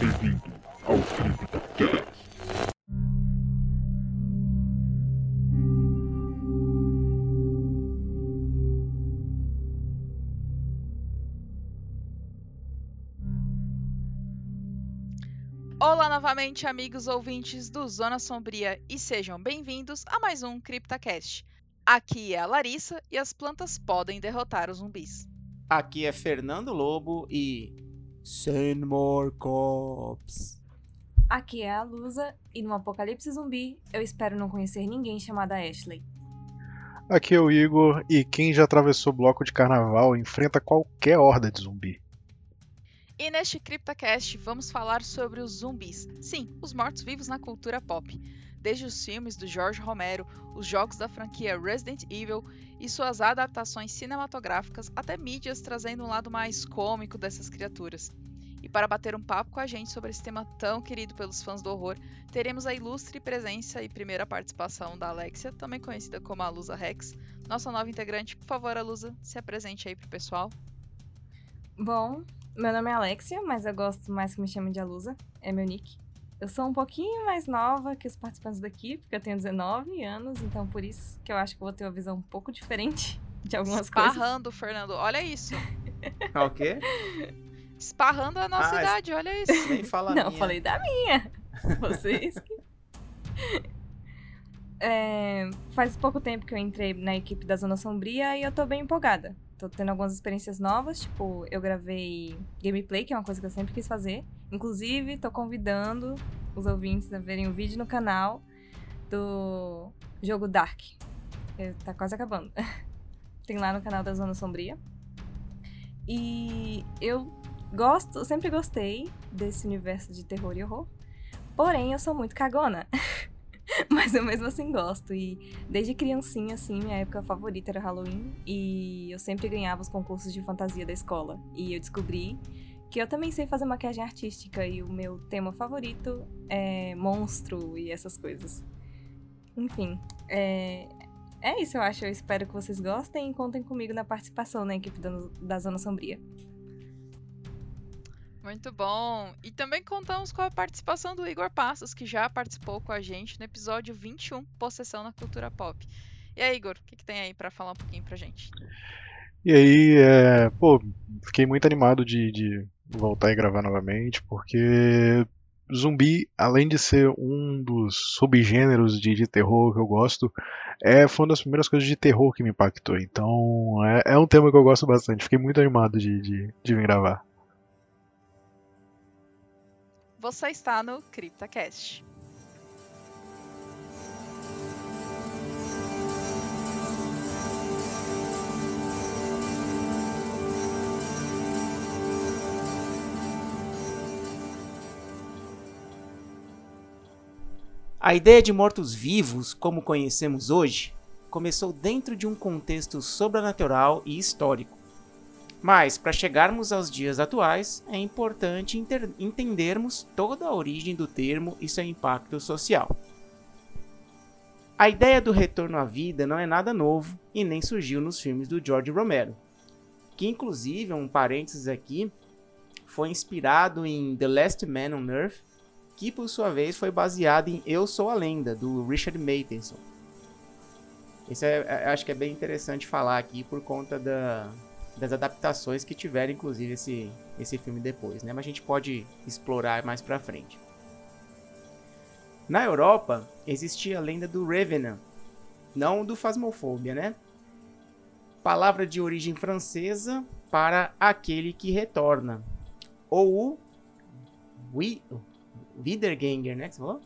Bem-vindo ao CryptoCast. Olá novamente, amigos ouvintes do Zona Sombria, e sejam bem-vindos a mais um CryptoCast. Aqui é a Larissa e as plantas podem derrotar os zumbis. Aqui é Fernando Lobo e. Send more cops. Aqui é a Lusa e no apocalipse zumbi eu espero não conhecer ninguém chamada Ashley. Aqui é o Igor e quem já atravessou bloco de carnaval enfrenta qualquer horda de zumbi. E neste CryptoCast vamos falar sobre os zumbis. Sim, os mortos-vivos na cultura pop. Desde os filmes do George Romero, os jogos da franquia Resident Evil e suas adaptações cinematográficas, até mídias trazendo um lado mais cômico dessas criaturas. E para bater um papo com a gente sobre esse tema tão querido pelos fãs do horror, teremos a ilustre presença e primeira participação da Alexia, também conhecida como a Lusa Rex, nossa nova integrante. Por favor, Alusa, se apresente aí pro pessoal. Bom, meu nome é Alexia, mas eu gosto mais que me chamem de Alusa, é meu nick. Eu sou um pouquinho mais nova que os participantes daqui, porque eu tenho 19 anos, então por isso que eu acho que eu vou ter uma visão um pouco diferente de algumas coisas. Esparrando, Fernando, olha isso. Ah, o quê? Esparrando a nossa Ah, idade, olha isso. Nem fala Não, minha. falei da minha. Vocês que... É, faz pouco tempo que eu entrei na equipe da Zona Sombria e eu tô bem empolgada. Tô tendo algumas experiências novas, tipo, eu gravei gameplay, que é uma coisa que eu sempre quis fazer. Inclusive, tô convidando os ouvintes a verem o vídeo no canal do jogo Dark. que Tá quase acabando. Tem lá no canal da Zona Sombria. E eu gosto, eu sempre gostei desse universo de terror e horror. Porém, eu sou muito cagona. Mas eu mesmo assim gosto. E desde criancinha, assim, minha época favorita era Halloween. E eu sempre ganhava os concursos de fantasia da escola. E eu descobri que eu também sei fazer maquiagem artística. E o meu tema favorito é monstro e essas coisas. Enfim, é, é isso, eu acho. Eu espero que vocês gostem e contem comigo na participação na equipe da, Zona Sombria. Muito bom. E também contamos com a participação do Igor Passos, que já participou com a gente no episódio 21, Possessão na Cultura Pop. E aí, Igor, o que, que tem aí pra falar um pouquinho pra gente? E aí, é, pô, fiquei muito animado de, de voltar e gravar novamente, porque zumbi, além de ser um dos subgêneros de, de terror que eu gosto, é, foi uma das primeiras coisas de terror que me impactou. Então, é, é um tema que eu gosto bastante. Fiquei muito animado de, de, de vir gravar. Você está no CryptaCast. A ideia de mortos-vivos, como conhecemos hoje, começou dentro de um contexto sobrenatural e histórico. Mas, para chegarmos aos dias atuais, é importante entendermos toda a origem do termo e seu impacto social. A ideia do retorno à vida não é nada novo e nem surgiu nos filmes do George Romero, que inclusive, um parênteses aqui, foi inspirado em The Last Man on Earth, que por sua vez foi baseado em Eu Sou a Lenda, do Richard Matheson. Isso é, é- acho que é bem interessante falar aqui por conta da- das adaptações que tiveram, inclusive, esse, esse filme depois, né? Mas a gente pode explorar mais pra frente. Na Europa, existia a lenda do Revenant, não do Phasmophobia, né? Palavra de origem francesa para aquele que retorna. Ou o Wi- Wiedergänger, né? Que você falou?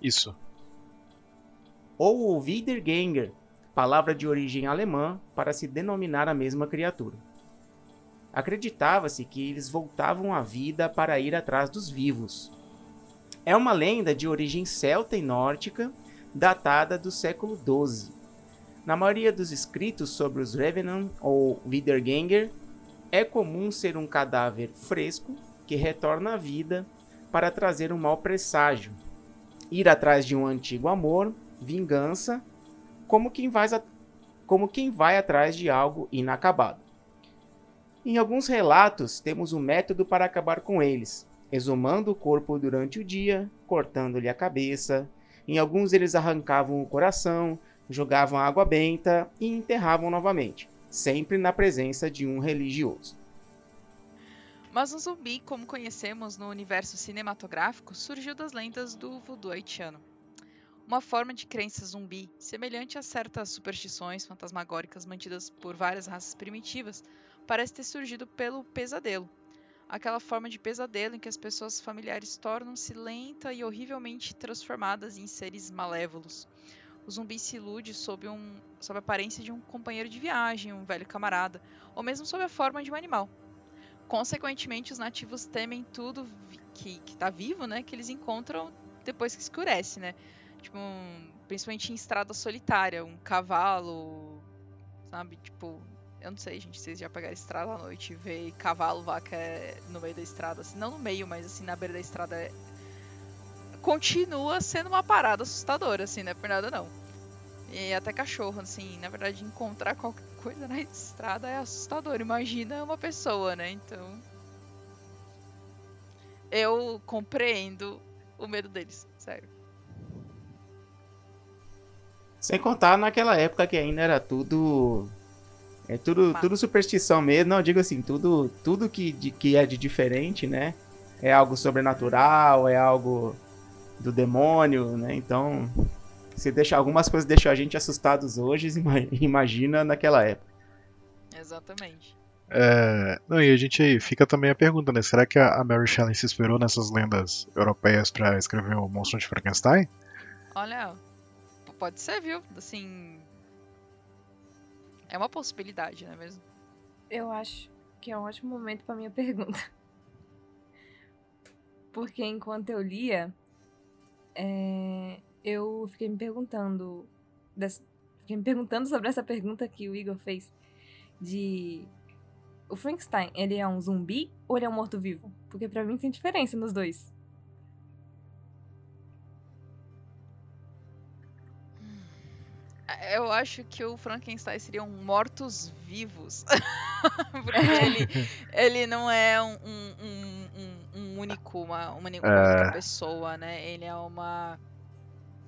Isso. Ou o Wiedergänger, palavra de origem alemã para se denominar a mesma criatura. Acreditava-se que eles voltavam à vida para ir atrás dos vivos. É uma lenda de origem celta e nórdica, datada do século XII. Na maioria dos escritos sobre os Revenant ou Wiedergänger, é comum ser um cadáver fresco que retorna à vida para trazer um mau presságio, ir atrás de um antigo amor, vingança, como quem vai, como quem vai atrás de algo inacabado. Em alguns relatos, temos um método para acabar com eles. exumando o corpo durante o dia, cortando-lhe a cabeça. Em alguns eles arrancavam o coração, jogavam água benta e enterravam novamente, sempre na presença de um religioso. Mas o zumbi, como conhecemos no universo cinematográfico, surgiu das lendas do voodoo haitiano. Uma forma de crença zumbi, semelhante a certas superstições fantasmagóricas mantidas por várias raças primitivas, parece ter surgido pelo pesadelo. Aquela forma de pesadelo em que as pessoas familiares tornam-se lenta e horrivelmente transformadas em seres malévolos. O zumbi se ilude sob, um, sob a aparência de um companheiro de viagem, um velho camarada, ou mesmo sob a forma de um animal. Consequentemente, os nativos temem tudo que, que tá vivo, né? Que eles encontram depois que escurece, né? Tipo, um, principalmente em estrada solitária, um cavalo, sabe? Tipo, eu não sei, gente, vocês já pegaram estrada à noite e ver cavalo, vaca é, no meio da estrada, assim, não no meio, mas assim, na beira da estrada é... continua sendo uma parada assustadora, assim, não é por nada não. E até cachorro, assim, na verdade, encontrar qualquer coisa na estrada é assustador. Imagina uma pessoa, né? Então. Eu compreendo o medo deles, sério. Sem contar naquela época que ainda era tudo. É tudo, tudo superstição mesmo. Não, digo assim, tudo, tudo que, de, que é de diferente, né? É algo sobrenatural, é algo do demônio, né? Então, se deixa algumas coisas deixam a gente assustados hoje, imagina naquela época. Exatamente. É, não, e a gente fica também a pergunta, né? Será que a Mary Shelley se inspirou nessas lendas europeias para escrever o Monstro de Frankenstein? Olha, pode ser, viu? Assim, é uma possibilidade, não é mesmo? Eu acho que é um ótimo momento para minha pergunta. Porque enquanto eu lia, é, eu fiquei me perguntando. Fiquei me perguntando sobre essa pergunta que o Igor fez. De. O Frankenstein, ele é um zumbi ou ele é um morto-vivo? Porque para mim tem diferença nos dois. Eu acho que o Frankenstein seria um mortos-vivos. Porque ele, ele não é um, um, um, um único, uma, uma única é... pessoa, né? Ele é uma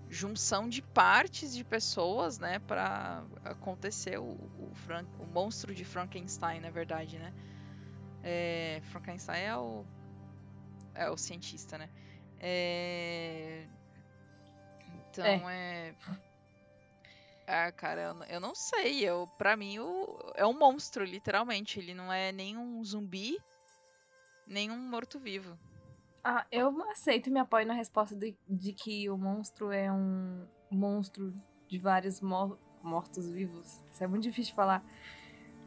junção de partes de pessoas, né, para acontecer o, o, Frank, o monstro de Frankenstein, na verdade, né? É, Frankenstein é o é o cientista, né? É, então é. é... Ah, cara, eu, eu não sei. Eu, pra mim, o, é um monstro, literalmente. Ele não é nem um zumbi, nem um morto-vivo. Ah, eu aceito e me apoio na resposta de, de que o monstro é um monstro de vários mor mortos-vivos. Isso é muito difícil de falar.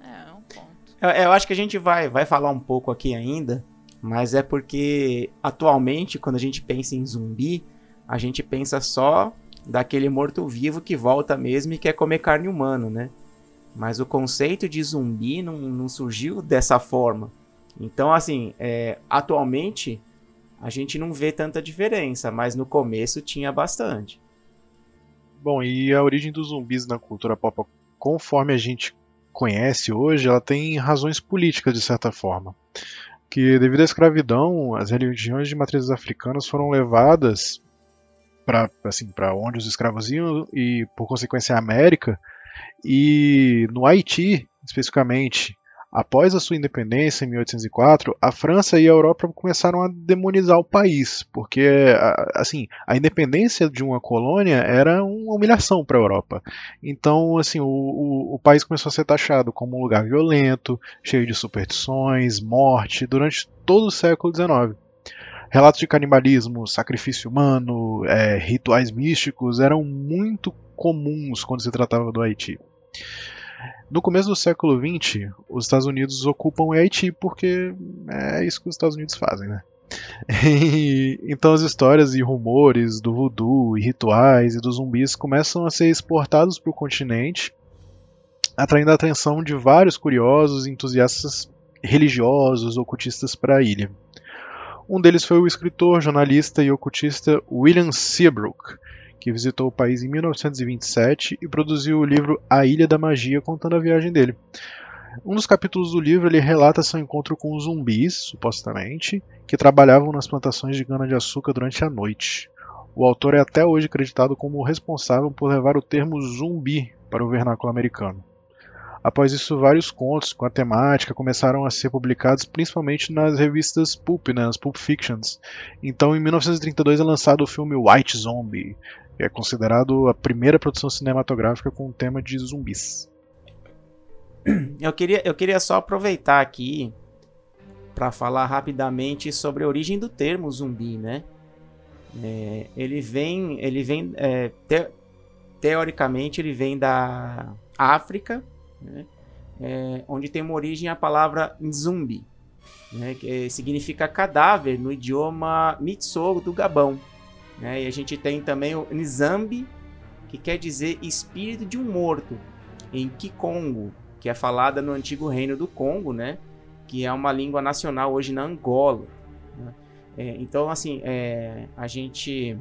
É, é um ponto. Eu, eu, acho que a gente vai, vai falar um pouco aqui ainda, mas é porque atualmente, quando a gente pensa em zumbi, a gente pensa só daquele morto-vivo que volta mesmo e quer comer carne humana, né? Mas o conceito de zumbi não, não surgiu dessa forma. Então, assim, é, atualmente a gente não vê tanta diferença, mas no começo tinha bastante. Bom, e a origem dos zumbis na cultura pop, conforme a gente conhece hoje, ela tem razões políticas de certa forma. Que devido à escravidão, as religiões de matrizes africanas foram levadas para assim, onde os escravos iam e, por consequência, a América. E no Haiti, especificamente, Após a sua independência, em 1804, a França e a Europa começaram a demonizar o país, porque assim, a independência de uma colônia era uma humilhação para a Europa. Então, assim, o, o, o, país começou a ser taxado como um lugar violento, cheio de superstições, morte, durante todo o século XIX. Relatos de canibalismo, sacrifício humano, é, rituais místicos eram muito comuns quando se tratava do Haiti. No começo do século XX, os Estados Unidos ocupam o Haiti porque é isso que os Estados Unidos fazem, né? Então as histórias e rumores do voodoo e rituais e dos zumbis começam a ser exportados para o continente, atraindo a atenção de vários curiosos e entusiastas religiosos, ocultistas para a ilha. Um deles foi o escritor, jornalista e ocultista William Seabrook, que visitou o país em 1927 e produziu o livro A Ilha da Magia, contando a viagem dele. Um dos capítulos do livro ele relata seu encontro com zumbis, supostamente, que trabalhavam nas plantações de cana-de-açúcar durante a noite. O autor é até hoje acreditado como o responsável por levar o termo zumbi para o vernáculo americano. Após isso, vários contos com a temática começaram a ser publicados principalmente nas revistas Pulp, né, as Pulp Fictions. Então, em 1932 é lançado o filme White Zombie, que é considerado a primeira produção cinematográfica com o tema de zumbis. Eu queria, eu queria só aproveitar aqui para falar rapidamente sobre a origem do termo zumbi, né? É, ele vem, ele vem é, te, teoricamente ele vem da África, né? é, onde tem uma origem a palavra zumbi, né? que significa cadáver no idioma Mitsogo do Gabão. Né? E a gente tem também o Nzambi, que quer dizer espírito de um morto, em Kikongo, que é falada no antigo reino do Congo, né? que é uma língua nacional hoje na Angola. Né? É, então, assim, é, a gente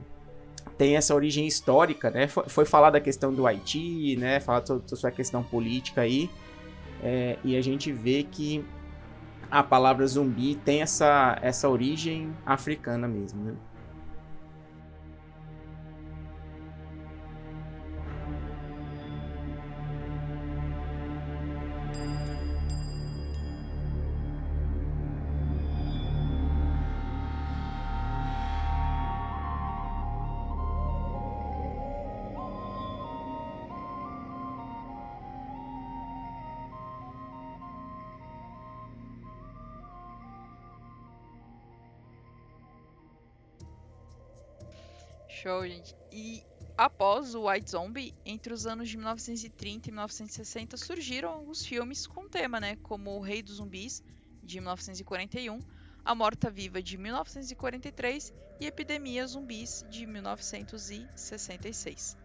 tem essa origem histórica, né? Foi, foi falada a questão do Haiti, né? Falado sobre, sobre a questão política aí, é, e a gente vê que a palavra zumbi tem essa, essa origem africana mesmo, né? Show, gente. E após o White Zombie, entre os anos de 1930 e 1960 surgiram alguns filmes com tema, né, como O Rei dos Zumbis de 1941, A Morta Viva de 1943 e Epidemia Zumbis de 1966.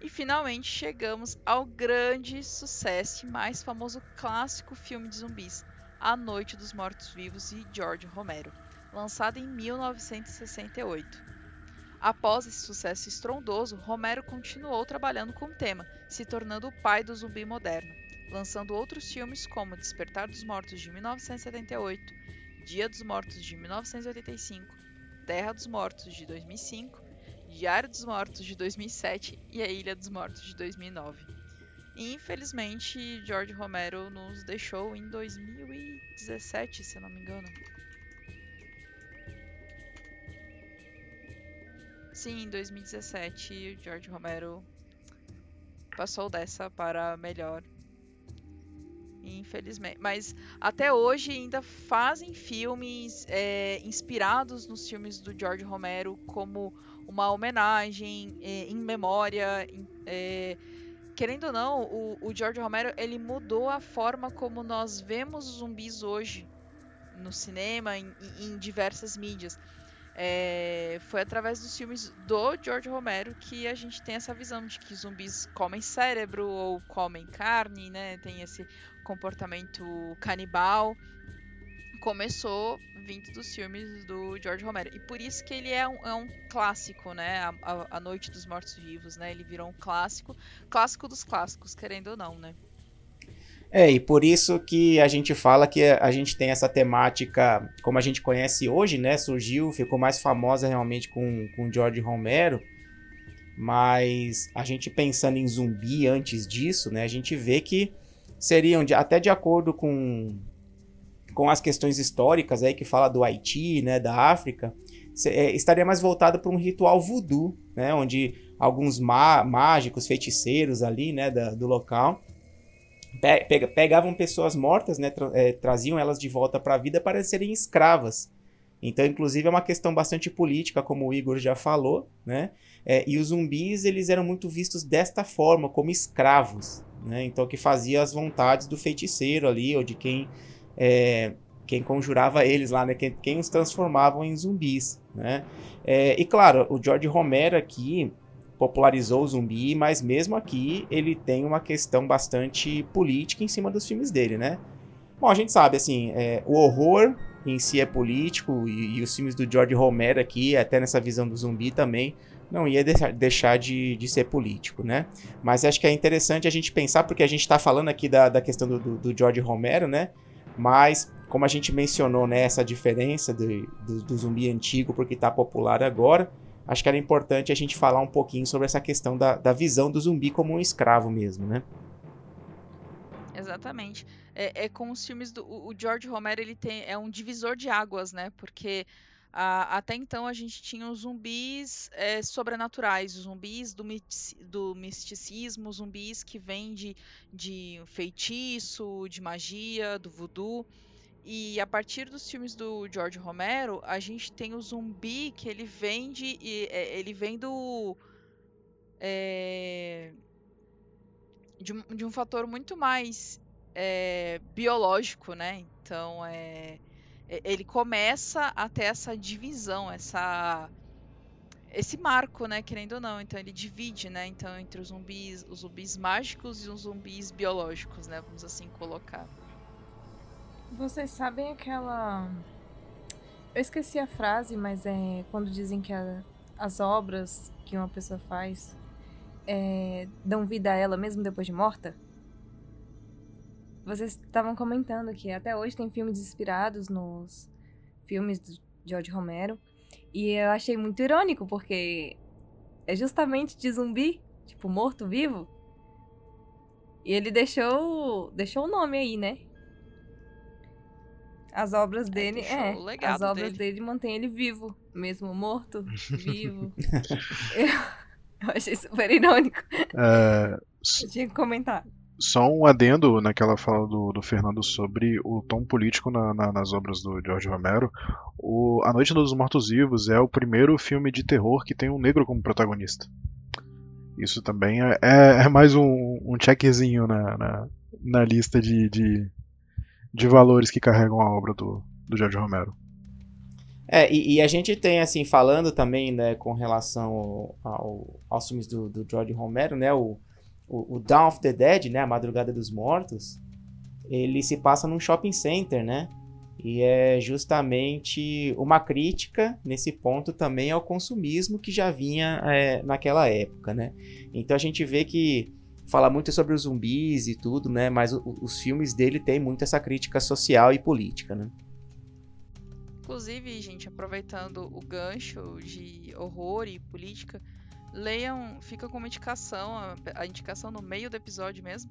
E finalmente chegamos ao grande sucesso e mais famoso clássico filme de zumbis, A Noite dos Mortos-Vivos de George Romero, lançado em 1968. Após esse sucesso estrondoso, Romero continuou trabalhando com o tema, se tornando o pai do zumbi moderno, lançando outros filmes como Despertar dos Mortos de 1978, Dia dos Mortos de 1985, Terra dos Mortos de 2005, Diário dos Mortos de 2007 e A Ilha dos Mortos de 2009. E, infelizmente, George Romero nos deixou em 2017, se não me engano. Sim, em 2017, o George Romero passou dessa para melhor. Infelizmente. Mas até hoje ainda fazem filmes é, inspirados nos filmes do George Romero como uma homenagem é, em memória. Em, é, querendo ou não, o, o, George Romero ele mudou a forma como nós vemos zumbis hoje no cinema, em, em diversas mídias. É, foi através dos filmes do George Romero que a gente tem essa visão de que zumbis comem cérebro ou comem carne, né? Tem esse comportamento canibal. Começou vindo dos filmes do George Romero. E por isso que ele é um, é um clássico, né? A, a, a Noite dos Mortos-Vivos, né? Ele virou um clássico. Clássico dos clássicos, querendo ou não, né? É, e por isso que a gente fala que a gente tem essa temática, como a gente conhece hoje, né? Surgiu, ficou mais famosa realmente com, com George Romero. Mas a gente pensando em zumbi antes disso, né? A gente vê que seriam, de, até de acordo com, com as questões históricas aí que fala do Haiti, né? Da África, é, estaria mais voltado para um ritual voodoo, né? Onde alguns mágicos, feiticeiros ali, né? Da, do local pegavam pessoas mortas, né, tra é, traziam elas de volta para a vida para serem escravas. Então, inclusive, é uma questão bastante política, como o Igor já falou, né? É, e os zumbis, eles eram muito vistos desta forma, como escravos, né? Então, que fazia as vontades do feiticeiro ali, ou de quem, é, quem conjurava eles lá, né? Quem, quem os transformavam em zumbis, né? É, e, claro, o George Romero aqui, popularizou o zumbi, mas mesmo aqui ele tem uma questão bastante política em cima dos filmes dele, né? Bom, a gente sabe, assim, é, o horror em si é político e, e, os filmes do George Romero aqui, até nessa visão do zumbi também, não ia deixar, deixar de, de ser político, né? Mas acho que é interessante a gente pensar, porque a gente está falando aqui da, da questão do, do, George Romero, né? Mas, como a gente mencionou, né, essa diferença do, do zumbi antigo porque está popular agora, acho que era importante a gente falar um pouquinho sobre essa questão da, da visão do zumbi como um escravo mesmo, né? Exatamente. É, é com os filmes do o George Romero, ele tem é um divisor de águas, né? Porque a, até então a gente tinha os zumbis é, sobrenaturais, os zumbis do, do misticismo, zumbis que vêm de, de feitiço, de magia, do voodoo. E a partir dos filmes do George Romero, a gente tem o zumbi que ele vem de. É, ele vem do. É, de, um, de um fator muito mais é, biológico, né? Então é ele começa a ter essa divisão, essa esse marco, né, querendo ou não. Então ele divide, né, então entre os zumbis, os zumbis mágicos e os zumbis biológicos, né, vamos assim colocar. Vocês sabem aquela eu esqueci a frase, mas é quando dizem que a, as obras que uma pessoa faz é, dão vida a ela mesmo depois de morta? Vocês estavam comentando que até hoje tem filmes inspirados nos filmes do George Romero. E eu achei muito irônico, porque é justamente de zumbi, tipo, morto-vivo. E ele deixou, deixou o nome aí, né? As obras é, dele, é, é as obras dele. dele mantêm ele vivo, mesmo morto, vivo. eu, eu, achei super irônico. Uh, eu tinha que comentar. Só um adendo naquela fala do, do Fernando sobre o tom político na, na, nas obras do George Romero. O A Noite dos Mortos-Vivos é o primeiro filme de terror que tem um negro como protagonista. Isso também é, é, é mais um, um checkzinho na, na, na lista de, de, de, valores que carregam a obra do, do George Romero. É, e, e, a gente tem, assim, falando também, né, com relação ao, ao, aos filmes do, do George Romero, né, o, o, o Dawn of the Dead, né, a Madrugada dos Mortos, ele se passa num shopping center, né? E é justamente uma crítica nesse ponto também ao consumismo que já vinha é, naquela época, né? Então a gente vê que fala muito sobre os zumbis e tudo, né? Mas o, os filmes dele têm muito essa crítica social e política, né? Inclusive, gente, aproveitando o gancho de horror e política, leiam, fica como indicação, a, a, indicação no meio do episódio mesmo,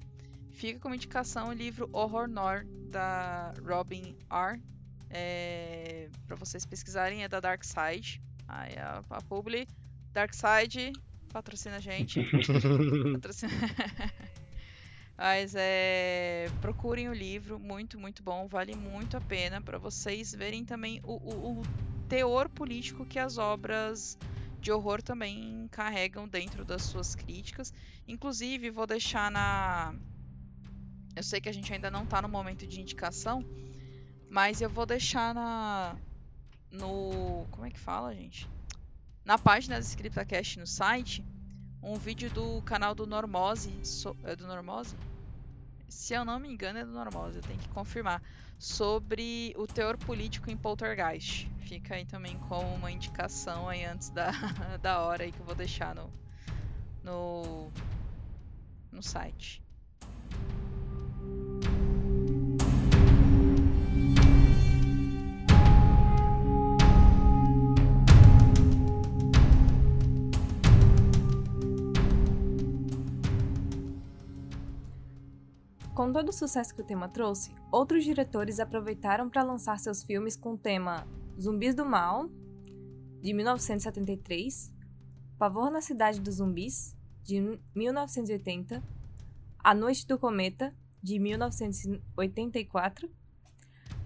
fica como indicação o livro Horror Nor, da Robin R. É, para vocês pesquisarem, é da Dark Side. Aí a, a Publi, Dark Side, patrocina a gente. patrocina... Mas é. Procurem o livro, muito, muito bom, vale muito a pena para vocês verem também o, o, o teor político que as obras de horror também carregam dentro das suas críticas. Inclusive, vou deixar na. Eu sei que a gente ainda não está no momento de indicação, mas eu vou deixar na. No. Como é que fala, gente? Na página do ScriptaCast no site, um vídeo do canal do Normose. So... É do Normose? Se eu não me engano, é do Normose, eu tenho que confirmar. Sobre o teor político em Poltergeist. Fica aí também como uma indicação aí antes da, da hora aí que eu vou deixar no, no, no site. Com todo o sucesso que o tema trouxe, outros diretores aproveitaram para lançar seus filmes com o tema Zumbis do Mal, de 1973, Pavor na Cidade dos Zumbis, de 1980, A Noite do Cometa, de 1984,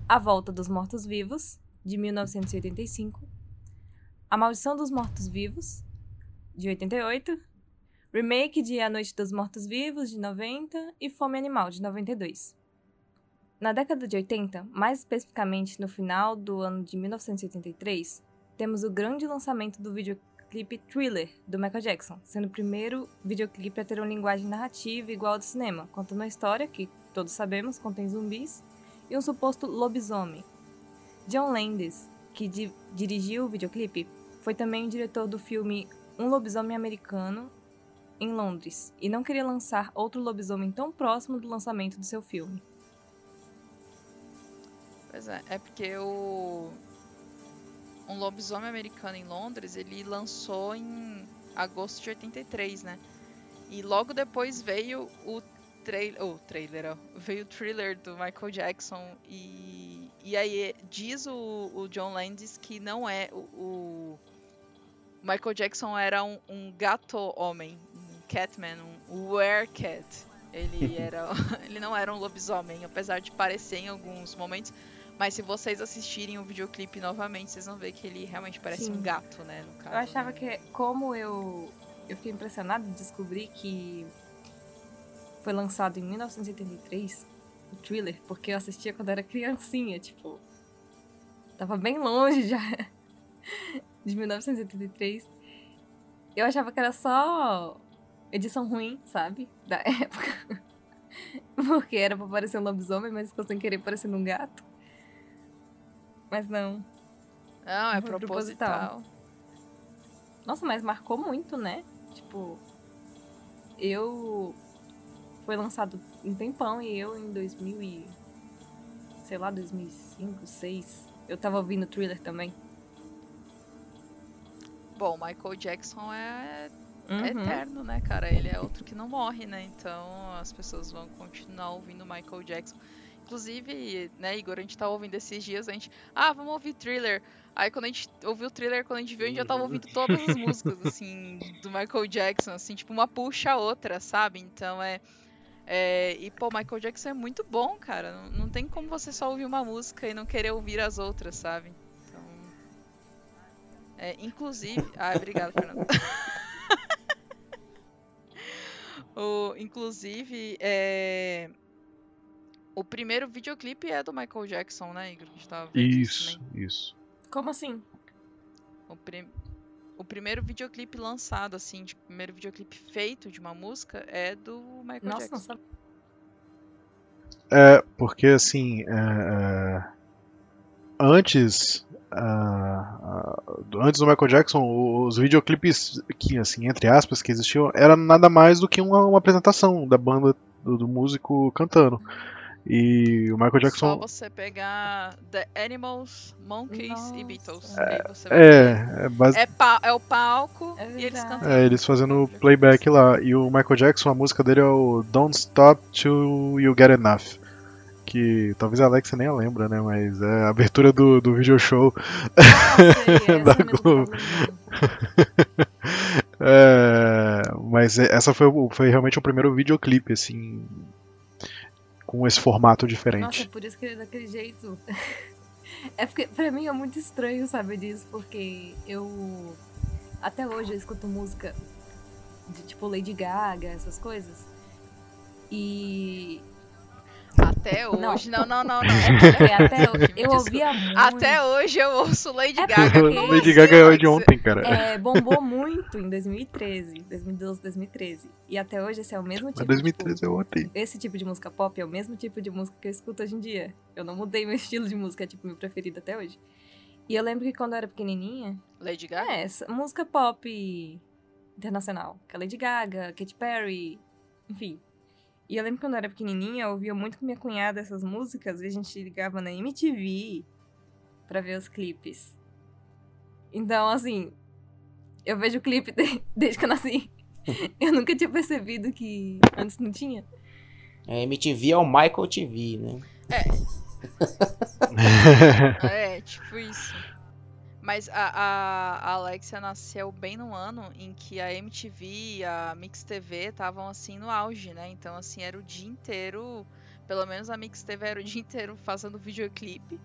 A Volta dos Mortos-Vivos, de 1985, A Maldição dos Mortos-Vivos, de 88, remake de A Noite dos Mortos-Vivos, de 90 e Fome Animal, de 92. Na década de 80, mais especificamente no final do ano de 1983, temos o grande lançamento do videoclipe Thriller, do Michael Jackson, sendo o primeiro videoclipe a ter uma linguagem narrativa igual ao do cinema, contando uma história que, todos sabemos, contém zumbis e um suposto lobisomem. John Landis, que di dirigiu o videoclipe, foi também o diretor do filme um lobisomem americano em Londres e não queria lançar outro lobisomem tão próximo do lançamento do seu filme. Pois é, é porque o. Um lobisomem americano em Londres, ele lançou em agosto de 83, né? E logo depois veio o trailer. O trailer. Veio o thriller do Michael Jackson. E, e aí diz o, o John Landis que não é. O, o Michael Jackson era um, um gato homem. Catman, um werecat. Ele era. ele não era um lobisomem, apesar de parecer em alguns momentos. Mas se vocês assistirem o videoclipe novamente, vocês vão ver que ele realmente parece Sim. um gato, né? No caso, Eu achava né? que, como eu, eu fiquei impressionada de descobrir que foi lançado em 1983, o thriller, porque eu assistia quando era criancinha, tipo. Tava bem longe já de 1983. Eu achava que era só edição ruim, sabe? Da época. Porque era pra parecer um lobisomem, mas ficou sem querer parecendo um gato. Mas não. Não, é Foi proposital. Nossa, mas marcou muito, né? Tipo, eu foi lançado um tempão e eu em 2000 e sei lá, 2005, 2006, eu tava ouvindo o Thriller também. Bom, Michael Jackson é Uhum. eterno, né, cara? Ele é outro que não morre, né? Então as pessoas vão continuar ouvindo Michael Jackson. Inclusive, né, Igor, a gente tava ouvindo esses dias, a gente. Ah, vamos ouvir thriller. Aí quando a gente ouviu o thriller, quando a gente viu, a gente já tava ouvindo todas as músicas, assim, do Michael Jackson, assim, tipo, uma puxa a outra, sabe? Então é. é, e, pô, Michael Jackson é muito bom, cara. Não, não tem como você só ouvir uma música e não querer ouvir as outras, sabe? Então. É, inclusive. Ah, obrigado, Fernando. O, inclusive, é, o primeiro videoclipe é do Michael Jackson, né, Igor? A gente tava vendo Isso, também. isso. Como assim? O, prim- o primeiro videoclipe lançado, assim, de primeiro videoclipe feito de uma música é do Michael Nossa, não Jackson. sabia. É, porque assim, é, é, antes, ah, do- antes do Michael Jackson, os videoclipes que, assim, entre aspas, que existiam, era nada mais do que uma, uma apresentação da banda do, do músico cantando. E o Michael Só Jackson você pegar The Animals, Monkeys e Nossa. Beatles. você vai ver. é, é, basi- É, pa- é o palco É e eles cantam. é, eles fazendo playback lá. E o Michael Jackson, a música dele é o Don't Stop Till You Get Enough. Que talvez a Alexa nem a lembra, né? Mas é a abertura do, do video show. Sei, Da Globo. É, mas é- essa foi, foi realmente o primeiro videoclipe, assim, com esse formato Nossa, diferente. por isso que ele é daquele jeito. É porque, pra mim, é muito estranho saber disso, porque eu. Até hoje eu escuto música de tipo Lady Gaga, essas coisas. E. Até hoje. Não, não, não, não. É porque até eu, Me eu ouvia muito. Até hoje eu ouço Lady É Gaga. Lady assim, Gaga é de ontem, cara. É, bombou muito em 2013, 2012, 2013. E até hoje esse é o mesmo tipo Mas 2013 é ontem. Esse tipo de música pop é o mesmo tipo de música que eu escuto hoje em dia. Eu não mudei meu estilo de música, é tipo meu preferido até hoje. E eu lembro que quando eu era pequenininha, Lady Gaga? é, essa música pop internacional, que é Lady Gaga, Katy Perry, enfim. E eu lembro que quando eu era pequenininha, eu ouvia muito com minha cunhada essas músicas e a gente ligava na MTV pra ver os clipes. Então, assim, eu vejo o clipe de- desde que eu nasci. Eu nunca tinha percebido que antes não tinha. É, MTV é o Michael TV, né? É, tipo isso. Mas a, a, Alexia nasceu bem no ano em que a MTV e a Mix TV estavam assim no auge, né? Então, assim, era o dia inteiro. Pelo menos a Mix TV era o dia inteiro fazendo videoclipe.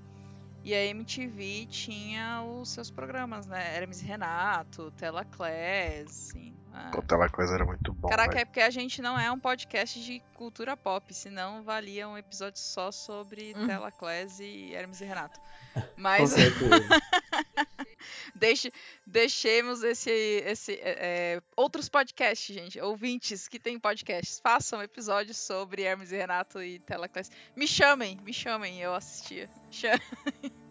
E a MTV tinha os seus programas, né? Hermes e Renato, Tela Class, assim. ah. Pô, aquela coisa era muito bom. Caraca, velho. é porque a gente não é um podcast de cultura pop, senão valia um episódio só sobre Hum. Tela Class e Hermes e Renato. Com Mas certeza. deixe, deixemos esse, esse é, é, outros podcasts, gente, ouvintes que têm podcasts, façam episódios sobre Hermes e Renato e Tela Class. Me chamem, me chamem, eu assistia.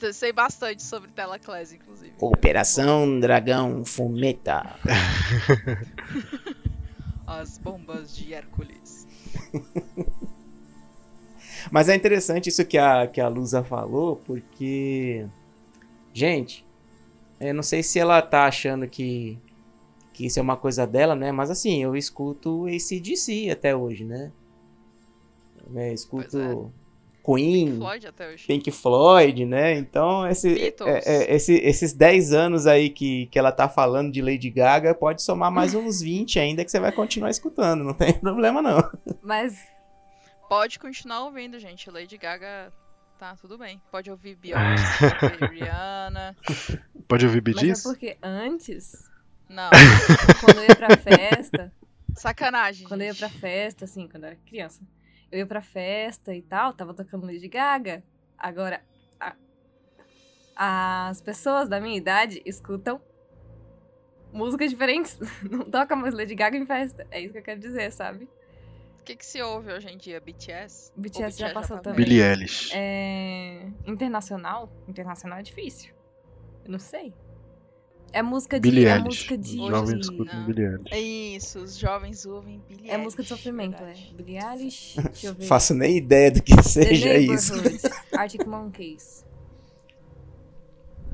Eu sei bastante sobre Telaclass, inclusive. Operação Dragão Fumeta. As bombas de Hércules. Mas é interessante isso que a, que a Lusa falou, porque. Gente, eu não sei se ela tá achando que, que isso é uma coisa dela, né? Mas assim, eu escuto ACDC até hoje, né? né? Escuto Queen, Floyd até hoje. Pink Floyd, né? Então, esse, Beatles. é- é- esse- esses 10 anos aí que, que ela tá falando de Lady Gaga, pode somar mais uns 20 ainda que você vai continuar escutando, não tem problema não. Mas Pode continuar ouvindo, gente. Lady Gaga tá tudo bem. Pode ouvir Beyoncé, pode ouvir Rihanna. Pode ouvir Bee Mas é porque antes, Não, quando eu ia pra festa, sacanagem. quando eu ia gente. pra festa, assim, quando eu era criança, eu ia pra festa e tal, tava tocando Lady Gaga. Agora, a- as pessoas da minha idade escutam músicas diferentes. Não toca mais Lady Gaga em festa. É isso que eu quero dizer, sabe? O que, que se ouve hoje em dia? BTS? Ou BTS já passou tá também. Billie Eilish. É... Internacional? Internacional é difícil. Eu não sei. É música de. Billie é Eilish. música de. Os jovens Hoje, escutam. Billie Eilish. É isso, os jovens ouvem Billie É música de sofrimento, verdade. é. Billie Eilish. Deixa eu ver. Faço nem ideia do que The seja isso. Arctic Monkeys.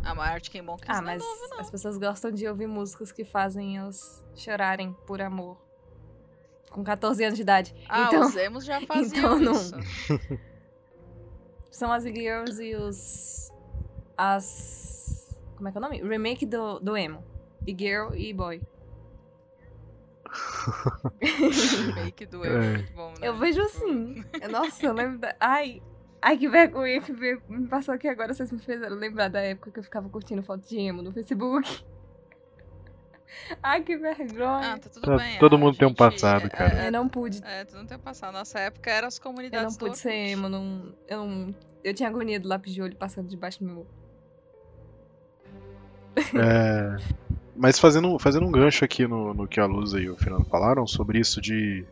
Ah, mas Arctic Monkeys Ah, é mas novo, não. as pessoas gostam de ouvir músicas que fazem elas chorarem por amor. Com 14 anos de idade. Ah, então, os emos já faziam então não. isso. são as girls e os. As. Como é que é o nome? Remake do, do emo. E girl e boy. Remake do emo, É. muito bom, né? Eu vejo Tipo, assim. Nossa, eu lembro da. Ai. Ai, que vergonha que me passou aqui agora. Vocês me fizeram lembrar da época que eu ficava curtindo foto de emo no Facebook. Ai, que vergonha. Ah, tá tudo Tá- bem. todo a mundo tem um gente- passado, é- cara. É, Eu não pude. é, tu não tem um passado. Nossa época era as Eu comunidades não pude do ser emo. Não, eu, não, eu tinha agonia do lápis de olho passando debaixo do meu. É, mas fazendo, fazendo um gancho aqui no, no que a Luz e o Fernando falaram sobre isso de.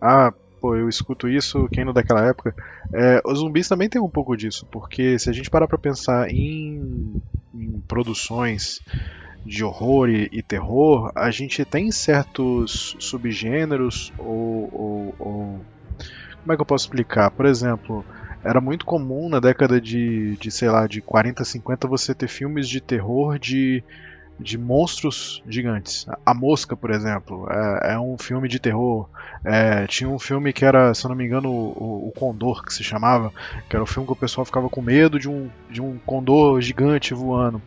Ah, pô, eu escuto isso, quem não daquela época. É, os zumbis também tem um pouco disso, porque se a gente parar pra pensar em, em produções de horror e, e terror, a gente tem certos subgêneros ou, ou- ou- Como é que eu posso explicar? Por exemplo, era muito comum na década de, de sei lá, de 40, 50 você ter filmes de terror de, de monstros gigantes. A- Mosca, por exemplo, é, é um filme de terror. É, tinha um filme que era, se eu não me engano, o, o Condor, que se chamava, que era o filme que o pessoal ficava com medo de um, de um condor gigante voando.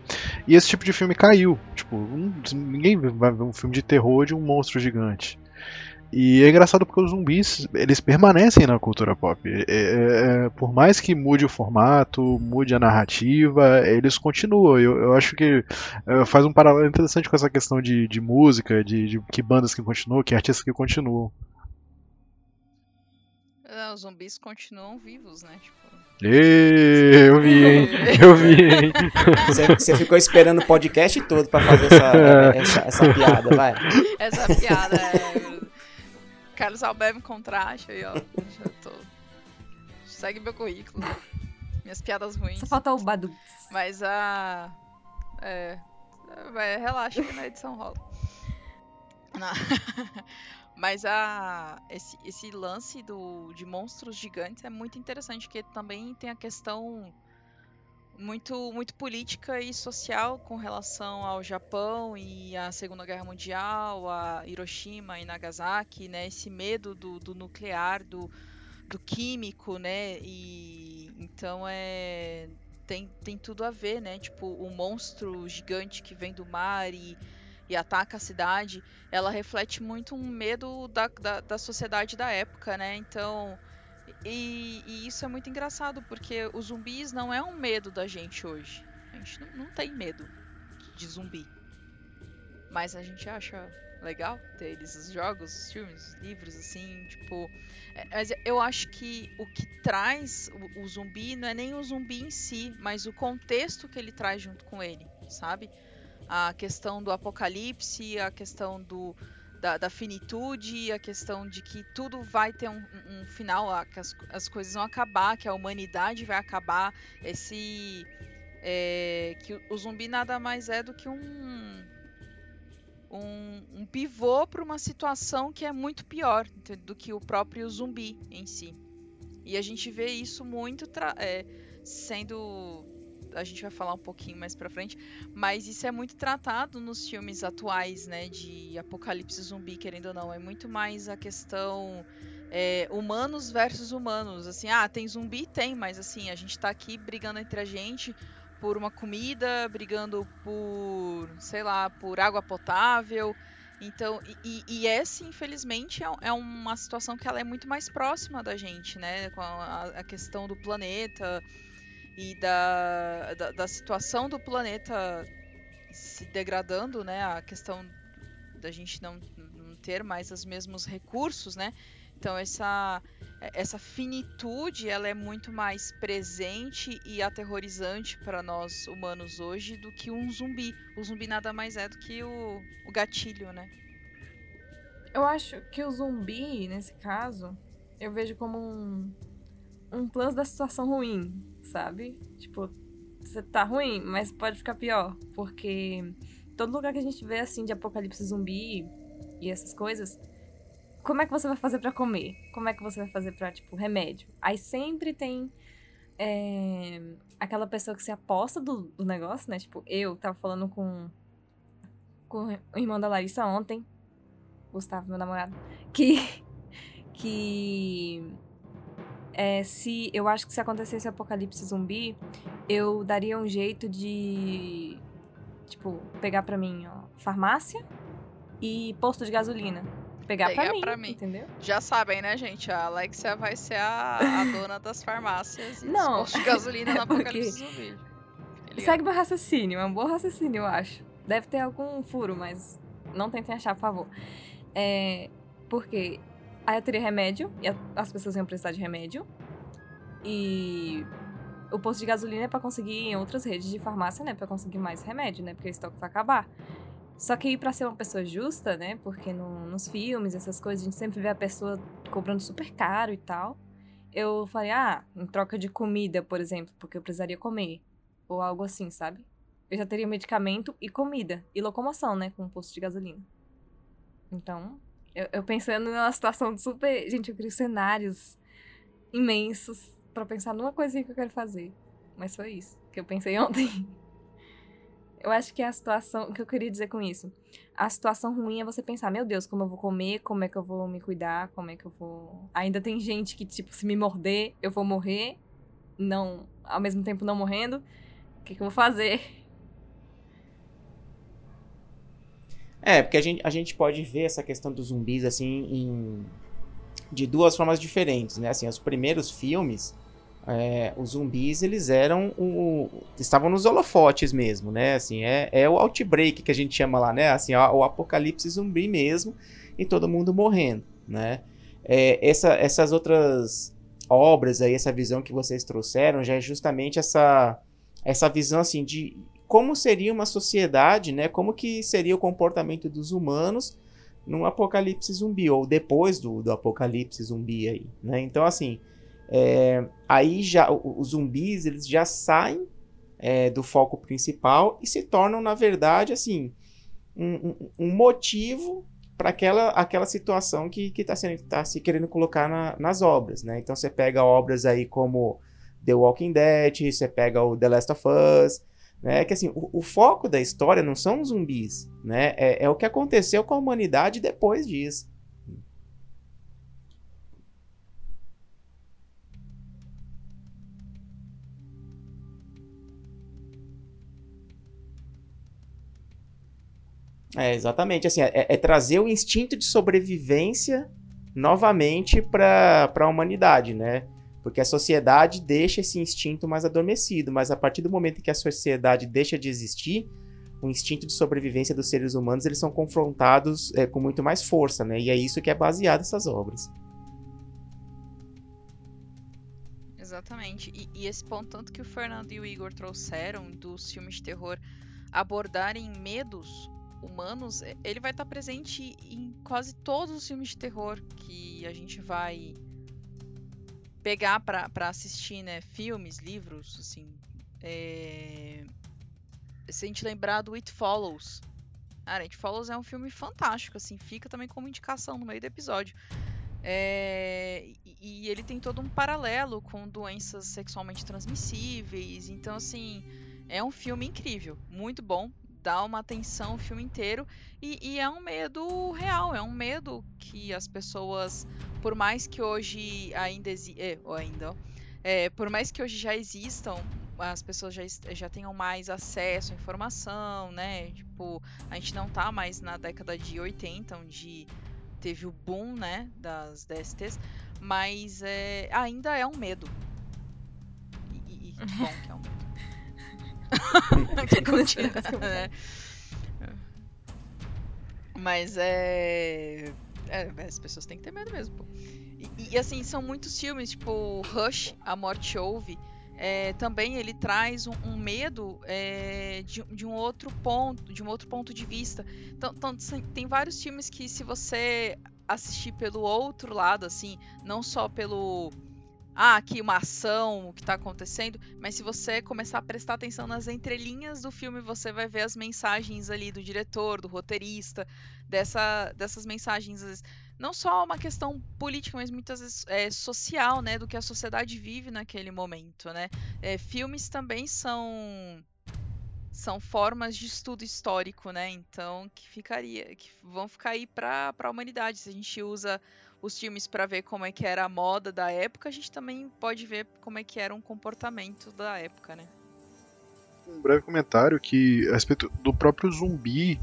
E esse tipo de filme caiu. Tipo, ninguém vai ver um filme de terror de um monstro gigante. E é engraçado porque os zumbis, eles permanecem na cultura pop. É, é, é, por mais que mude o formato, mude a narrativa, eles continuam. Eu, eu acho que é, faz um paralelo interessante com essa questão de, de música, de, de que bandas que continuam, que artistas que continuam. É, os zumbis continuam vivos, né? Tipo, eu vi, hein? Eu vi, hein? Você, você ficou esperando o podcast todo pra fazer essa, essa, essa piada, vai. essa piada é. Carlos Alberto contraste aí, ó. Já tô. Segue meu currículo. Minhas piadas ruins. Só falta o Badu. Mas a. É. Vai, relaxa que na edição rola. Mas a. Esse, esse lance do, de monstros gigantes é muito interessante, porque também tem a questão muito, muito política e social com relação ao Japão e à Segunda Guerra Mundial, a Hiroshima e Nagasaki, né? Esse medo do, do nuclear, do, do químico, né? E então é tem, tem tudo a ver, né? Tipo, o monstro gigante que vem do mar e, e ataca a cidade, ela reflete muito um medo da, da, da sociedade da época, né? Então, e, e isso é muito engraçado, porque os zumbis não é um medo da gente hoje. A gente não, não tem medo de zumbi. Mas a gente acha legal ter eles, os jogos, os filmes, os livros, assim, tipo. é, Mas eu acho que o que traz o, o zumbi não é nem o zumbi em si, mas o contexto que ele traz junto com ele, sabe? A questão do apocalipse, a questão do, da, da finitude, a questão de que tudo vai ter um, um- final, que as, as coisas vão acabar, que a humanidade vai acabar, esse é, que o, o zumbi nada mais é do que um um, um pivô para uma situação que é muito pior do que o próprio zumbi em si. E a gente vê isso muito é, sendo a gente vai falar um pouquinho mais pra frente, mas isso é muito tratado nos filmes atuais, né, de apocalipse zumbi, querendo ou não, é muito mais a questão é, humanos versus humanos, assim, ah, tem zumbi? Tem, mas assim, a gente tá aqui brigando entre a gente por uma comida, brigando por, sei lá, por água potável, então, e, e essa, infelizmente, é, é, uma situação que ela é muito mais próxima da gente, né? Com a, a questão do planeta, e da, da, da, situação do planeta se degradando, né? A questão da gente não, não ter mais os mesmos recursos, né? Então essa essa finitude ela é muito mais presente e aterrorizante para nós humanos hoje do que um zumbi. O zumbi nada mais é do que o, o gatilho, né? Eu acho que o zumbi, nesse caso, eu vejo como um, um plus da situação ruim sabe? Tipo, você tá ruim, mas pode ficar pior. Porque todo lugar que a gente vê, assim, de apocalipse zumbi e essas coisas, como é que você vai fazer para comer? Como é que você vai fazer pra, tipo, remédio? Aí sempre tem é, aquela pessoa que se aposta do, do negócio, né? Tipo, eu tava falando com, com o irmão da Larissa ontem, Gustavo, meu namorado, que. que é, se eu acho que se acontecesse apocalipse zumbi, eu daria um jeito de tipo pegar para mim, ó, farmácia e posto de gasolina. Pegar, pegar pra, mim, pra mim, entendeu? Já sabem, né, gente? A Alexia vai ser a, a dona das farmácias e Não, postos de gasolina no apocalipse zumbi. Segue meu raciocínio, é um bom raciocínio, eu acho. Deve ter algum furo, mas não tentem achar, por favor. É, porque Aí eu teria remédio, e as pessoas iam precisar de remédio. E o posto de gasolina é pra conseguir em outras redes de farmácia, né? Pra conseguir mais remédio, né? Porque o estoque vai acabar. Só que para ser uma pessoa justa, né? Porque no, nos filmes, essas coisas, a gente sempre vê a pessoa cobrando super caro e tal. Eu falei, ah, em troca de comida, por exemplo, porque eu precisaria comer. Ou algo assim, sabe? Eu já teria medicamento e comida. E locomoção, né? Com um posto de gasolina. Então, eu, eu pensando numa situação super. Gente, eu crio cenários imensos para pensar numa coisinha que eu quero fazer. Mas foi isso que eu pensei ontem. Eu acho que a situação. O que eu queria dizer com isso? A situação ruim é você pensar, meu Deus, como eu vou comer, como é que eu vou me cuidar, como é que eu vou. Ainda tem gente que, tipo, se me morder, eu vou morrer. Não. Ao mesmo tempo não morrendo. O que, que eu vou fazer? É, porque a gente, a gente pode ver essa questão dos zumbis assim em, de duas formas diferentes, né? Assim, os primeiros filmes, é, os zumbis eles eram o, estavam nos holofotes mesmo, né? Assim, é, é o outbreak que a gente chama lá, né? Assim, o, apocalipse zumbi mesmo e todo mundo morrendo, né? É, essa, essas outras obras aí, essa visão que vocês trouxeram já é justamente essa essa visão assim de como seria uma sociedade, né? Como que seria o comportamento dos humanos num apocalipse zumbi ou depois do, do apocalipse zumbi aí, né? Então assim, é, aí já os zumbis eles já saem é, do foco principal e se tornam na verdade assim um, um, motivo para aquela, aquela situação que está tá se querendo colocar na, nas obras, né? Então você pega obras aí como The Walking Dead, você pega o The Last of Us, né? Que assim, o, o, foco da história não são os zumbis, né? É, é o que aconteceu com a humanidade depois disso. É, exatamente. Assim, é, é, trazer o instinto de sobrevivência novamente para a humanidade, né? Porque a sociedade deixa esse instinto mais adormecido, mas a partir do momento em que a sociedade deixa de existir, o instinto de sobrevivência dos seres humanos eles são confrontados é, com muito mais força, né? E é isso que é baseado essas obras. Exatamente. E, e, esse ponto, tanto que o Fernando e o Igor trouxeram dos filmes de terror abordarem medos humanos, é, ele vai estar presente em quase todos os filmes de terror que a gente vai pegar para assistir, né, filmes, livros, assim, É... Se a gente lembrar do It Follows. Cara, It Follows é um filme fantástico, assim, fica também como indicação no meio do episódio. É... E ele tem todo um paralelo com doenças sexualmente transmissíveis. Então, assim, é um filme incrível, muito bom. Dá uma atenção o filme inteiro. E, e é um medo real, é um medo que as pessoas, por mais que hoje ainda exista. É, ainda, é, por mais que hoje já existam as pessoas já, já tenham mais acesso à informação, né? Tipo, a gente não tá mais na década de 80, onde teve o boom, né, das DSTs, mas é, ainda é um medo. E, e, e bom que é um medo. que continua, né? Mas é... é... As pessoas têm que ter medo mesmo, pô. E, e assim, são muitos filmes, tipo Rush, A Morte Ouve, é, também ele traz um, um medo é, de, de, um outro ponto, de um outro ponto de vista. Então, então, tem vários filmes que se você assistir pelo outro lado, assim, não só pelo ah, aqui uma ação, o que está acontecendo, mas se você começar a prestar atenção nas entrelinhas do filme, você vai ver as mensagens ali do diretor, do roteirista, dessa, dessas mensagens não só uma questão política, mas muitas vezes é, social, né, do que a sociedade vive naquele momento, né. É, filmes também são são formas de estudo histórico, né? Então que ficaria, que vão ficar aí para a humanidade. Se a gente usa os filmes para ver como é que era a moda da época, a gente também pode ver como é que era um comportamento da época, né? Um breve comentário que a respeito do próprio zumbi,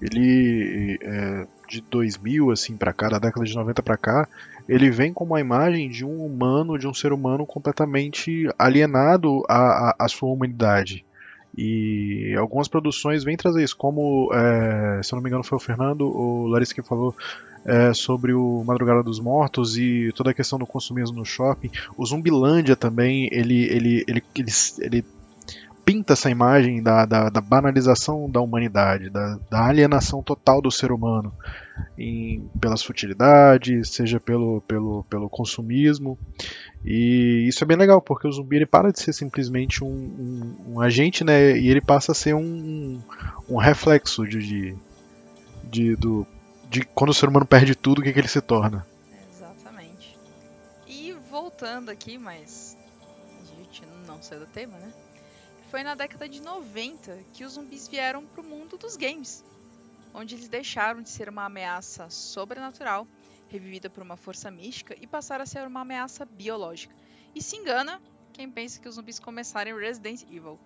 ele é, de 2000 assim para cá, da década de 90 para cá, ele vem como a imagem de um humano, de um ser humano completamente alienado à, à, à sua humanidade. E algumas produções vêm trazer isso, como, é, se eu não me engano, foi o Fernando ou Larissa que falou é, sobre o Madrugada dos Mortos e toda a questão do consumismo no shopping. O Zumbilândia também, ele, ele, ele, ele, ele pinta essa imagem da, da, da banalização da humanidade, da, da, alienação total do ser humano, em, pelas futilidades, seja pelo, pelo, pelo consumismo. E isso é bem legal, porque o zumbi ele para de ser simplesmente um, um, um agente, né? E ele passa a ser um, um reflexo de, de, de, do, de quando o ser humano perde tudo, o que, que ele se torna. Exatamente. E voltando aqui, mas a gente não saiu do tema, né? foi na década de 90 que os zumbis vieram para o mundo dos games, onde eles deixaram de ser uma ameaça sobrenatural, revivida por uma força mística, e passaram a ser uma ameaça biológica. E se engana quem pensa que os zumbis começaram em Resident Evil.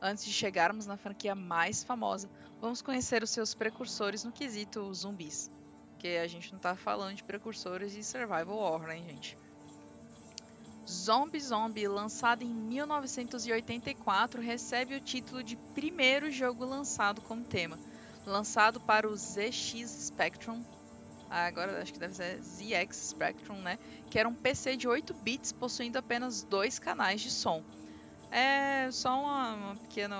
Antes de chegarmos na franquia mais famosa, vamos conhecer os seus precursores no quesito zumbis. Porque a gente não está falando de precursores de survival horror, né, gente? Zombie Zombie, lançado em 1984, recebe o título de primeiro jogo lançado como tema. Lançado para o ZX Spectrum, agora acho que deve ser ZX Spectrum, né? Que era um PC de 8 bits possuindo apenas dois canais de som. É só uma, uma pequena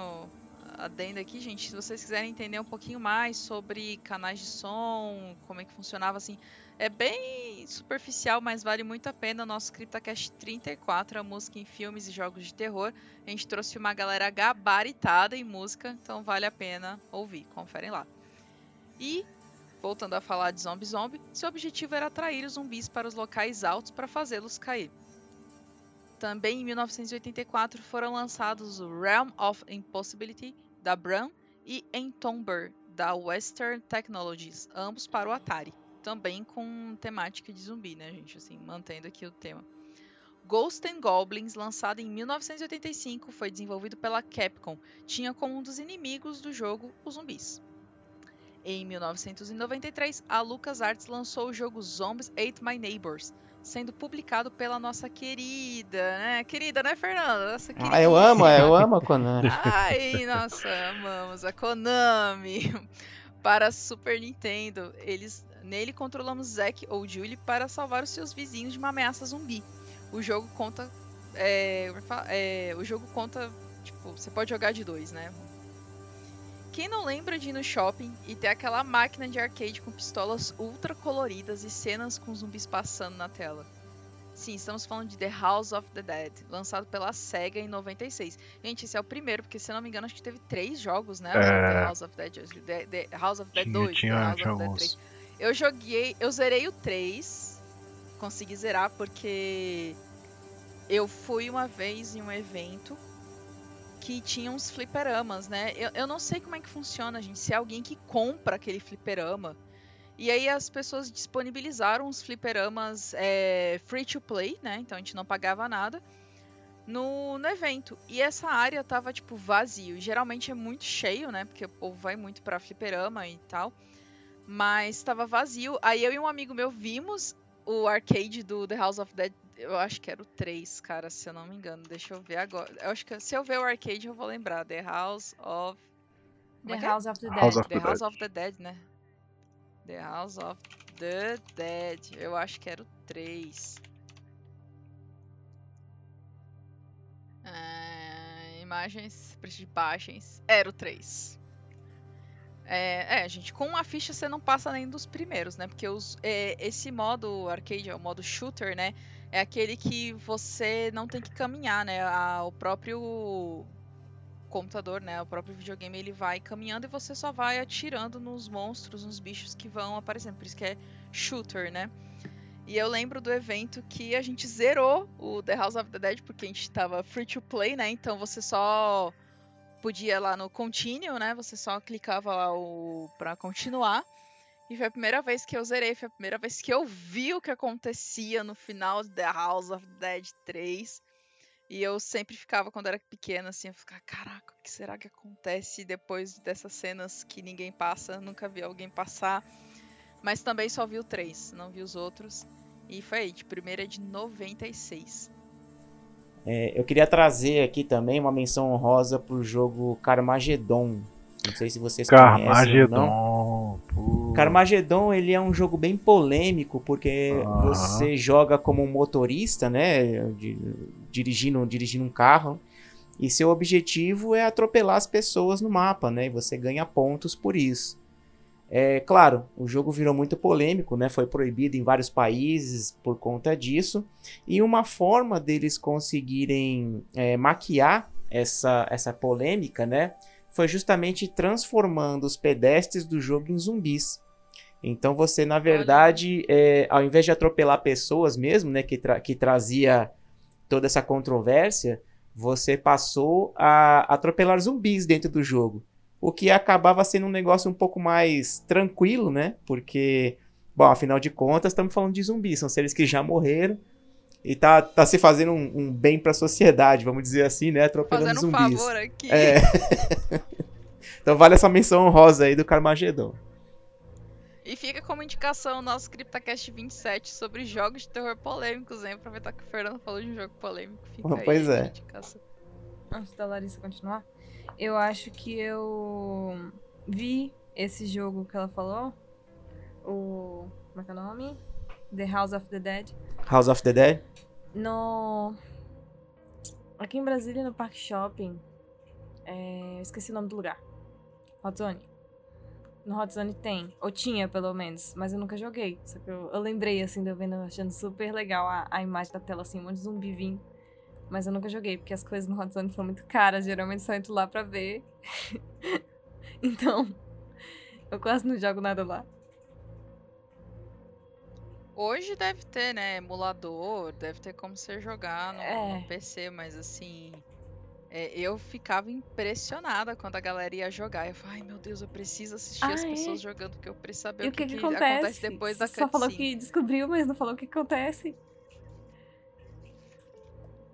adenda aqui, gente. Se vocês quiserem entender um pouquinho mais sobre canais de som, como é que funcionava assim, é bem superficial, mas vale muito a pena. O nosso CryptoCast 34, a música em filmes e jogos de terror. A gente trouxe uma galera gabaritada em música, então vale a pena ouvir. Conferem lá. E, voltando a falar de Zombie Zombie, seu objetivo era atrair os zumbis para os locais altos para fazê-los cair. Também em 1984 foram lançados Realm of Impossibility da Bram e Entomber da Western Technologies, ambos para o Atari também com temática de zumbi, né, gente? Assim, mantendo aqui o tema. Ghost and Goblins, lançado em 1985, foi desenvolvido pela Capcom. Tinha como um dos inimigos do jogo os zumbis. Em 1993, a LucasArts lançou o jogo Zombies Ate My Neighbors, sendo publicado pela nossa querida, né? Querida, né, Fernanda? Nossa querida. Ah, eu amo, eu amo a Konami. Ai, nossa, amamos a Konami. Para Super Nintendo, eles Nele controlamos Zack ou Julie para salvar os seus vizinhos de uma ameaça zumbi. O jogo conta. É, é, o jogo conta. Tipo, você pode jogar de dois, né? Quem não lembra de ir no shopping e ter aquela máquina de arcade com pistolas ultra coloridas e cenas com zumbis passando na tela? Sim, estamos falando de The House of the Dead, lançado pela SEGA em 96. Gente, esse é o primeiro, porque se eu não me engano, acho que teve três jogos, né? É. The House of the Dead, The, The House of the Dead Tinha- 2, tinha- The House tinha of the Dead alguns. 3. Eu joguei, eu zerei o 3, consegui zerar porque eu fui uma vez em um evento que tinha uns fliperamas, né? Eu, eu não sei como é que funciona, gente, se é alguém que compra aquele fliperama. E aí as pessoas disponibilizaram os fliperamas é, free to play, né? Então a gente não pagava nada no, no evento. E essa área tava, tipo, vazio. Geralmente é muito cheio, né? Porque o povo vai muito pra fliperama e tal. Mas tava vazio. Aí eu e um amigo meu vimos o arcade do The House of Dead. Eu acho que era o 3, cara, se eu não me engano. Deixa eu ver agora. Eu acho que se eu ver o arcade eu vou lembrar. The House of. Como The é que é? House of the Dead. House of The the House Dead. of the Dead, né? The House of the Dead. Eu acho que era o 3. Ah, imagens, imagens. Era o 3. É, é, gente, com uma ficha você não passa nem dos primeiros, né? Porque os, é, esse modo arcade, é o modo shooter, né? É aquele que você não tem que caminhar, né? A- o próprio computador, né? O próprio videogame ele vai caminhando e você só vai atirando nos monstros, nos bichos que vão aparecendo. Por isso que é shooter, né? E eu lembro do evento que a gente zerou o The House of the Dead porque a gente tava free to play, né? Então você só podia lá no continue, né? Você só clicava lá o para continuar. E foi a primeira vez que eu zerei, foi a primeira vez que eu vi o que acontecia no final de The House of Dead 3. E eu sempre ficava, quando era pequena, assim, eu ficava, caraca, o que será que acontece depois dessas cenas que ninguém passa? Nunca vi alguém passar. Mas também só vi o 3, não vi os outros. E foi aí, de primeira é de 96. É, eu queria trazer aqui também uma menção honrosa pro jogo Carmageddon. Não sei se vocês conhecem ou não. Carmageddon. Pô. Carmageddon ele é um jogo bem polêmico porque Aham. você joga como um motorista, né, dirigindo, dirigindo um carro e seu objetivo é atropelar as pessoas no mapa, né, e você ganha pontos por isso. É claro, o jogo virou muito polêmico, né, foi proibido em vários países por conta disso e uma forma deles conseguirem é, maquiar essa, essa polêmica, né, foi justamente transformando os pedestres do jogo em zumbis. Então você, na verdade, é, ao invés de atropelar pessoas mesmo, né, que, tra- que trazia toda essa controvérsia, você passou a atropelar zumbis dentro do jogo. O que acabava sendo um negócio um pouco mais tranquilo, né? Porque, bom, afinal de contas, estamos falando de zumbis, são seres que já morreram e tá, tá se fazendo um, um bem para a sociedade, vamos dizer assim, né? Atropelando Fazendo um zumbis. favor aqui. É. então vale essa menção honrosa aí do Carmageddon. E fica como indicação o nosso CryptoCast 27 sobre jogos de terror polêmicos, hein? Aproveitar que o Fernando falou de um jogo polêmico. Fica aí Pois a é. indicação. Antes da Larissa continuar, eu acho que eu vi esse jogo que ela falou. O. Como é que é o nome? The House of the Dead. House of the Dead? No. Aqui em Brasília, no Park Shopping. É... eu Esqueci o nome do lugar. Hot Zone. No Hot Zone tem. Ou tinha, pelo menos. Mas eu nunca joguei. Só que eu, eu lembrei, assim, de eu vendo, achando super legal a, a imagem da tela, assim, um monte de zumbi vindo. Mas eu nunca joguei, porque as coisas no Hot Zone são muito caras. Geralmente só entro lá pra ver. então. Eu quase não jogo nada lá. Hoje deve ter, né? Emulador, deve ter como você jogar no, É. no PC, mas assim. É, eu ficava impressionada quando a galera ia jogar. Eu falava, ai meu Deus, eu preciso assistir Ah, as é? pessoas jogando, porque eu preciso saber E o que, que, que acontece? depois da Só falou que descobriu, mas não falou o que acontece.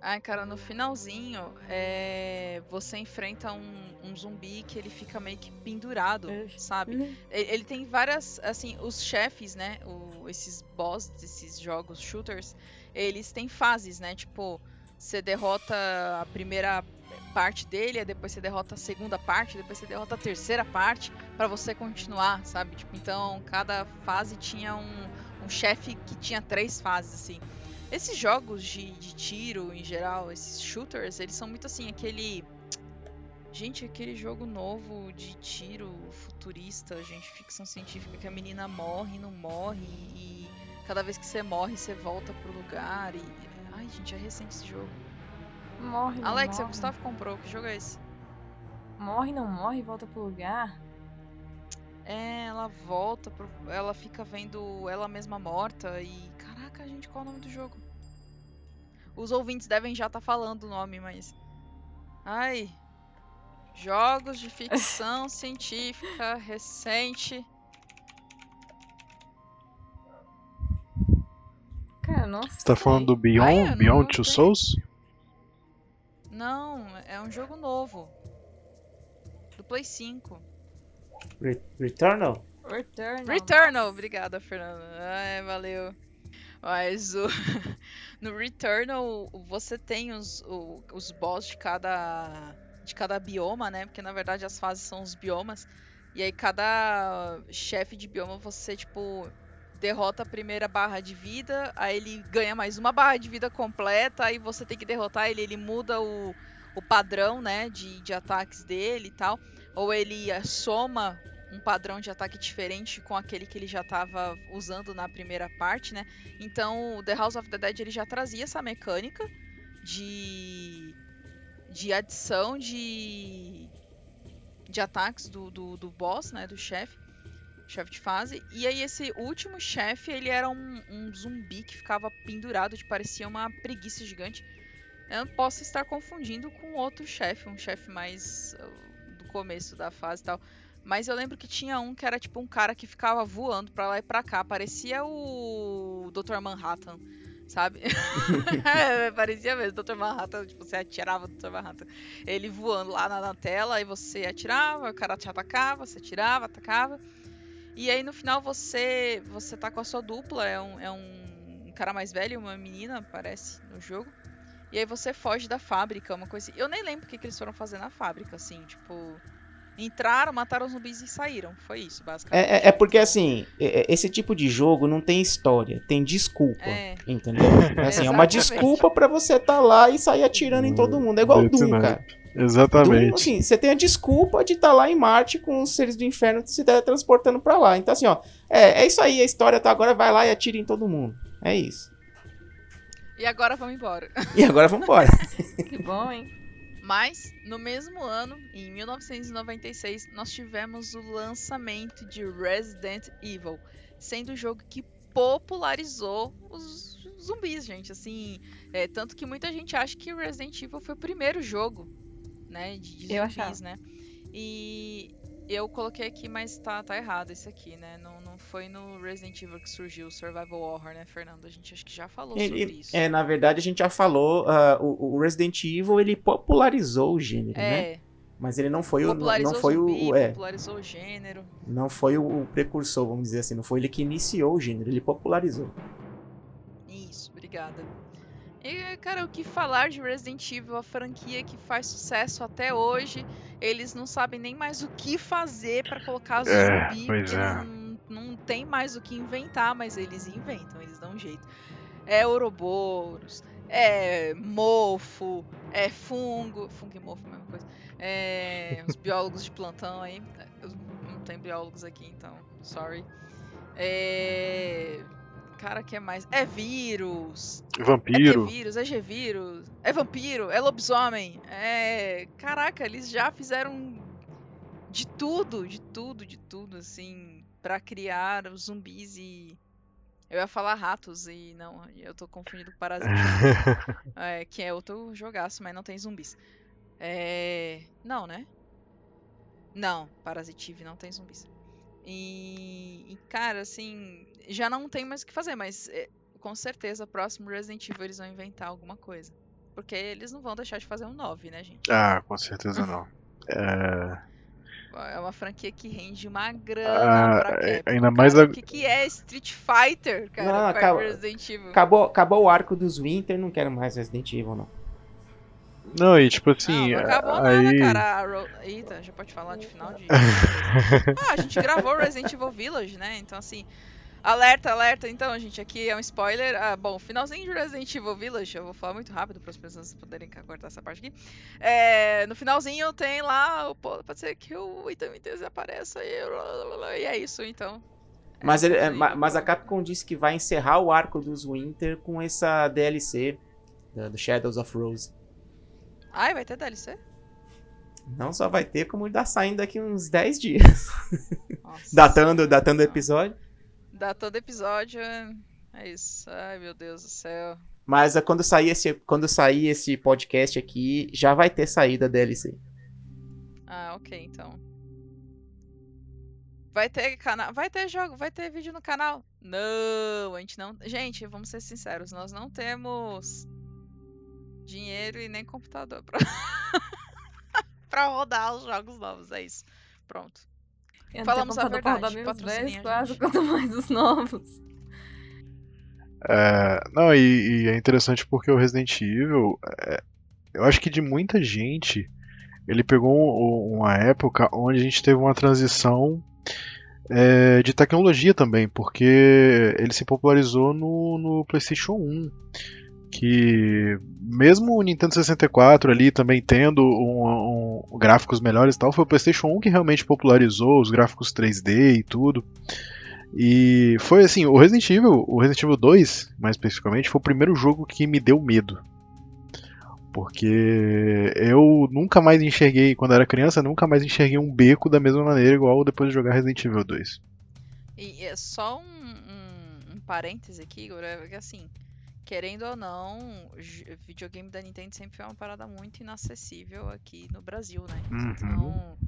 Ai, cara, no finalzinho, é, você enfrenta um, um zumbi que ele fica meio que pendurado, sabe? Uhum. Ele, ele tem várias, assim, os chefes, né? o- esses boss desses jogos shooters, eles têm fases, né? Tipo, você derrota a primeira parte dele, aí depois você derrota a segunda parte, depois você derrota a terceira parte pra você continuar, sabe? Tipo, então cada fase tinha um, um chefe que tinha três fases, assim. Esses jogos de, de tiro, em geral, esses shooters, eles são muito assim, aquele. Gente, aquele jogo novo de tiro futurista, gente, ficção científica, que a menina morre e não morre, e cada vez que você morre, você volta pro lugar e. Ai, gente, é recente esse jogo. Morre, não Alex, o morre. Gustavo comprou, que jogo é esse? Morre, não morre, volta pro lugar. É, ela volta, pro... ela fica vendo ela mesma morta e. Caraca, gente, qual é o nome do jogo? Os ouvintes devem já estar falando o nome, mas. Ai. Jogos de ficção científica recente. Cara, não Você tá falando do Ai, Beyond, não- Beyond Two tenho. Souls? Não, é um jogo novo. Do Play 5. Re- Returnal? Returnal. Returnal, obrigada, Fernanda. Ai, valeu. Mas o no Returnal você tem os, o- os boss de cada de cada bioma, né? Porque na verdade as fases são os biomas. E aí cada chefe de bioma você tipo derrota a primeira barra de vida, aí ele ganha mais uma barra de vida completa, aí você tem que derrotar ele, ele muda o, o padrão, né, de, de ataques dele e tal, ou ele eh, soma um padrão de ataque diferente com aquele que ele já estava usando na primeira parte, né? Então, o The House of the Dead ele já trazia essa mecânica de de adição de de ataques do, do, do boss, né, do chefe, chefe de fase. E aí esse último chefe, ele era um, um zumbi que ficava pendurado, que parecia uma preguiça gigante. Eu posso estar confundindo com outro chefe, um chefe mais uh, do começo da fase e tal. Mas eu lembro que tinha um que era tipo um cara que ficava voando pra lá e pra cá. Parecia o Dr. Manhattan, sabe? É, parecia mesmo, Dr. Manhattan. Tipo, você atirava o Dr. Manhattan. Ele voando lá na, na tela, aí você atirava, o cara te atacava, você atirava, atacava. E aí no final você você tá com a sua dupla, é um, é um, cara mais velho, uma menina, parece, no jogo. E aí você foge da fábrica, uma coisa assim. Eu nem lembro o que, que eles foram fazer na fábrica, assim, tipo. Entraram, mataram os zumbis e saíram. Foi isso, basicamente. É, é- é porque, assim, é- é- esse tipo de jogo não tem história, tem desculpa. É. Entendeu? É, assim, é uma desculpa pra você tá lá e sair atirando em todo mundo. É igual o Doom, cara. Exatamente. assim, você tem a desculpa de estar lá em Marte com os seres do inferno se teletransportando pra lá. Então, assim, ó, é, é isso aí, a história tá agora, vai lá e atira em todo mundo. É isso. E agora vamos embora. E agora vamos embora. Que bom, hein? Mas, no mesmo ano, em 1996, nós tivemos o lançamento de Resident Evil, sendo o jogo que popularizou os zumbis, gente. Assim, é, tanto que muita gente acha que Resident Evil foi o primeiro jogo, né, de, de Eu zumbis, achava. né? E eu coloquei aqui, mas tá, tá errado esse aqui, né? Não, não foi no Resident Evil que surgiu o Survival Horror, né, Fernando? A gente acho que já falou sobre Ele- isso. é, na verdade, a gente já falou, ah, o, o Resident Evil, ele popularizou o gênero, né? É, Mas ele não foi o. Não, foi o, zumbi, o- é, popularizou o gênero. não foi o, o precursor, vamos dizer assim. Não foi ele que iniciou o gênero, ele popularizou. Isso, obrigada. E, cara, o que falar de Resident Evil, a franquia que faz sucesso até hoje? Eles não sabem nem mais o que fazer pra colocar É, zumbi, porque é. não, não tem mais o que inventar, mas eles inventam, eles dão um jeito. É Ouroboros, é mofo, é fungo, fungo e mofo, mesma coisa. É, os biólogos de plantão aí, não tem biólogos aqui, então, sorry. É, cara, que é mais? É vírus, é Vampiro. T-vírus, é G-vírus, é vampiro, é lobisomem, é. Caraca, eles já fizeram de tudo, de tudo, de tudo, assim, pra criar os zumbis e. Eu ia falar ratos e não, eu tô confundindo com parasita. é, que é outro jogaço, mas não tem zumbis. É. Não, né? Não, Parasitive não tem zumbis. E, e, cara, assim, já não tem mais o que fazer, mas é, com certeza, próximo Resident Evil eles vão inventar alguma coisa. Porque eles não vão deixar de fazer um 9, né, gente? ah, com certeza não. É, É uma franquia que rende uma grana Ah, pra é, Capcom, ainda cara. mais a- O que, que é Street Fighter, cara, Não, de Resident Evil? Acabou, acabou o arco dos Winter, não quero mais Resident Evil, não. Não, e tipo assim, não, não acabou aí. nada, cara. A Ro... Eita, já pode falar de final de. ah, a gente gravou Resident Evil Village, né? Então, assim. Alerta, alerta. Então, gente, aqui é um spoiler. Ah, bom, finalzinho de Resident Evil Village. Eu vou falar muito rápido para as pessoas poderem cortar essa parte aqui. É, no finalzinho tem lá. o- Pode ser que o Itami apareça e. E é isso, então. Mas, ele- é, mas a Capcom disse que vai encerrar o arco dos Winter com essa DLC da- do Shadows of Rose. Ai, vai ter DLC? Não só vai ter, como tá saindo daqui uns 10 dias. Nossa. Datando, datando o episódio. Datando episódio. é- isso. Ai, meu Deus do céu. Mas é, quando sair esse, quando sair esse podcast aqui, já vai ter saído a DLC. Ah, ok, então. Vai ter canal, vai ter jogo, vai ter vídeo no canal? Não, a gente não. Gente, vamos ser sinceros, nós não temos dinheiro e nem computador pra, pra rodar os jogos novos, é isso. Pronto. Eu Falamos a verdade, velhos, quase quanto mais os novos. É, não, e, e é interessante porque o Resident Evil, é, eu acho que de muita gente, ele pegou um- uma época onde a gente teve uma transição é, de tecnologia também, porque ele se popularizou no, no PlayStation 1. Que mesmo o Nintendo 64 ali também tendo um, um- gráficos melhores e tal, foi o PlayStation 1 que realmente popularizou os gráficos 3D e tudo. E foi assim, o Resident Evil, o Resident Evil 2, mais especificamente, foi o primeiro jogo que me deu medo. Porque eu nunca mais enxerguei, quando era criança, nunca mais enxerguei um beco da mesma maneira, igual depois de jogar Resident Evil 2. E é só um, um, um parêntese aqui, Igor, é que assim, querendo ou não, videogame da Nintendo sempre foi uma parada muito inacessível aqui no Brasil, né? Uhum. Então,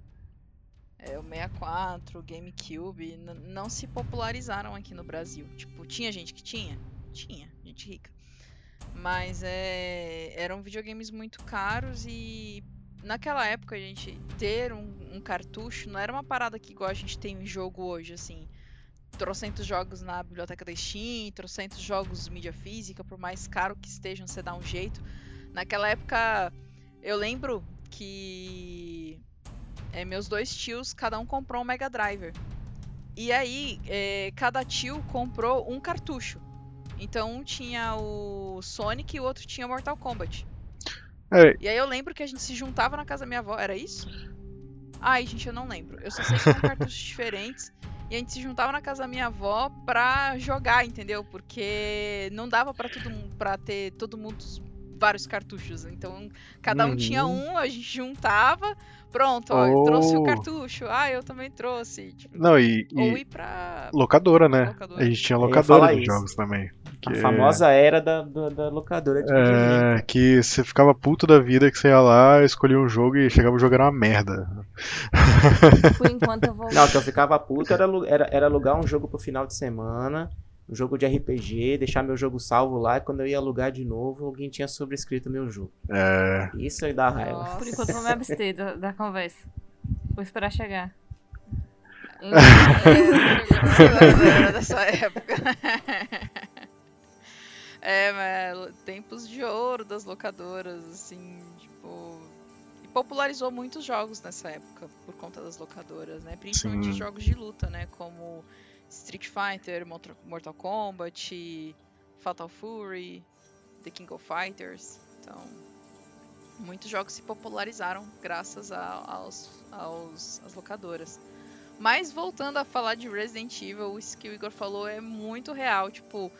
é, o 64, o GameCube, não se popularizaram aqui no Brasil. Tipo, tinha gente que tinha? Tinha, gente rica. Mas é, eram videogames muito caros e naquela época a gente ter um, um cartucho não era uma parada que igual a gente tem em jogo hoje, assim. Trocentos jogos na biblioteca da Steam, trocentos jogos mídia física, por mais caro que estejam, você dá um jeito. Naquela época, eu lembro que é, meus dois tios, cada um comprou um Mega Driver. E aí, é, cada tio comprou um cartucho. Então, um tinha o Sonic e o outro tinha Mortal Kombat. É. E aí eu lembro que a gente se juntava na casa da minha avó, era isso? Ai, gente, eu não lembro. Eu só sei que eram cartuchos diferentes. E a gente se juntava na casa da minha avó pra jogar, entendeu? Porque não dava pra todo mundo, para ter todo mundo os vários cartuchos. Então, cada um Uhum. tinha um, a gente juntava. Pronto, ó, eu trouxe o Oh. cartucho. Ah, eu também trouxe. Tipo, Não, e, e ou ir pra. locadora, né? Locadora. A gente tinha locadora de isso. jogos também. A que- famosa era da, da, da locadora de videogame. É, que você ficava puto da vida que você ia lá, escolhia um jogo e chegava o jogo era uma merda. Por enquanto eu vou. Não, que eu ficava puto era, era, era alugar um jogo pro final de semana, um jogo de RPG, deixar meu jogo salvo lá e quando eu ia alugar de novo, alguém tinha sobrescrito meu jogo. É, Isso aí dá raiva. Nossa. Por enquanto eu vou me abster da, da conversa. Vou esperar chegar. Era dessa época. É, mas tempos de ouro das locadoras, assim, tipo. E popularizou muitos jogos nessa época por conta das locadoras, né? Principalmente Sim. os jogos de luta, né? Como Street Fighter, Mortal- Mortal Kombat, Fatal Fury, The King of Fighters. Então, muitos jogos se popularizaram graças a- aos, aos, às locadoras. Mas voltando a falar de Resident Evil, isso que o Igor falou é muito real. Tipo,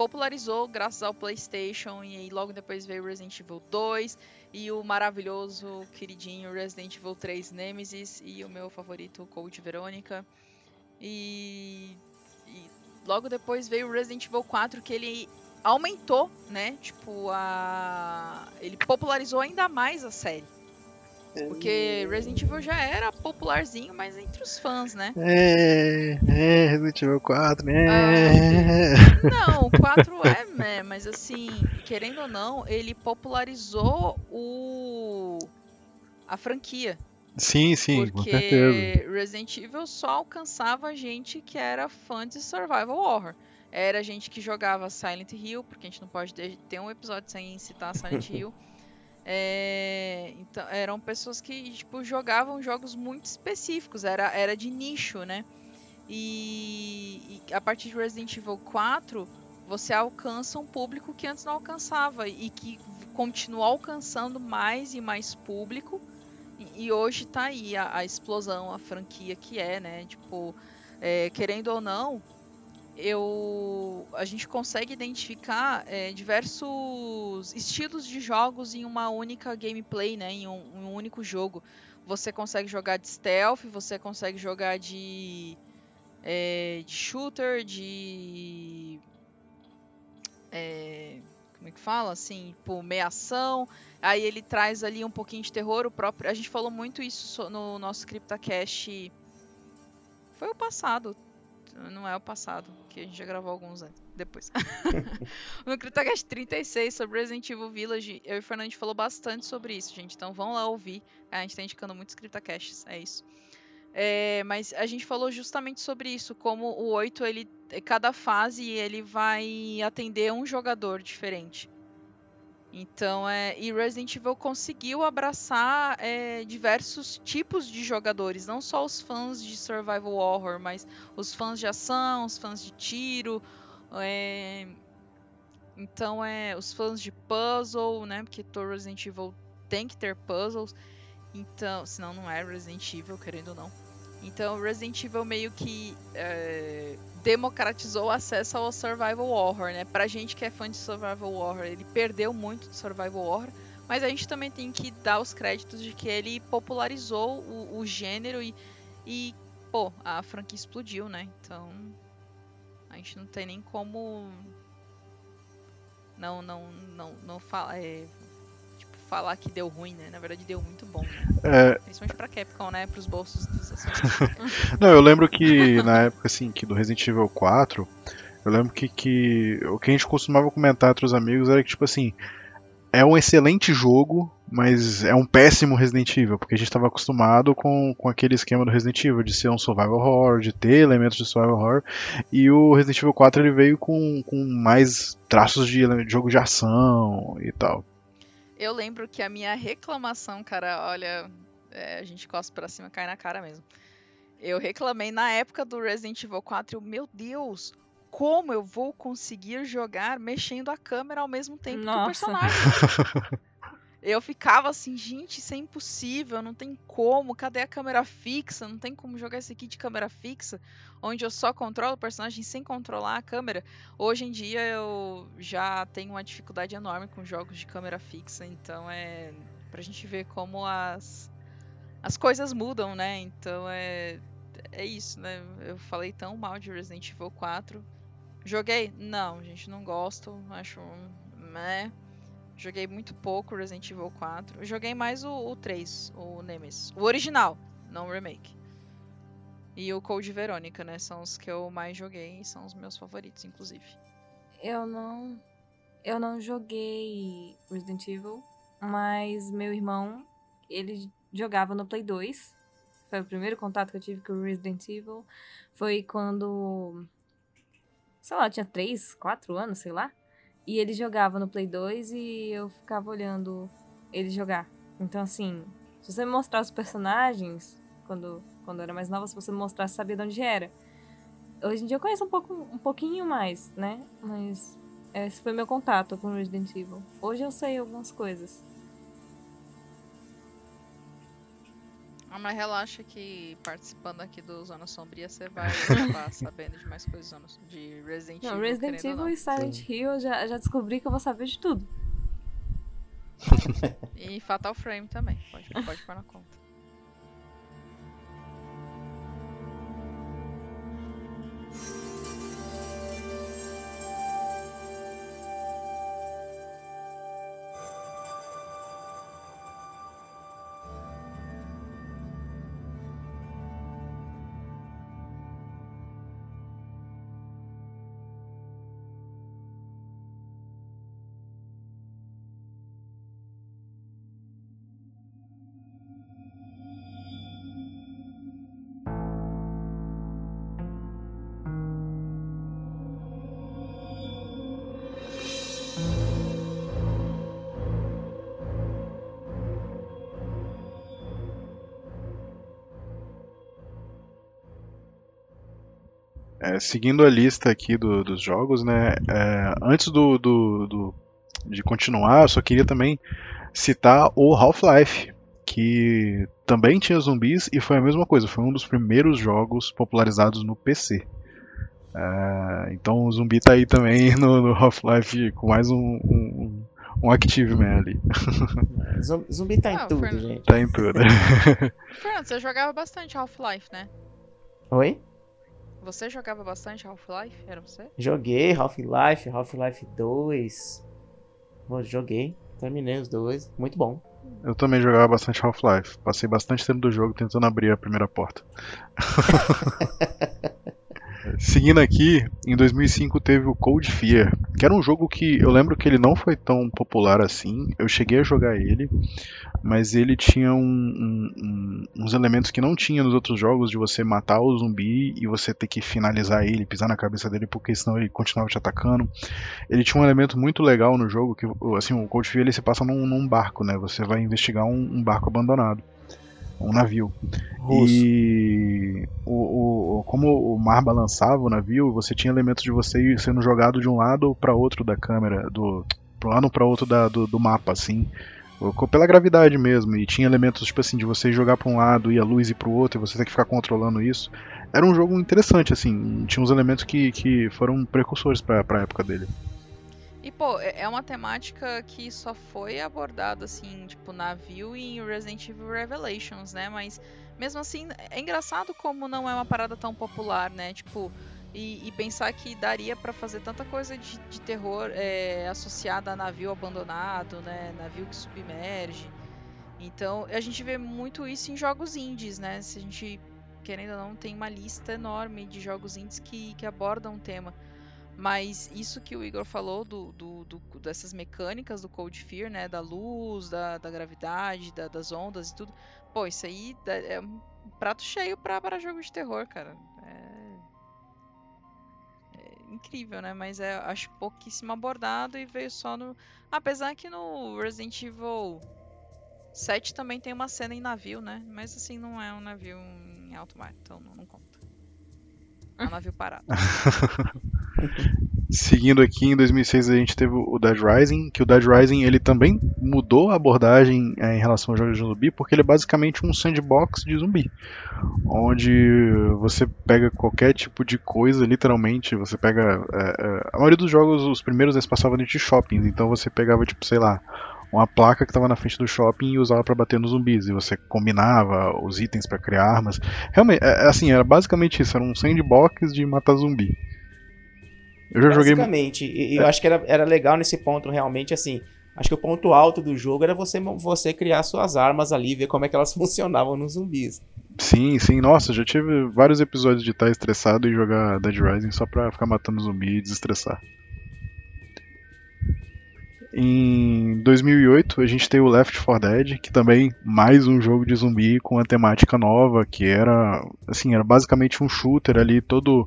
popularizou graças ao PlayStation e logo depois veio Resident Evil 2 e o maravilhoso, queridinho Resident Evil 3 Nemesis e o meu favorito Code Verônica. E, e logo depois veio Resident Evil 4 que ele aumentou, né? Tipo, a ele popularizou ainda mais a série. Porque Resident Evil já era popularzinho, mas entre os fãs, né? é, é, Resident Evil 4, né? Não, o 4 é, né? Mas assim, querendo ou não, ele popularizou o a franquia. Sim, sim, com porque certeza. Resident Evil só alcançava gente que era fã de survival horror. Era gente que jogava Silent Hill, porque a gente não pode de- ter um episódio sem citar Silent Hill. É, então, eram pessoas que tipo, jogavam jogos muito específicos, era, era de nicho, né? E, e a partir de Resident Evil 4, você alcança um público que antes não alcançava e que continua alcançando mais e mais público. E, e hoje tá aí a, a explosão, a franquia que é, né? Tipo, é, querendo ou não, eu a gente consegue identificar é, diversos estilos de jogos em uma única gameplay, né? Em um, um, único jogo. Você consegue jogar de stealth, você consegue jogar de, é, de shooter, de é, como é que fala? Assim, por meia ação. Aí ele traz ali um pouquinho de terror. O próprio, a gente falou muito isso no nosso CryptoCast. Foi o passado, não é o passado, que a gente já gravou alguns anos depois. no CryptoCast 36 sobre Resident Evil Village, eu e o Fernando falou bastante sobre isso, gente. Então vão lá ouvir. A gente tá indicando muitos CryptoCasts, é isso. É, mas a gente falou justamente sobre isso, como o 8, ele, cada fase ele vai atender um jogador diferente. Então, é, e Resident Evil conseguiu abraçar é, diversos tipos de jogadores, não só os fãs de survival horror, mas os fãs de ação, os fãs de tiro, é, então é os fãs de puzzle, né? Porque todo Resident Evil tem que ter puzzles, então, senão não é Resident Evil, querendo ou não. Então, Resident Evil meio que é, democratizou o acesso ao survival horror, né? Pra gente que é fã de survival horror, ele perdeu muito de survival horror, mas a gente também tem que dar os créditos de que ele popularizou o, o gênero e, e, pô, a franquia explodiu, né? Então, a gente não tem nem como não não não não falar é, falar que deu ruim, né? Na verdade deu muito bom. Né? É... Principalmente pra Capcom, né? Pros bolsos dos Não, eu lembro que na época assim, que do Resident Evil 4, eu lembro que, que o que a gente costumava comentar entre os amigos era que, tipo assim, é um excelente jogo, mas é um péssimo Resident Evil, porque a gente estava acostumado com, com aquele esquema do Resident Evil, de ser um survival horror, de ter elementos de survival horror, e o Resident Evil 4 ele veio com, com mais traços de, de jogo de ação e tal. Eu lembro que a minha reclamação, cara, olha, é, a gente costa pra cima, cai na cara mesmo. Eu reclamei na época do Resident Evil 4, eu, meu Deus, como eu vou conseguir jogar mexendo a câmera ao mesmo tempo Nossa. que o personagem? eu ficava assim, gente, isso é impossível, não tem como, cadê a câmera fixa? Não tem como jogar esse aqui de câmera fixa, onde eu só controlo o personagem sem controlar a câmera. Hoje em dia eu já tenho uma dificuldade enorme com jogos de câmera fixa, então é pra gente ver como as as coisas mudam, né? Então é é isso, né? Eu falei tão mal de Resident Evil 4 Joguei? Não, gente, não gosto. Acho. Né? Joguei muito pouco Resident Evil 4. Joguei mais o, o 3, o Nemesis. O original, não o remake. E o Code Verônica, né? São os que eu mais joguei e são os meus favoritos, inclusive. Eu não. Eu não joguei Resident Evil, mas meu irmão, ele jogava no Play 2. Foi o primeiro contato que eu tive com o Resident Evil. Foi quando sei lá, tinha 3, 4 anos, sei lá. E ele jogava no Play 2 e eu ficava olhando ele jogar. Então, assim, se você me mostrar os personagens, quando, quando eu era mais nova, se você me mostrasse, sabia de onde era. Hoje em dia eu conheço um, pouco, um pouquinho mais, né? Mas esse foi meu contato com Resident Evil. Hoje eu sei algumas coisas. Mas relaxa que participando aqui do Zona Sombria você vai acabar sabendo de mais coisas de Resident Evil. Não, Resident Evil e Silent Sim. Hill já, já descobri que eu vou saber de tudo. e Fatal Frame também, pode, pode pôr na conta. Seguindo a lista aqui do, dos jogos, né? É, antes do, do, do, de continuar, eu só queria também citar o Half-Life, que também tinha zumbis e foi a mesma coisa. Foi um dos primeiros jogos popularizados no PC. É, então o zumbi tá aí também no, no Half-Life com mais um, um, um Active Man ali. Zum- Zumbi tá em Ah, tudo, Fernando. gente. Tá em tudo. Fernando, você jogava bastante Half-Life, né? Oi? Você jogava bastante Half-Life? Era você? Joguei Half-Life, Half-Life 2. Pô, Joguei, terminei os dois. Muito bom. Eu também jogava bastante Half-Life. Passei bastante tempo do jogo tentando abrir a primeira porta. Seguindo aqui, em 2005 teve o Cold Fear, que era um jogo que eu lembro que ele não foi tão popular assim. Eu cheguei a jogar ele, mas ele tinha um- um- uns elementos que não tinha nos outros jogos de você matar o zumbi e você ter que finalizar ele, pisar na cabeça dele, porque senão ele continuava te atacando. Ele tinha um elemento muito legal no jogo que, assim, o Cold Fear ele se passa num, num barco, né? Você vai investigar um, um barco abandonado, um navio. Russo. E o, o- como o mar balançava o navio, você tinha elementos de você ir sendo jogado de um lado para outro da câmera, do pro lado para outro da- do, do mapa, assim. Pela gravidade mesmo, e tinha elementos tipo assim de você jogar para um lado e a luz ir para o outro e você ter que ficar controlando isso. Era um jogo interessante, assim, tinha uns elementos que, que foram precursores para a época dele. E, pô, é é uma temática que só foi abordada, assim, tipo, navio e em Resident Evil Revelations, né? Mas, mesmo assim, é engraçado como não é uma parada tão popular, né? Tipo, e, e pensar que daria pra fazer tanta coisa de, de terror é, associada a navio abandonado, né? Navio que submerge. Então, a gente vê muito isso em jogos indies, né? Se a gente, querendo ou não, tem uma lista enorme de jogos indies que, que abordam o tema. Mas isso que o Igor falou do, do- do- dessas mecânicas do Cold Fear, né? Da luz, da, da gravidade, da- das ondas e tudo. Pô, isso aí é um prato cheio pra, para jogo de terror, cara. É, é incrível, né? Mas é, acho pouquíssimo abordado e veio só no. Apesar que no Resident Evil 7 também tem uma cena em navio, né? Mas assim, não é um navio em alto mar, então não, não conta. É um navio parado. Seguindo aqui, em 2006 a gente teve o Dead Rising, que o Dead Rising ele também mudou a abordagem eh, em relação aos jogos de zumbi, porque ele é basicamente um sandbox de zumbi, onde você pega qualquer tipo de coisa, literalmente, você pega... eh, eh, a maioria dos jogos, os primeiros, eles passavam dentro de shoppings, então você pegava, tipo, sei lá, uma placa que estava na frente do shopping e usava para bater nos zumbis, e você combinava os itens para criar armas. Realmente, é, é assim, era basicamente isso, era um sandbox de matar zumbi. Eu já joguei Basicamente, e e eu acho que era, era legal nesse ponto realmente, assim. Acho que o ponto alto do jogo era você, você criar suas armas ali, ver como é que elas funcionavam nos zumbis. Sim, sim, nossa, já tive vários episódios de estar estressado e jogar Dead Rising só pra ficar matando zumbi e desestressar. Em 2008 a gente tem o Left 4 Dead, que também mais um jogo de zumbi com uma temática nova, que era assim, era basicamente um shooter ali todo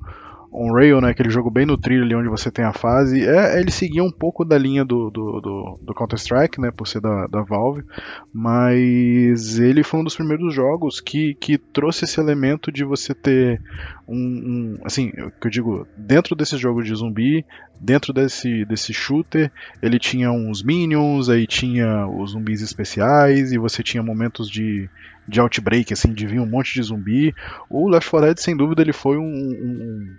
on rail, né, aquele jogo bem no trilho ali onde você tem a fase. É, ele seguia um pouco da linha do, do, do, do Counter-Strike, né, por ser da, da Valve, mas ele foi um dos primeiros jogos que, que trouxe esse elemento de você ter um, um assim, que eu digo, dentro desse jogo de zumbi, dentro desse, desse shooter, ele tinha uns minions, aí tinha os zumbis especiais, e você tinha momentos de, de outbreak, assim, de vir um monte de zumbi. O Left 4 Dead, sem dúvida, ele foi um- um-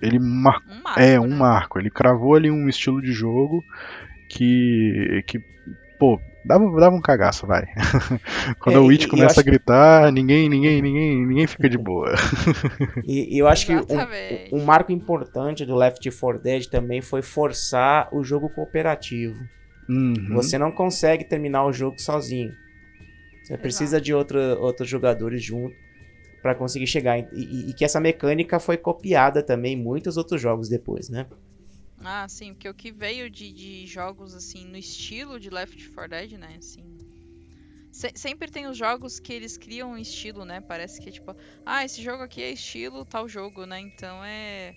ele mar... Um marco, É, um né? marco. Ele cravou ali um estilo de jogo que. que pô, dava, dava um cagaço, vai. Quando É, o Witch eu começa a gritar, ninguém, ninguém, ninguém, ninguém fica de boa. E, e eu acho que Exatamente. um, um marco importante do Left 4 Dead também foi forçar o jogo cooperativo. Uhum. Você não consegue terminar o jogo sozinho. Você precisa de outro, outros jogadores junto para conseguir chegar. E, e- e que essa mecânica foi copiada também em muitos outros jogos depois, né? Ah, sim, porque o que veio de, de jogos assim no estilo de Left 4 Dead, né? Assim, se- sempre tem os jogos que eles criam um estilo, né? Parece que é tipo, ah, esse jogo aqui é estilo tal jogo, né? Então é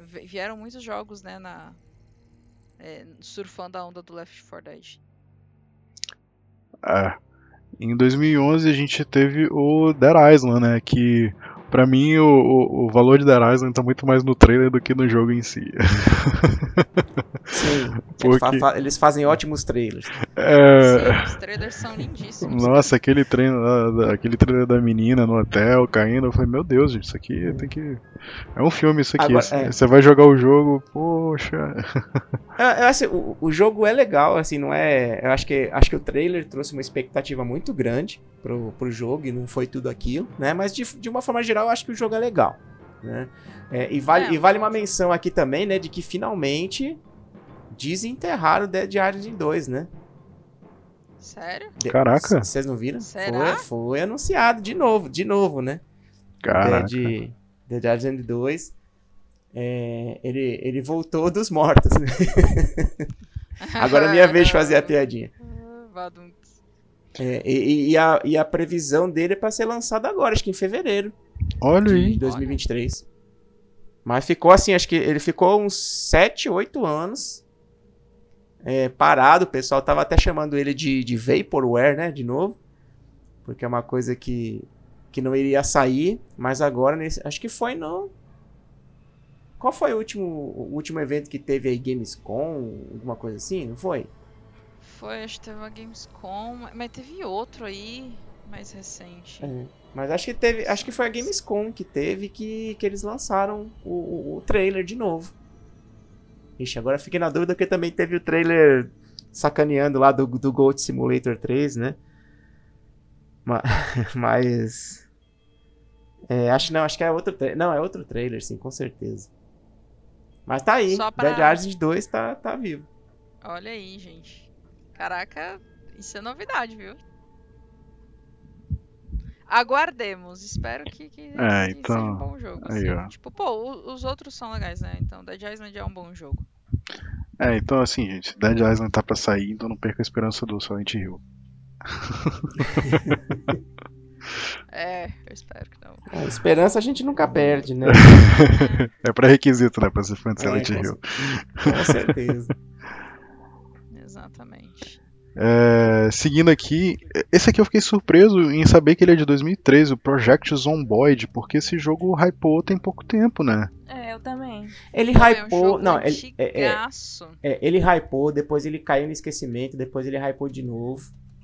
vi- vieram muitos jogos, né? Na é, surfando a onda do Left 4 Dead. É. Em 2011 a gente teve o Dead Island, né? Que pra mim o, o, o valor de Dead Island tá muito mais no trailer do que no jogo em si. Sim. Eles, Porque- fa- fa- eles fazem ótimos trailers. É, Sim, os trailers são lindíssimos. Nossa, aquele treino, da- aquele trailer da menina no hotel caindo, eu falei, meu Deus, gente, isso aqui tem que. É um filme isso aqui. Agora, Você é. você vai jogar o jogo, poxa. Eu acho, o, o jogo é legal, assim, não é. Eu acho que, acho que o trailer trouxe uma expectativa muito grande pro, pro jogo e não foi tudo aquilo, né? Mas de, de uma forma geral, eu acho que o jogo é legal. Né? É, e, vale, É, e vale uma menção aqui também, né? De que finalmente desenterraram o Dead Island 2, né? Sério? De- Caraca. Vocês não viram? Será? Foi, foi anunciado de novo, de novo, né? Caraca. Dead, Dead Island 2. é, ele, ele voltou dos mortos, né? Agora é minha vez de fazer a piadinha. É, e, e a, e a previsão dele é pra ser lançado agora, acho que em fevereiro Olha de aí. 2023. Mas ficou assim, acho que ele ficou uns 7, 8 anos é, parado. O pessoal tava até chamando ele de, de Vaporware, né? De novo. Porque é uma coisa que, que não iria sair. Mas agora, nesse, acho que foi no. Qual foi o último, o último evento que teve aí? Gamescom? Alguma coisa assim? Não foi? Foi, acho que teve uma Gamescom, mas teve outro aí, mais recente. É, mas acho que teve, acho que foi a Gamescom que teve que, que eles lançaram o, o, o trailer de novo. Ixi, agora eu fiquei na dúvida porque também teve o trailer sacaneando lá do, do Goat Simulator 3, né? Ma- Mas. É, acho não, acho que é outro trailer. Não, é outro trailer, sim, com certeza. Mas tá aí. Só pra- Dead Island 2 tá, tá vivo. Olha aí, gente. Caraca, isso é novidade, viu? Aguardemos. Espero que, que, É, que seja então, um bom jogo. aí, assim. Tipo, pô, os outros são legais, né? Então, Dead Island é um bom jogo. É, então assim, gente, Dead Island tá pra sair, então não perca a esperança do Silent Hill. É, eu espero que não. A esperança a gente nunca perde, né? É pré-requisito, né, pra ser fã de É, Silent com Hill. Com certeza. É, seguindo aqui, esse aqui eu fiquei surpreso em saber que ele é de 2013, o Project Zomboid, porque esse jogo hypou tem pouco tempo, né? É, eu também. Ele Pô, é um hypou. não, ele, é, é. É, ele hypou, depois ele caiu no esquecimento, depois ele hypou de novo.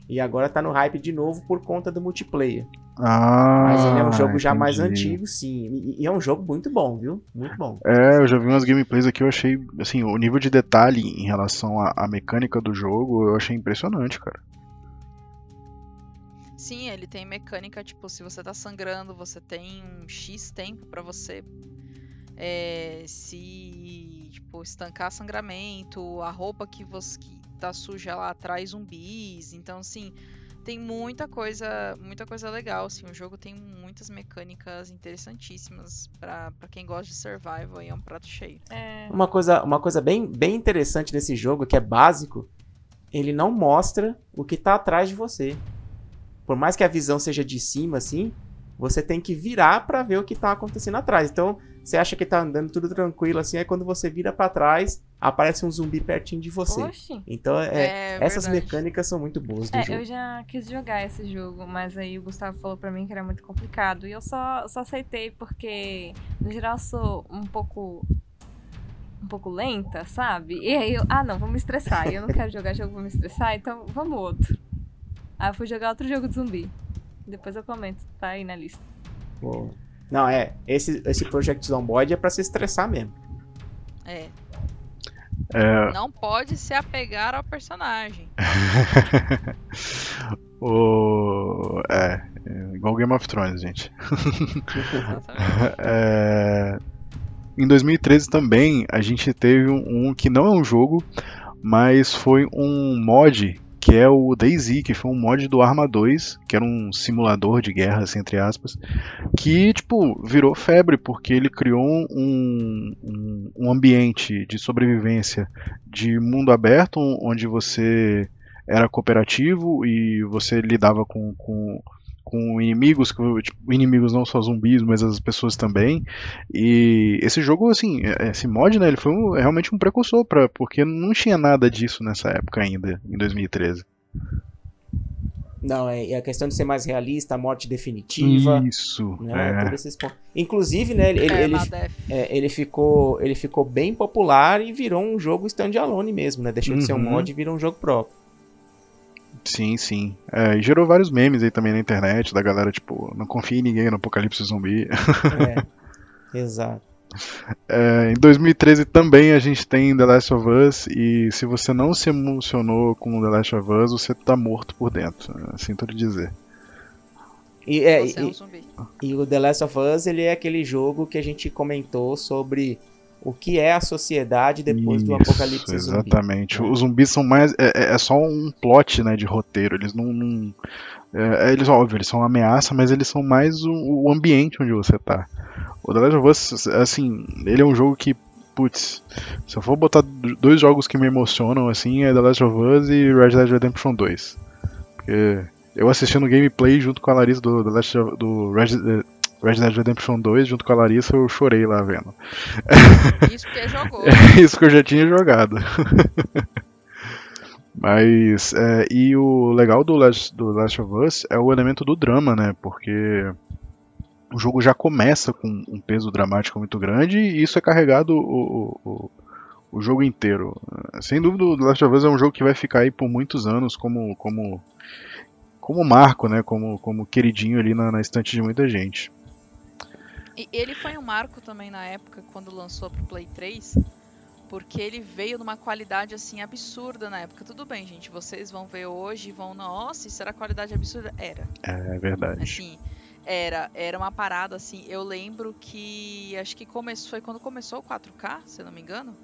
E agora tá no hype de novo por conta do multiplayer. Ah, Mas ele é um jogo já mais antigo, sim. E, é um jogo muito bom, viu? Muito bom. É, eu já vi umas gameplays aqui, eu achei, assim, o nível de detalhe em relação à, à mecânica do jogo, eu achei impressionante, cara. Sim, ele tem mecânica, tipo, se você tá sangrando, você tem um X tempo pra você é, se, tipo, estancar sangramento, a roupa que você que tá suja lá traz zumbis, então assim, tem muita coisa, muita coisa legal, assim, o jogo tem muitas mecânicas interessantíssimas pra pra quem gosta de survival e é um prato cheio. É, Uma coisa, uma coisa bem, bem interessante desse jogo, que é básico, ele não mostra o que tá atrás de você. Por mais que a visão seja de cima, assim, você tem que virar pra ver o que tá acontecendo atrás. Então, você acha que tá andando tudo tranquilo, assim, aí quando você vira pra trás, aparece um zumbi pertinho de você. Oxi. Então, é, É, essas verdade. mecânicas são muito boas do É, jogo. eu já quis jogar esse jogo, mas aí o Gustavo falou pra mim que era muito complicado. E eu só, só aceitei porque, no geral, eu sou um pouco. um pouco lenta, sabe? E aí eu. Ah, não, vou me estressar. E eu não quero jogar jogo pra me estressar, então vamos outro. Aí eu fui jogar outro jogo de zumbi. Depois eu comento, tá aí na lista. Pô. Não, é. Esse, esse Project Zomboid é pra se estressar mesmo. É, É, não pode se apegar ao personagem. o... é, é igual Game of Thrones, gente. É, Em 2013 também a gente teve um, um que não é um jogo, mas foi um mod que é o DayZ, que foi um mod do Arma 2, que era um simulador de guerra, assim, entre aspas, que, tipo, virou febre, porque ele criou um, um, um ambiente de sobrevivência de mundo aberto, onde você era cooperativo e você lidava com, com, com inimigos, que, tipo, inimigos não só zumbis, mas as pessoas também. E esse jogo, assim, esse mod, né, ele foi um- realmente um precursor, pra, porque não tinha nada disso nessa época ainda, em 2013. Não, é, é a questão de ser mais realista, a morte definitiva. Isso. Né, é. Inclusive, né, ele, ele, é, ele ficou, ele ficou bem popular e virou um jogo standalone mesmo, né? Deixou de ser um Uhum. mod e virou um jogo próprio. Sim, sim. É, e gerou vários memes aí também na internet da galera, tipo, não confia em ninguém no apocalipse zumbi. É, exato. É, em 2013 também a gente tem The Last of Us, e se você não se emocionou com The Last of Us, você tá morto por dentro. é, Sinto lhe dizer. E, é, é e- um zumbi. E o The Last of Us, ele é aquele jogo que a gente comentou sobre o que é a sociedade depois do Isso, apocalipse zumbi. Exatamente. né? Os zumbis são mais. É, é- é só um plot né, de roteiro. Eles não. não- é, eles, óbvio, eles são uma ameaça, mas eles são mais o, o ambiente onde você tá. O The Last of Us, assim, ele é um jogo que. Putz, se eu for botar dois jogos que me emocionam, assim, é The Last of Us e Red Dead Redemption 2. Porque eu assistindo gameplay junto com a Larissa do, The Last of- do Red, Red Dead Redemption 2, junto com a Larissa, eu chorei lá vendo. Isso porque jogou. Isso que eu já tinha jogado. Mas, é, e o legal do Last, do Last of Us é o elemento do drama, né? Porque o jogo já começa com um peso dramático muito grande e isso é carregado o, o, o, jogo inteiro. Sem dúvida, o Last of Us é um jogo que vai ficar aí por muitos anos como, como, como marco, né? Como, como queridinho ali na, na estante de muita gente. E ele foi um marco também na época, quando lançou pro Play 3, porque ele veio numa qualidade assim absurda na época. Tudo bem, gente, vocês vão ver hoje e vão, nossa, isso era qualidade absurda. Era. É verdade. Assim, era, era uma parada assim. Eu lembro que acho que começou, foi quando começou o 4K, se eu não me engano.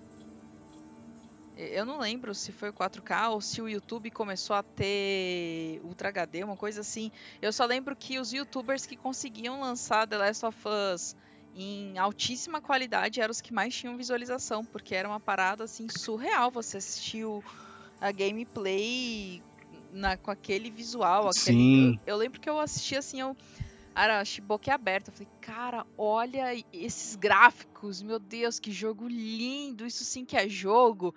Eu não lembro se foi o 4K ou se o YouTube começou a ter Ultra HD, uma coisa assim. Eu só lembro que os YouTubers que conseguiam lançar The Last of Us em altíssima qualidade eram os que mais tinham visualização, porque era uma parada assim surreal. Você assistiu a gameplay na, com aquele visual, aquele, Sim. eu, eu lembro que eu assisti assim, eu era achei boquiaberta. Eu falei, cara, olha esses gráficos, meu Deus, que jogo lindo, isso sim que é jogo.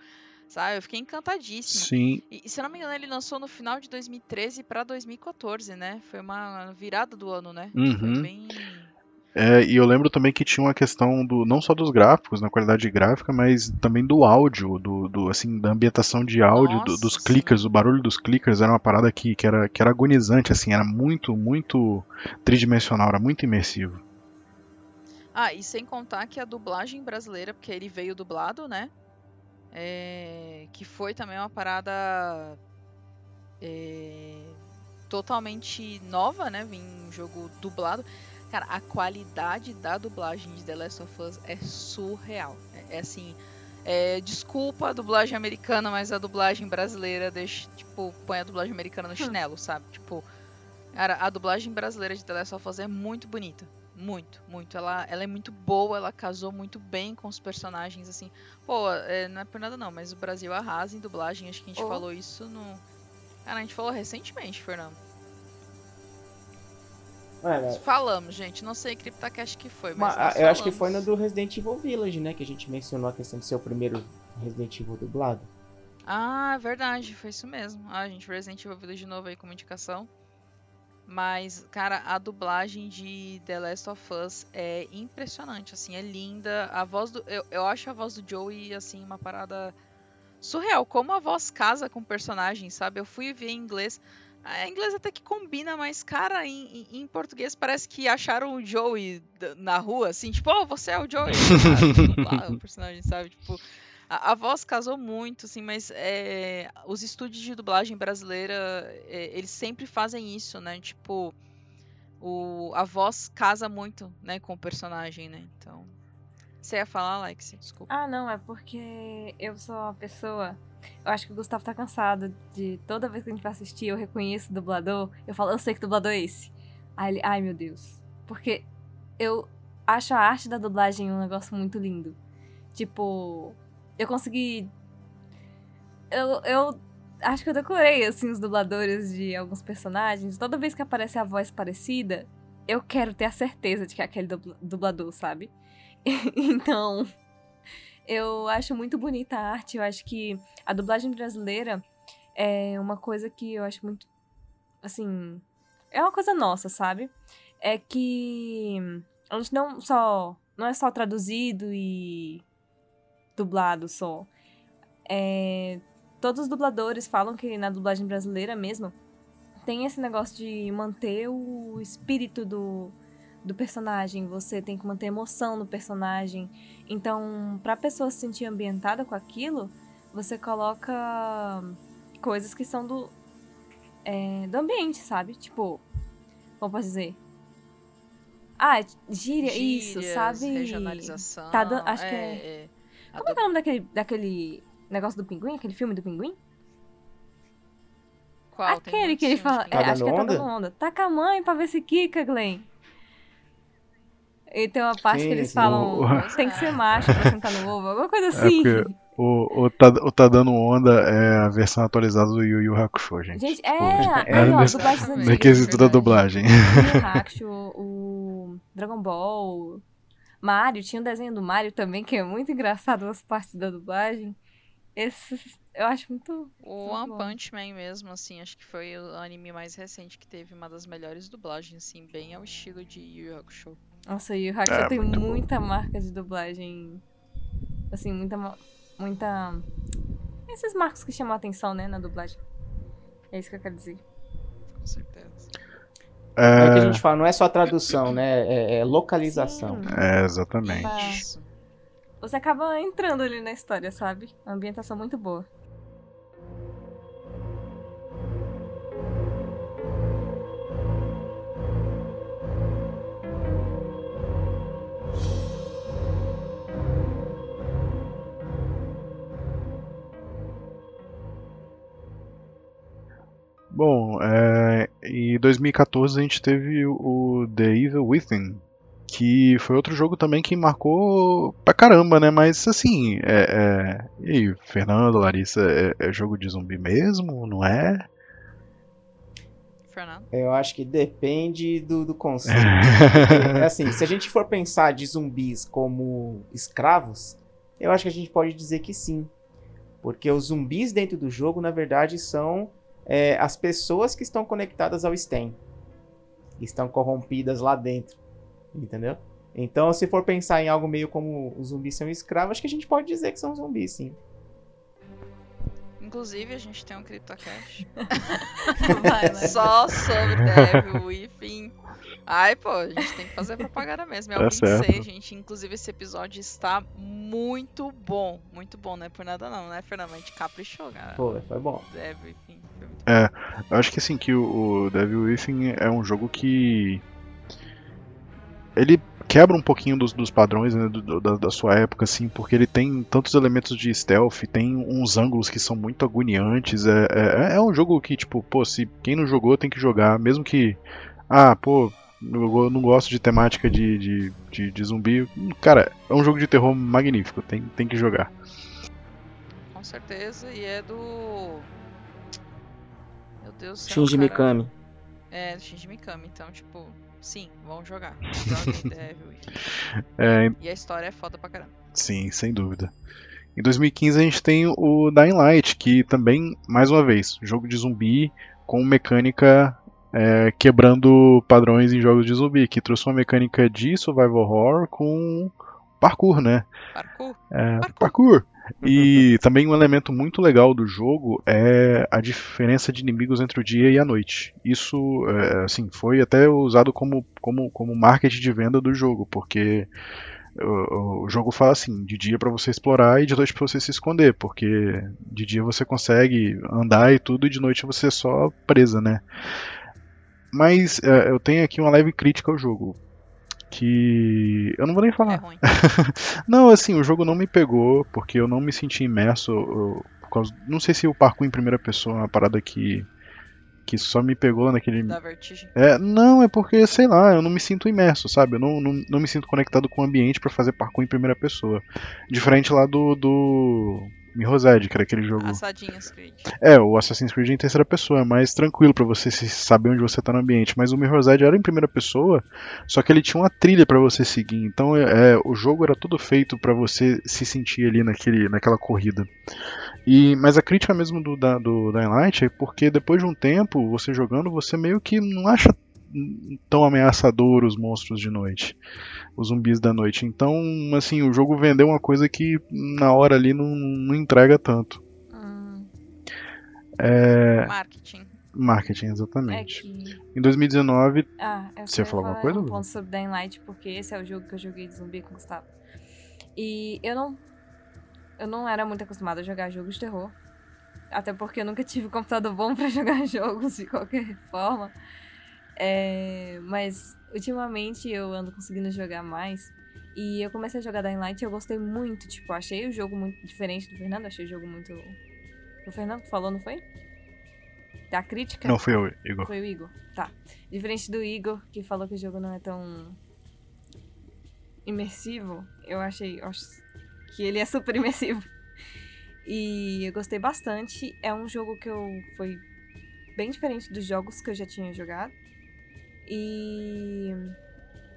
Sabe? Eu fiquei encantadíssima. Sim, E, se eu não me engano, ele lançou no final de 2013 pra 2014, né? Foi uma virada do ano, né? Foi Uhum. bem. É, e eu lembro também que tinha uma questão do não só dos gráficos, na qualidade gráfica, mas também do áudio, do, do, assim, da ambientação de áudio, do- dos clickers, o barulho dos clickers era uma parada que, que, era, que era agonizante, assim, era muito, muito tridimensional, era muito imersivo. Ah, e sem contar que a dublagem brasileira, porque ele veio dublado, né? É, que foi também uma parada é, totalmente nova, né? Vim um jogo dublado. Cara, a qualidade da dublagem de The Last of Us é surreal. É, é assim. é, desculpa a dublagem americana, mas a dublagem brasileira deixa, tipo, põe a dublagem americana no chinelo, sabe? Tipo, cara, a dublagem brasileira de The Last of Us é muito bonita. Muito, muito. Ela, ela é muito boa, ela casou muito bem com os personagens, assim. Pô, é, não é por nada não, mas o Brasil arrasa em dublagem. Acho que a gente Oh. falou isso no. Cara, a gente falou recentemente, Fernando. Mano, Falamos, gente. Não sei que CryptoCast que foi, ma- mas. nós eu acho que foi no do Resident Evil Village, né? Que a gente mencionou a questão de ser o primeiro Resident Evil dublado. Ah, verdade, foi isso mesmo. Ah, gente, Resident Evil Village de novo aí como indicação. Mas, cara, a dublagem de The Last of Us é impressionante, assim, é linda. A voz do. Eu, eu acho a voz do Joey, assim, uma parada surreal. Como a voz casa com o personagem, sabe? Eu fui ver em inglês. A inglês até que combina, mas, cara, em, em- português parece que acharam o Joey na rua, assim, tipo, oh, você é o Joey. sabe? Dublar o personagem, sabe? Tipo, a, a voz casou muito, assim, mas é, os estúdios de dublagem brasileira, é, eles sempre fazem isso, né? Tipo, o, a voz casa muito, né, com o personagem, né? Então. Você ia falar, Alex? Desculpa. Ah, não, é porque eu sou uma pessoa. Eu acho que o Gustavo tá cansado de toda vez que a gente vai assistir, eu reconheço o dublador, eu falo, eu sei que dublador é esse. Aí ele, ai meu Deus. Porque eu acho a arte da dublagem um negócio muito lindo. Tipo, eu consegui. Eu, eu acho que eu decorei, assim, os dubladores de alguns personagens. Toda vez que aparece a voz parecida, eu quero ter a certeza de que é aquele dubla- dublador, sabe? então, eu acho muito bonita a arte. Eu acho que a dublagem brasileira é uma coisa que eu acho muito assim, é uma coisa nossa, sabe? É que a gente não só não é só traduzido e dublado só. É, todos os dubladores falam que na dublagem brasileira mesmo tem esse negócio de manter o espírito do, do personagem, você tem que manter emoção no personagem. Então, pra pessoa se sentir ambientada com aquilo, você coloca coisas que são do, é, do ambiente, sabe? Tipo, como posso dizer? Ah, gíria, isso, Gírias, sabe? Regionalização. Tá dan- acho que é- é. Como é que é o nome daquele, daquele negócio do pinguim? Aquele filme do pinguim? Qual? Aquele que ele fala. Tá É, acho que é dando Tá dando onda. Taca a mãe pra ver se quica, Glenn. E tem uma parte Sim, que eles sim. falam. O- Tem que ser macho pra sentar no ovo, alguma coisa É assim. porque o, o, tá, o Tá Dando Onda é a versão atualizada do Yu Yu Hakusho, gente. Gente, Tipo, é. é aí, ó, nesse- dublagens no quesito da dublagem. Yu Yu Hakusho, o Dragon Ball, Mario, tinha um desenho do Mario também, que é muito engraçado as partes da dublagem. Esses eu acho muito. O Muito One bom. Punch Man mesmo, assim, acho que foi o anime mais recente que teve uma das melhores dublagens, assim, bem ao estilo de Yu Yu Hakusho. Nossa, Yu Yu Hakusho É, tem muito bom. muita marca de dublagem. Assim, muita. Muita. Esses marcos que chamam a atenção, né, na dublagem. É isso que eu quero dizer. Com certeza. É o que a É, gente fala, não é só tradução, né? É, é localização. Sim. é, exatamente. Tá. Isso. Você acaba entrando ali na história, sabe? Uma ambientação muito boa. Bom, é, em 2014 a gente teve o The Evil Within, que foi outro jogo também que marcou pra caramba, né? Mas assim, é, é... e aí, Fernando, Larissa, é, é jogo de zumbi mesmo, não é? Fernando? Eu acho que depende do, do conceito. Porque, assim, se a gente for pensar de zumbis como escravos, eu acho que a gente pode dizer que sim. Porque os zumbis dentro do jogo, na verdade, são é, as pessoas que estão conectadas ao STEM. Estão corrompidas lá dentro. Entendeu? Então, se for pensar em algo meio como os zumbis são escravos, acho que a gente pode dizer que são zumbis, sim. Inclusive, a gente tem um CryptoCast só sobre Devil Within. Ai, pô, a gente tem que fazer propaganda mesmo. É o Tá 26, certo. gente. Inclusive, esse episódio está muito bom. Muito bom, não é por nada não, né, Fernando? A gente caprichou, cara. Pô, foi bom. Devil Within muito Eu acho que assim, que o, o Devil Within é um jogo que. Ele quebra um pouquinho dos, dos padrões né, do- do- da, da sua época, assim, porque ele tem tantos elementos de stealth, tem uns ângulos que são muito agoniantes. É, é, é um jogo que, tipo, pô, se quem não jogou tem que jogar, mesmo que. Ah, pô, eu não gosto de temática de, de, de, de zumbi. Cara, é um jogo de terror magnífico, tem, tem que jogar. Com certeza, e é do. Meu Deus do céu. Shinji. Mikami. É, do Shinji Mikami. Então, tipo, sim, vamos jogar. É, E a história é foda pra caramba. Sim, sem dúvida. Em 2015 a gente tem o Dying Light, que também, mais uma vez, jogo de zumbi com mecânica é, quebrando padrões em jogos de zumbi, que trouxe uma mecânica de survival horror com parkour, né? Parkour. É, Parkour. parkour. E também um elemento muito legal do jogo é a diferença de inimigos entre o dia e a noite. Isso, é, assim, foi até usado como, como, como marketing de venda do jogo, porque o, o jogo fala assim, de dia para você explorar e de noite para você se esconder, porque de dia você consegue andar e tudo e de noite você é só presa, né? Mas é, eu tenho aqui uma leve crítica ao jogo, que eu não vou nem É falar. ruim. Não, assim, o jogo não me pegou, porque eu não me senti imerso. eu- por causa- não sei se o parkour em primeira pessoa é uma parada que, que só me pegou naquele. Da vertigem. É, não, é porque, sei lá, eu não me sinto imerso, sabe? Eu não, não, não me sinto conectado com o ambiente pra fazer parkour em primeira pessoa. Diferente lá do, do, Mirror's que era aquele jogo. Assadinhas Creed. É, o Assassin's Creed em terceira pessoa, é mais tranquilo pra você saber onde você tá no ambiente. Mas o Mirror's Edge era em primeira pessoa, só que ele tinha uma trilha pra você seguir. Então é, é, o jogo era todo feito pra você se sentir ali naquele, naquela corrida. E, mas a crítica mesmo do, da, do Dying Light é porque depois de um tempo, você jogando, você meio que não acha tão ameaçador os monstros de noite, os zumbis da noite. Então, assim, o jogo vendeu uma coisa que na hora ali não, não entrega tanto. Hum, É, Marketing. marketing, é exatamente. que. Em 2019, Ah, eu Você falar alguma falar coisa, Um ponto sobre Dying Light, porque esse é o jogo que eu joguei de zumbi com o Gustavo. E eu não. Eu não era muito acostumada a jogar jogos de terror. Até porque eu nunca tive computador bom pra jogar jogos de qualquer forma. É, mas ultimamente eu ando conseguindo jogar mais. E eu comecei a jogar Dying Light e eu gostei muito. Tipo, achei o jogo muito diferente do Fernando. Achei o jogo muito. O Fernando falou, não foi? Da crítica? não fui eu, Igor. Foi o Igor. Tá. Diferente do Igor, que falou que o jogo não é tão imersivo, eu achei eu acho que ele é super imersivo. E eu gostei bastante. É um jogo que eu foi bem diferente dos jogos que eu já tinha jogado. E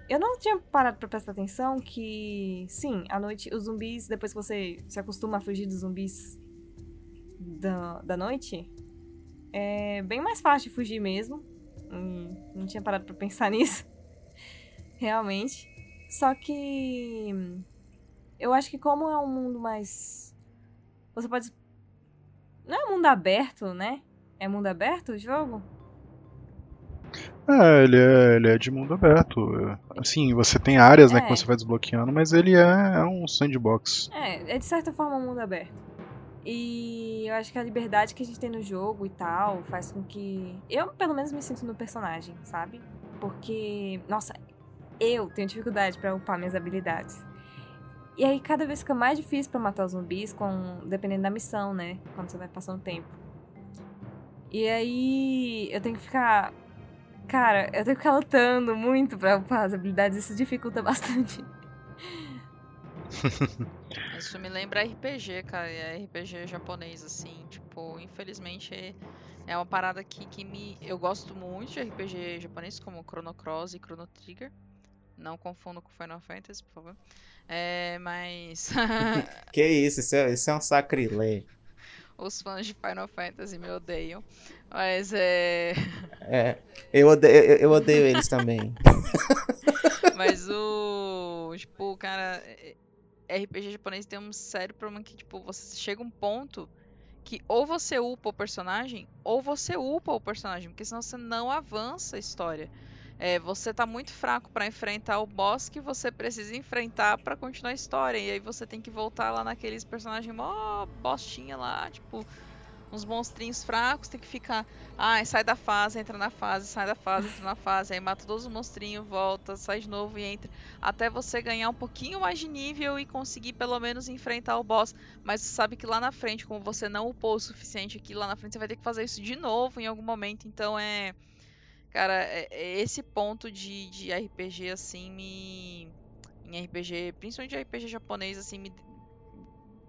eu não tinha parado pra prestar atenção que, sim, à noite os zumbis, depois que você se acostuma a fugir dos zumbis da, da noite, é bem mais fácil fugir mesmo. Hum, não tinha parado pra pensar nisso. Realmente. Só que. Eu acho que, como é um mundo mais. Você pode. Não é mundo aberto, né? É mundo aberto o jogo? É, ele é, ele é de mundo aberto. É, Assim, você tem áreas né, É. que você vai desbloqueando, mas ele é, é um sandbox. É, é de certa forma um mundo aberto. E eu acho que a liberdade que a gente tem no jogo e tal faz com que. Eu, pelo menos, me sinto no personagem, sabe? Porque, nossa, eu tenho dificuldade pra upar minhas habilidades. E aí cada vez fica mais difícil pra matar os zumbis, com, dependendo da missão, né? Quando você vai passando tempo. E aí eu tenho que ficar. Cara, eu tenho que ficar lutando muito pra upar as habilidades, isso dificulta bastante. Isso me lembra RPG, cara. É RPG japonês, assim. Tipo, infelizmente é- uma parada que, que me. Eu gosto muito de RPG japonês, como Chrono Cross e Chrono Trigger. Não confundo com Final Fantasy, por favor. É, mas. Que isso, isso é, isso é um sacrilégio. Os fãs de Final Fantasy me odeiam. Mas é. É, eu odeio, eu, eu odeio eles também. Mas o. Tipo, cara. é- RPG japonês tem um sério problema que, tipo, você chega um ponto que ou você upa o personagem, ou você upa o personagem, porque senão você não avança a história. É, você tá muito fraco pra enfrentar o boss que você precisa enfrentar pra continuar a história. E aí você tem que voltar lá naqueles personagens mó postinha lá, tipo, uns monstrinhos fracos, tem que ficar. Ai, sai da fase, entra na fase, sai da fase, entra na fase, aí mata todos os monstrinhos, volta, sai de novo e entra. Até você ganhar um pouquinho mais de nível e conseguir pelo menos enfrentar o boss. Mas você sabe que lá na frente, como você não upou o suficiente aqui, lá na frente você vai ter que fazer isso de novo em algum momento. Então é. Cara, é- é esse ponto de, de RPG assim me. Em RPG, principalmente RPG japonês, assim, me.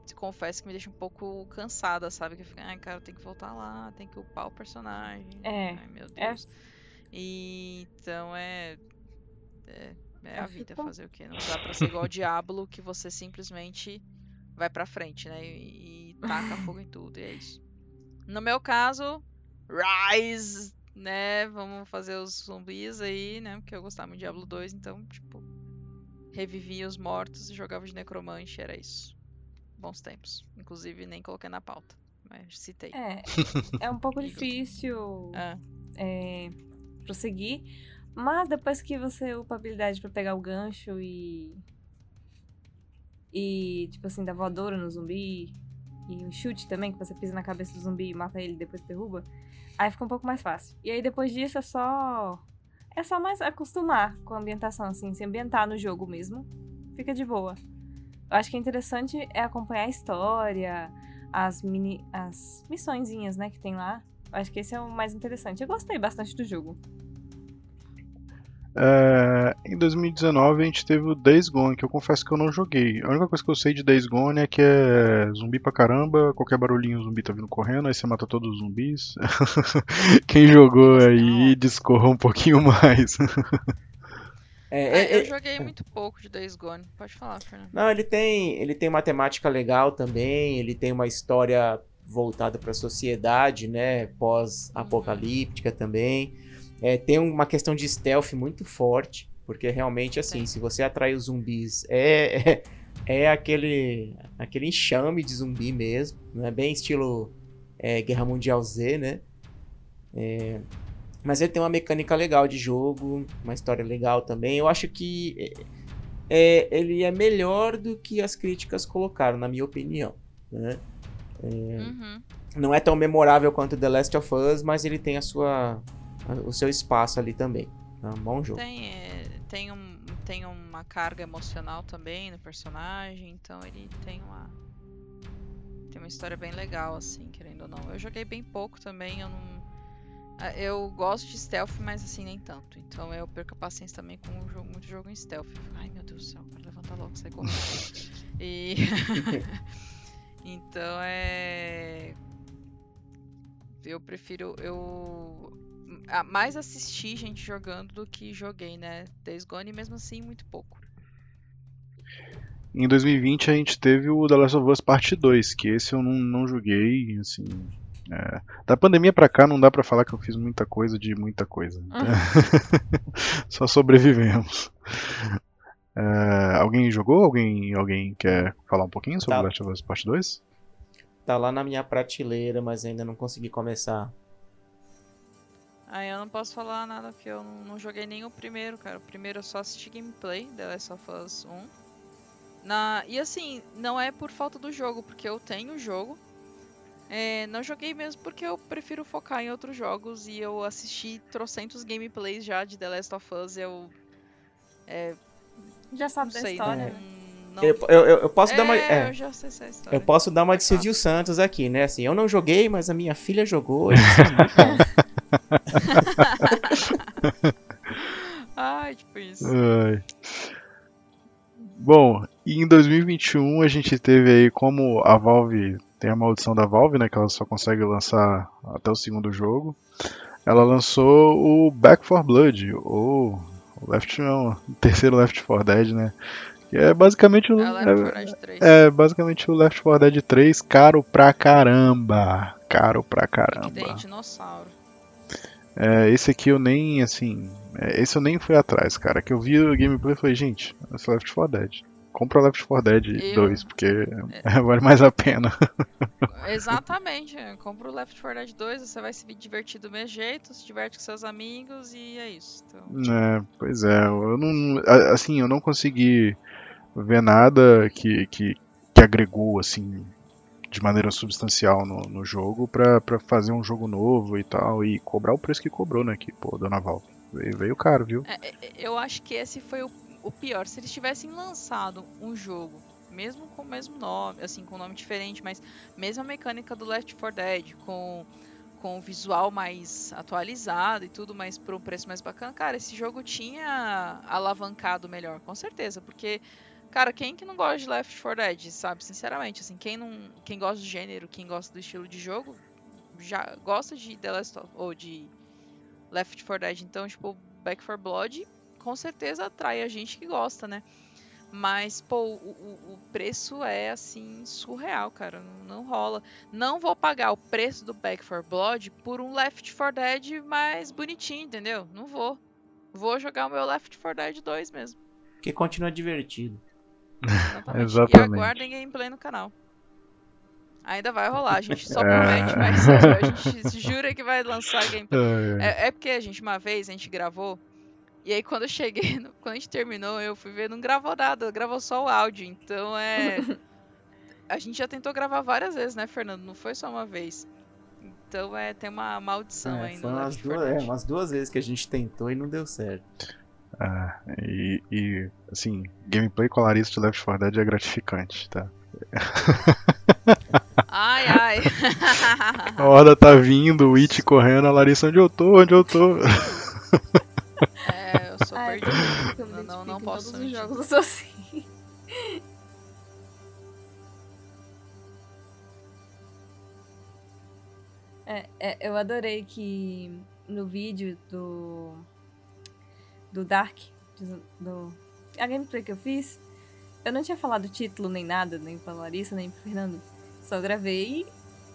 Te Confesso que me deixa um pouco cansada, sabe? Que eu fico, ai, cara, tem que voltar lá, tem que upar o personagem. É, Ai, meu é. Deus. E então é. É, é a vida fico- fazer o quê? Não dá pra ser igual o Diablo que você simplesmente vai pra frente, né? E, e taca fogo em tudo, e é isso. No meu caso, Rise, né? Vamos fazer os zumbis aí, né? Porque eu gostava muito de Diablo 2, então, tipo, revivia os mortos e jogava de necromante, era isso. Bons tempos. Inclusive, nem coloquei na pauta, mas citei. É, é um pouco difícil Ah, é, prosseguir, mas depois que você upa a habilidade pra pegar o gancho e. E, tipo assim, dar voadora no zumbi, e o chute também, que você pisa na cabeça do zumbi e mata ele e depois derruba, aí fica um pouco mais fácil. E aí depois disso é só. É só mais acostumar com a ambientação, assim, se ambientar no jogo mesmo, fica de boa. Eu acho que é interessante é acompanhar a história, as mini. as missõezinhas, né, que tem lá. Eu acho que esse é o mais interessante. Eu gostei bastante do jogo. É, em 2019 a gente teve o Days Gone, que eu confesso que eu não joguei. A única coisa que eu sei de Days Gone é que é zumbi pra caramba, qualquer barulhinho o zumbi tá vindo correndo, aí você mata todos os zumbis. Quem jogou aí discorra um pouquinho mais. É, É, é, eu é- joguei muito pouco de Days Gone. Pode falar, Fernando. Não, ele tem, ele tem uma temática legal também, ele tem uma história voltada para a sociedade, né, pós-apocalíptica também. É, tem uma questão de stealth muito forte, porque realmente assim, se você atrai os zumbis, é, é, é aquele aquele enxame de zumbi mesmo, né, bem estilo é, Guerra Mundial Z, né? É, mas ele tem uma mecânica legal de jogo, uma história legal também. Eu acho que é, ele é melhor do que as críticas colocaram, na minha opinião. Né? Uhum. Não é tão memorável quanto The Last of Us, mas ele tem a sua, a- o seu espaço ali também. É um bom jogo. Tem, é, tem, um, tem uma carga emocional também no personagem, então ele tem uma. Tem uma história bem legal, assim, querendo ou não. Eu joguei bem pouco também, eu não. Ah, Eu gosto de stealth, mas assim, nem tanto. Então eu perco a paciência também com um jogo, muito jogo em stealth. Ai meu Deus do céu, quero levantar logo, sair correndo. e. então é. Eu prefiro. Eu mais assisti gente jogando do que joguei, né? Days Gone, e mesmo assim, muito pouco. Em 2020 a gente teve o The Last of Us Parte 2, que esse eu não, não joguei, assim. É, Da pandemia pra cá não dá pra falar que eu fiz muita coisa de muita coisa. Só sobrevivemos. É, alguém jogou? Alguém, alguém quer falar um pouquinho sobre Tá. Last of Us Parte 2? Tá lá na minha prateleira, mas ainda não consegui começar. Aí eu não posso falar nada porque eu não, não joguei nem o primeiro, cara. O primeiro eu só assisti gameplay, The Last of Us 1. Na... E assim, não é por falta do jogo, porque eu tenho o jogo. É, não joguei mesmo porque eu prefiro focar em outros jogos e eu assisti trocentos gameplays já de The Last of Us. Eu Já não sabe da sei, história. não. Eu, eu, eu- posso dar uma. É, é, eu já sei essa história. eu posso dar uma de. Silvio Santos aqui, né? Assim, eu não joguei, mas a minha filha jogou. é. Ai, tipo isso. Ai. Bom, e em 2021 a gente teve aí como a Valve tem a maldição da Valve, né, que ela só consegue lançar até o segundo jogo. Ela lançou o Back 4 Blood, ou o Left não, o terceiro Left 4 Dead, né? Que é basicamente o É o Left 4 Dead 3. é basicamente o Left 4 Dead 3 caro pra caramba. Caro pra Que tem caramba. dinossauro. É, esse aqui eu nem, assim. é, esse eu nem fui atrás, cara. Que eu vi o gameplay e falei, gente, esse é Left 4 Dead. Compra o Left 4 Dead Eu- 2, porque vale mais a pena. Exatamente. é, Compra o Left 4 Dead 2, você vai se divertir do mesmo jeito, se diverte com seus amigos e é isso. Então, É, pois é, eu não. Assim, eu não consegui ver nada que, que, que agregou, assim, de maneira substancial no, no jogo pra, pra fazer um jogo novo e tal. E cobrar o preço que cobrou, né? Que, pô, Dona Val. Veio, veio caro, viu? é, é, eu acho que esse foi o, o pior. Se eles tivessem lançado um jogo, mesmo com o mesmo nome, assim, com um nome diferente, mas mesma mecânica do Left 4 Dead, com com o visual mais atualizado e tudo, mas por um preço mais bacana, cara, esse jogo tinha alavancado melhor, com certeza, porque Cara, quem que não gosta de Left 4 Dead, sabe? Sinceramente, assim, quem não, quem gosta do gênero, quem gosta do estilo de jogo, já gosta de The Last of, ou de Left 4 Dead. Então, tipo, Back 4 Blood com certeza atrai a gente que gosta, né? Mas, pô, o, o- preço é assim surreal, cara. Não, não rola. Não vou pagar o preço do Back 4 Blood por um Left 4 Dead mais bonitinho, entendeu? Não vou. Vou jogar o meu Left 4 Dead 2 mesmo. Porque continua divertido. Exatamente. Exatamente. E aguardem gameplay no canal. Ainda vai rolar, a gente só É. promete, mas a gente jura que vai lançar gameplay. É, É, é porque a gente, uma vez, a gente gravou, e aí quando eu cheguei, no- quando a gente terminou, eu fui ver, não gravou nada, gravou só o áudio. Então é. A gente já tentou gravar várias vezes, né, Fernando? Não foi só uma vez. Então é, tem uma maldição É, ainda. foi no umas Left 4 duas, é, umas duas vezes que a gente tentou e não deu certo. E, e, assim, gameplay com a Larissa de Left 4 Dead é gratificante, tá? Ai, ai. A horda tá vindo, o It correndo, a Larissa, onde eu tô, onde eu tô? É, eu sou Ah, eu Não, não, não posso Todos os jogos eu sou assim. É, é, eu adorei que no vídeo do. do Dark, do, a gameplay que eu fiz, eu não tinha falado o título nem nada, nem pra Larissa, nem pro Fernando. Só gravei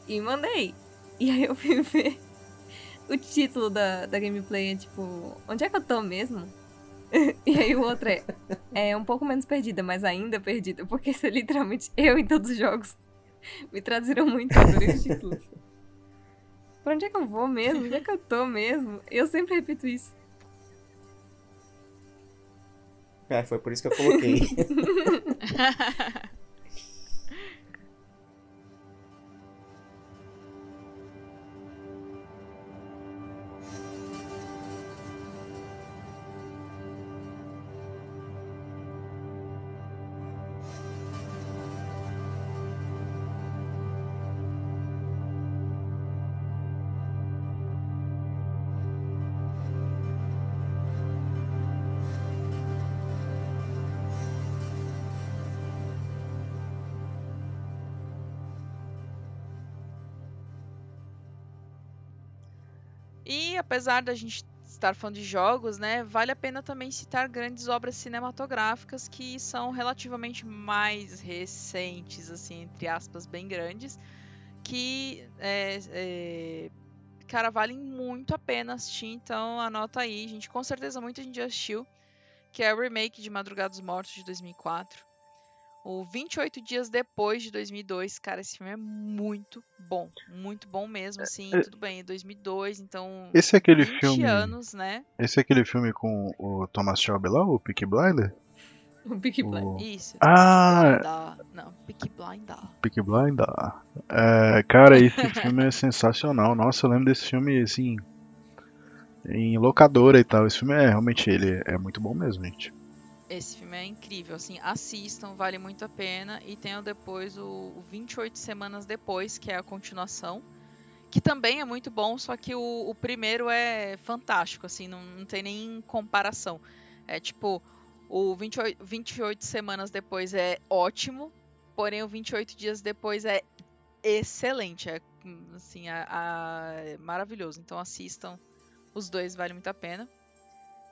e mandei. E aí eu fui ver o título da, da gameplay, é tipo, onde é que eu tô mesmo? e aí o outro é, é um pouco menos perdida, mas ainda perdida, porque isso é literalmente eu em todos os jogos. Me traduziram muito, adorei os títulos. Pra onde é que eu vou mesmo? Onde é que eu tô mesmo? Eu sempre repito isso. É, foi por isso que eu coloquei. apesar da gente estar falando de jogos, né, vale a pena também citar grandes obras cinematográficas que são relativamente mais recentes, assim, entre aspas, bem grandes, que, é, é, cara, valem muito a pena assistir, então anota aí, gente, com certeza muita gente já assistiu, que é o remake de Madrugada dos Mortos de 2004. O 28 Dias Depois de 2002, cara, esse filme é muito bom, muito bom mesmo, assim, é- tudo bem, é 2002, então Esse é aquele 20 filme. anos, né? Esse é aquele filme com o Thomas Shelby lá, o Peaky Blinder? O Peaky Blinders. O Isso. Ah! Não, Peaky Blindar. Peaky Blinder. É, cara, esse filme é sensacional. Nossa, eu lembro desse filme assim. Em locadora e tal. Esse filme é realmente ele é muito bom mesmo, gente. Esse filme é incrível, assim, assistam, vale muito a pena. E tenham depois o, o 28 Semanas Depois, que é a continuação. Que também é muito bom, só que o, o primeiro é fantástico, assim, não, não tem nem comparação. É tipo, o 28, 28 Semanas Depois é ótimo, porém o 28 Dias Depois é excelente. É, assim, a- a- é maravilhoso. Então assistam, os dois vale muito a pena.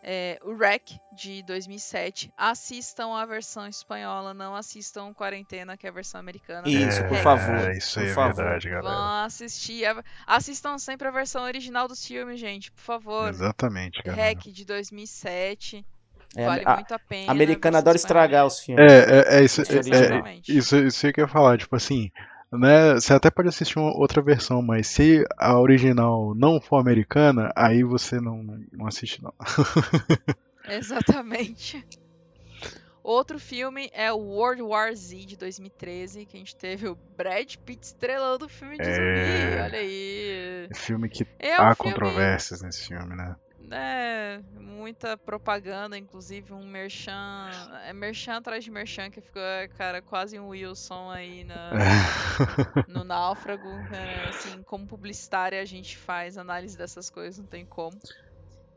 É, o REC de 2007. Assistam a versão espanhola, não assistam Quarentena, que é a versão americana. Isso, por É, favor. Isso aí por é favor. verdade, galera. Vão assistir. a- Assistam sempre a versão original dos filmes, gente, por favor. Exatamente, cara. REC de 2007. É, vale a- muito a pena. americano versão adora espanhola. estragar os filmes. É, é, é, isso, Isso é, é é, isso, isso que eu ia falar, tipo assim, né? Você até pode assistir uma outra versão, mas se a original não for americana, aí você não, não assiste, não. Exatamente. Outro filme é o World War Z de 2013, que a gente teve o Brad Pitt estrelando o filme de É. zumbi. Olha aí. Filme que É há filme, controvérsias nesse filme, né? Né, muita propaganda, inclusive um merchan, é merchan atrás de merchan que ficou, cara, quase um Wilson aí na, no náufrago. né, assim, como publicitária a gente faz análise dessas coisas, não tem como.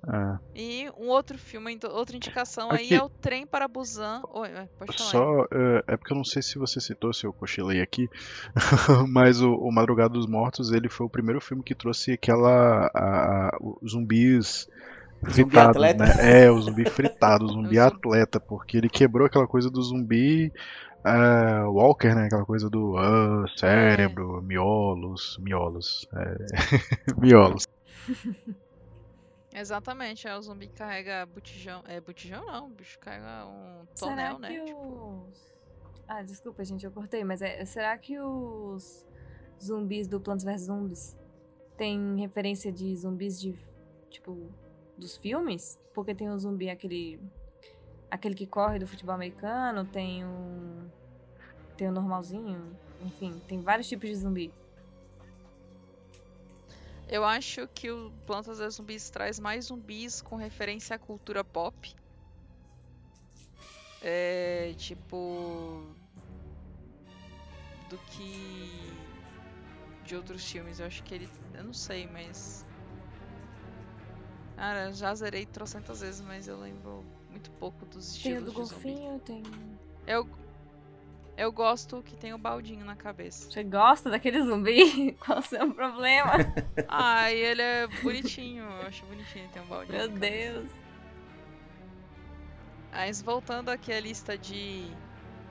É. E um outro filme, então, outra indicação aí Aqui- é o Trem para Busan. Oi, é, pode falar. aí. Só, é, é porque eu não sei se você citou, se eu cochilei aqui, mas o, o Madrugada dos Mortos, ele foi o primeiro filme que trouxe aquela, a, a- os zumbis Zumbi fritados, atleta? né? É, o zumbi fritado, o zumbi zumbi- atleta, porque ele quebrou aquela coisa do zumbi é, Walker, né? Aquela coisa do ah, cérebro, miolos, miolos, é, miolos. Exatamente, é o zumbi que carrega botijão. É botijão não, o bicho carrega um Será tonel, né? que os... Ah, desculpa, gente, eu cortei, mas é, será que os zumbis do Plantas vs Zombies têm referência de zumbis de, tipo, dos filmes? Porque tem o zumbi, aquele aquele que corre do futebol americano, tem o tem o normalzinho, enfim, tem vários tipos de zumbi. Eu acho que o Plantas vs Zumbis traz mais zumbis com referência à cultura pop. É, tipo. Do que. De outros filmes. Eu acho que ele. Eu não sei, mas. Cara, já zerei trocentas vezes, mas eu lembro muito pouco dos Tem o estilos do de zumbi. golfinho, tem. Eu, eu gosto que tem o baldinho na cabeça. Você gosta daquele zumbi? Qual o seu problema? Ah, e ele é bonitinho, eu acho bonitinho ter um baldinho. Meu. Deus. Mas voltando aqui à lista de,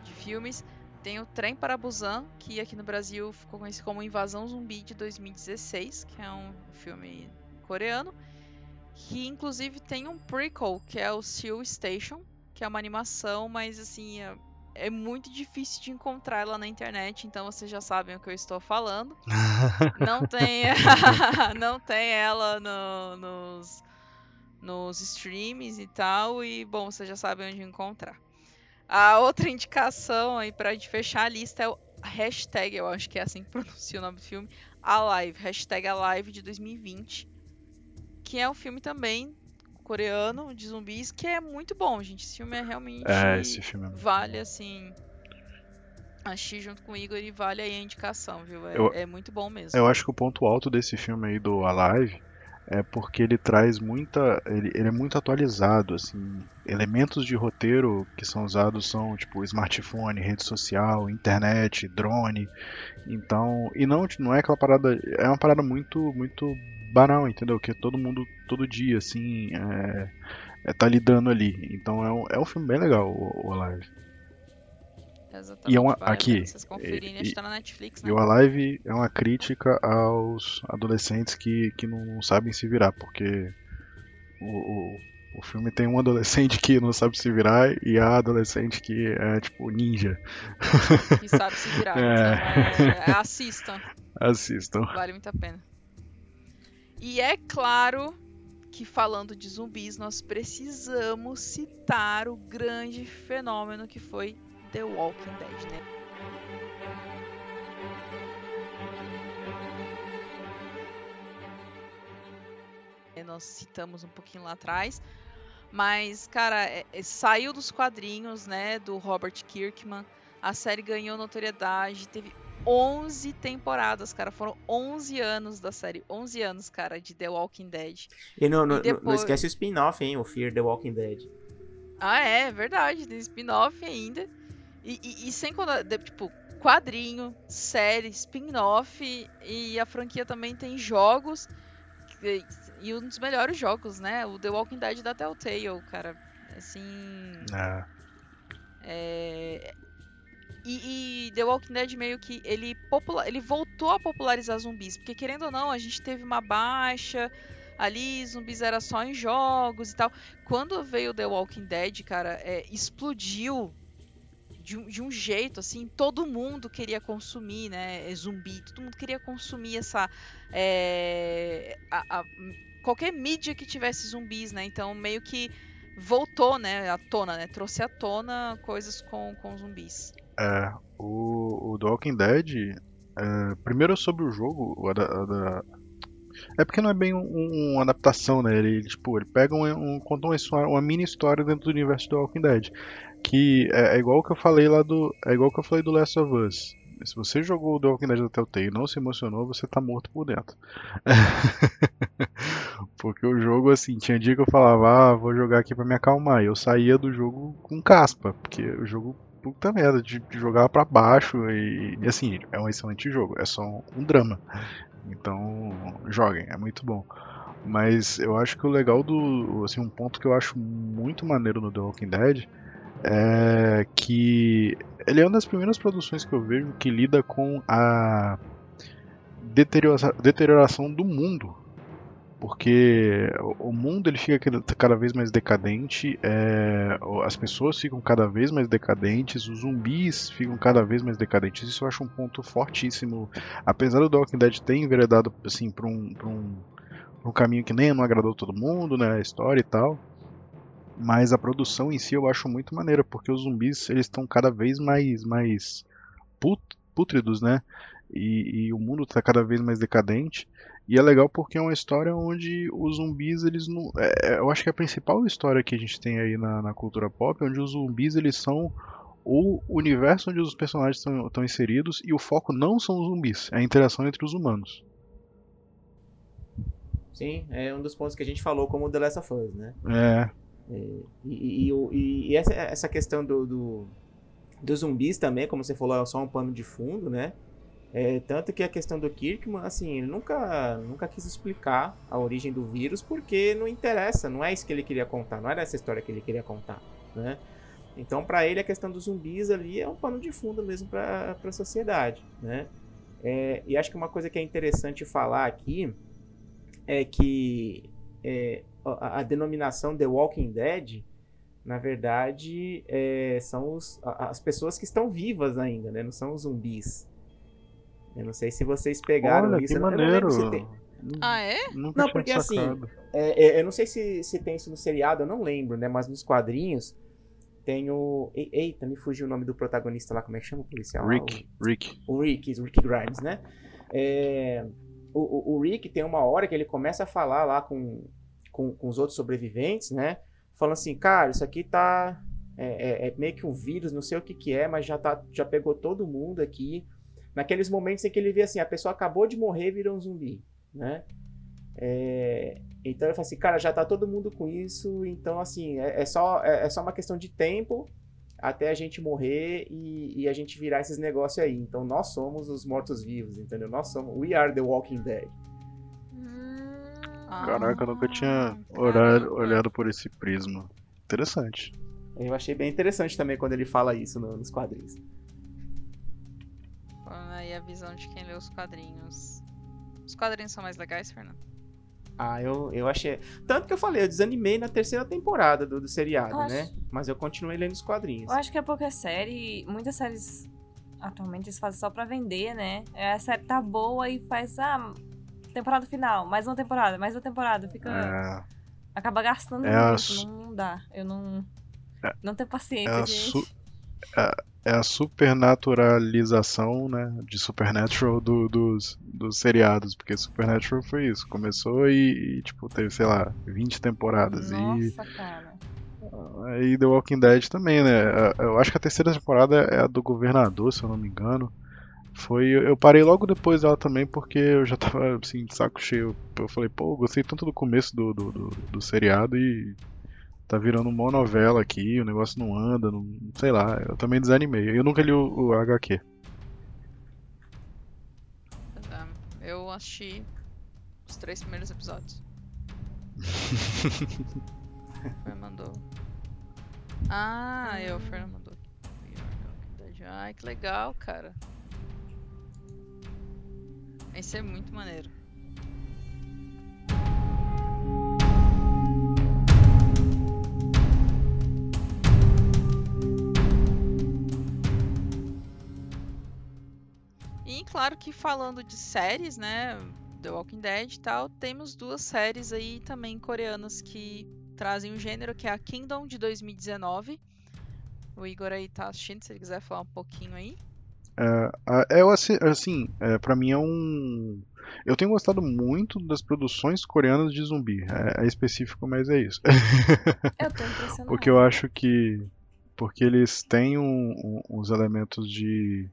de filmes, tem o Trem para Busan, que aqui no Brasil ficou conhecido como Invasão Zumbi de 2016, que é um filme coreano, que inclusive tem um prequel, que é o Seal Station, que é uma animação, mas assim, é, é muito difícil de encontrar ela na internet, então vocês já sabem o que eu estou falando. Não tem, não tem ela no- nos, nos streams e tal, e bom, vocês já sabem onde encontrar. A outra indicação aí pra gente fechar a lista é o hashtag, eu acho que é assim que pronuncia o nome do filme, Alive, hashtag Alive de 2020, que é um filme também coreano de zumbis que é muito bom, gente. Esse filme é realmente É, esse filme é vale assim. Achei junto com o Igor e vale aí a indicação, viu? É, Eu- é muito bom mesmo. Eu acho que o ponto alto desse filme aí do Alive é porque ele traz muita. Ele, ele é muito atualizado, assim. Elementos de roteiro que são usados são tipo smartphone, rede social, internet, drone. Então. E não, não é aquela parada. É uma parada muito, muito banal, entendeu? Que todo mundo, todo dia, assim. É, é, tá lidando ali. Então é um, é um filme bem legal, o, o Alive. Exatamente. e é uma- vale aqui, vocês conferirem, e- tá na Netflix, né? E o Alive é uma crítica aos adolescentes que, que não sabem se virar, porque o, o, o filme tem um adolescente que não sabe se virar e a adolescente que é tipo ninja. Que sabe se virar. É. Então, é, é, assistam, Assistam. vale muito a pena. E é claro que falando de zumbis, nós precisamos citar o grande fenômeno que foi The Walking Dead, né? É, Nós citamos um pouquinho lá atrás. Mas, cara, é- é- saiu dos quadrinhos, né, do Robert Kirkman. A série ganhou notoriedade, teve 11 temporadas, cara. Foram 11 anos da série. 11 anos, cara, de The Walking Dead. E não, não, não- não depois- esquece o spin-off, hein? O Fear the Walking Dead. Ah, é, verdade. Tem spin-off ainda. E, e- e sem contar, de- tipo, quadrinho, série, spin-off. E a franquia também tem jogos. E, e um dos melhores jogos, né? O The Walking Dead da Telltale, cara. Assim. É, É, E, e The Walking Dead meio que ele, popula... ele voltou a popularizar zumbis, porque querendo ou não, a gente teve uma baixa ali, zumbis era só em jogos e tal. Quando veio The Walking Dead, cara, é, explodiu de um, de um jeito assim, todo mundo queria consumir, né, é, zumbi, todo mundo queria consumir essa é, a- a- qualquer mídia que tivesse zumbis, né? Então meio que voltou, né, à tona, né? Trouxe à tona coisas com, com zumbis. É, o, o The Walking Dead. é, primeiro sobre o jogo, o ada- é porque não é bem um- uma adaptação, né? Ele, tipo, ele pega um, um, conta uma, uma mini história dentro do universo do Walking Dead. Que é, é igual que eu falei lá do. É igual que eu falei do Last of Us. Se você jogou o The Walking Dead da Telltale e não se emocionou, você tá morto por dentro. Porque o jogo, assim, tinha dia que eu falava, ah, vou jogar aqui pra me acalmar. E eu saía do jogo com caspa, porque o jogo, puta merda, de, de jogar pra baixo. E, e, assim, é um excelente jogo, é só um drama. Então, joguem, é muito bom. Mas eu acho que o legal do. Assim, um ponto que eu acho muito maneiro no The Walking Dead é que ele é uma das primeiras produções que eu vejo que lida com a deteriora- deterioração do mundo. Porque o mundo ele fica cada- vez mais decadente, é, as pessoas ficam cada vez mais decadentes, os zumbis ficam cada vez mais decadentes. Isso eu acho um ponto fortíssimo. Apesar do Walking Dead ter enveredado assim, para um, um, um caminho que nem não agradou todo mundo, né, a história e tal. Mas a produção em si eu acho muito maneira, porque os zumbis eles estão cada vez mais, mais put- pútridos, né? E, e o mundo está cada vez mais decadente. E é legal porque é uma história onde os zumbis, eles não. é- é- eu acho que é a principal história que a gente tem aí na, na cultura pop, onde os zumbis eles são o universo onde os personagens estão inseridos e o foco não são os zumbis, é a interação entre os humanos. sim. É um dos pontos que a gente falou como The Last of Us, né? É, E, e, e- e essa, essa questão do, do, dos zumbis também, como você falou, é só um pano de fundo, né? É, tanto que a questão do Kirkman, assim, ele nunca, nunca quis explicar a origem do vírus porque não interessa, não é isso que ele queria contar, não era essa história que ele queria contar, né? Então, pra ele, a questão dos zumbis ali é um pano de fundo mesmo pra pra sociedade, né? É, e acho que uma coisa que é interessante falar aqui é que é, a, a denominação The Walking Dead, na verdade, é, são os- a- as pessoas que estão vivas ainda, né? Não são os zumbis. Eu não sei se vocês pegaram olha, isso. que eu não- não maneiro. se tem- Ah, é? Nunca Não, porque assim, é, é, eu não sei se, se tem isso no seriado, eu não lembro, né? Mas nos quadrinhos tem o. Eita, me fugiu o nome do protagonista lá, como é que chama o policial? Rick, Rick. O, o Rick, o Rick Grimes, né? É, o, o, o Rick tem uma hora que ele começa a falar lá com, com, com os outros sobreviventes, né? Falando assim, cara, isso aqui tá. É, é- é meio que um vírus, não sei o que que é, mas já, tá, já pegou todo mundo aqui. Naqueles momentos em que ele vê assim, a pessoa acabou de morrer e virou um zumbi, né? É, então ele fala assim, cara, já tá todo mundo com isso, então assim, é, é só, é, é só uma questão de tempo até a gente morrer e, e a gente virar esses negócios aí. Então nós somos os mortos-vivos, entendeu? Nós somos, we are the walking dead. Ah, Caraca, eu nunca tinha olhado, olhado por esse prisma. Interessante. Eu achei bem interessante também quando ele fala isso no- nos quadrinhos. Aí a visão de quem lê os quadrinhos. Os quadrinhos são mais legais, Fernando? Ah, eu, eu achei. Tanto que eu falei, eu desanimei na terceira temporada do, do seriado, Eu acho- né? Mas eu continuei lendo os quadrinhos. Eu acho que é porque a série. Muitas séries atualmente eles fazem só pra vender, né? É, A série tá boa e faz. Ah, temporada final, mais uma temporada, mais uma temporada. Fica. É, Acaba gastando É a muito. su- Não dá. Eu não. É- Não tenho é paciência, a, gente. su- é- é a supernaturalização, né, de Supernatural do- dos, dos seriados, porque Supernatural foi isso, começou e, e, tipo, teve, sei lá, 20 temporadas, e Nossa, cara. Aí The Walking Dead também, né? Eu acho que a terceira temporada é a do governador, se eu não me engano. Foi. Eu parei logo depois dela também, porque eu já tava assim, de saco cheio. Eu falei, pô, eu gostei tanto do começo do, do, do, do seriado e tá virando uma novela aqui, o negócio não anda, não, sei lá, eu também desanimei. Eu nunca li o, o HQ. Ah, Eu assisti os três primeiros episódios. Fer mandou. Ah, eu, o Fer mandou. Ai, que legal, cara. Esse é muito maneiro. Claro que falando de séries, né? The Walking Dead e tal, temos duas séries aí também coreanas que trazem o gênero, que é a Kingdom de 2019. O Igor aí tá assistindo, se ele quiser falar um pouquinho aí. Ah, Eu, assi- assim, é, pra mim é um. Eu tenho gostado muito das produções coreanas de zumbi. É, é específico, mas é isso. Eu tô impressionada. Porque eu acho que. Porque eles têm um- um- uns elementos de.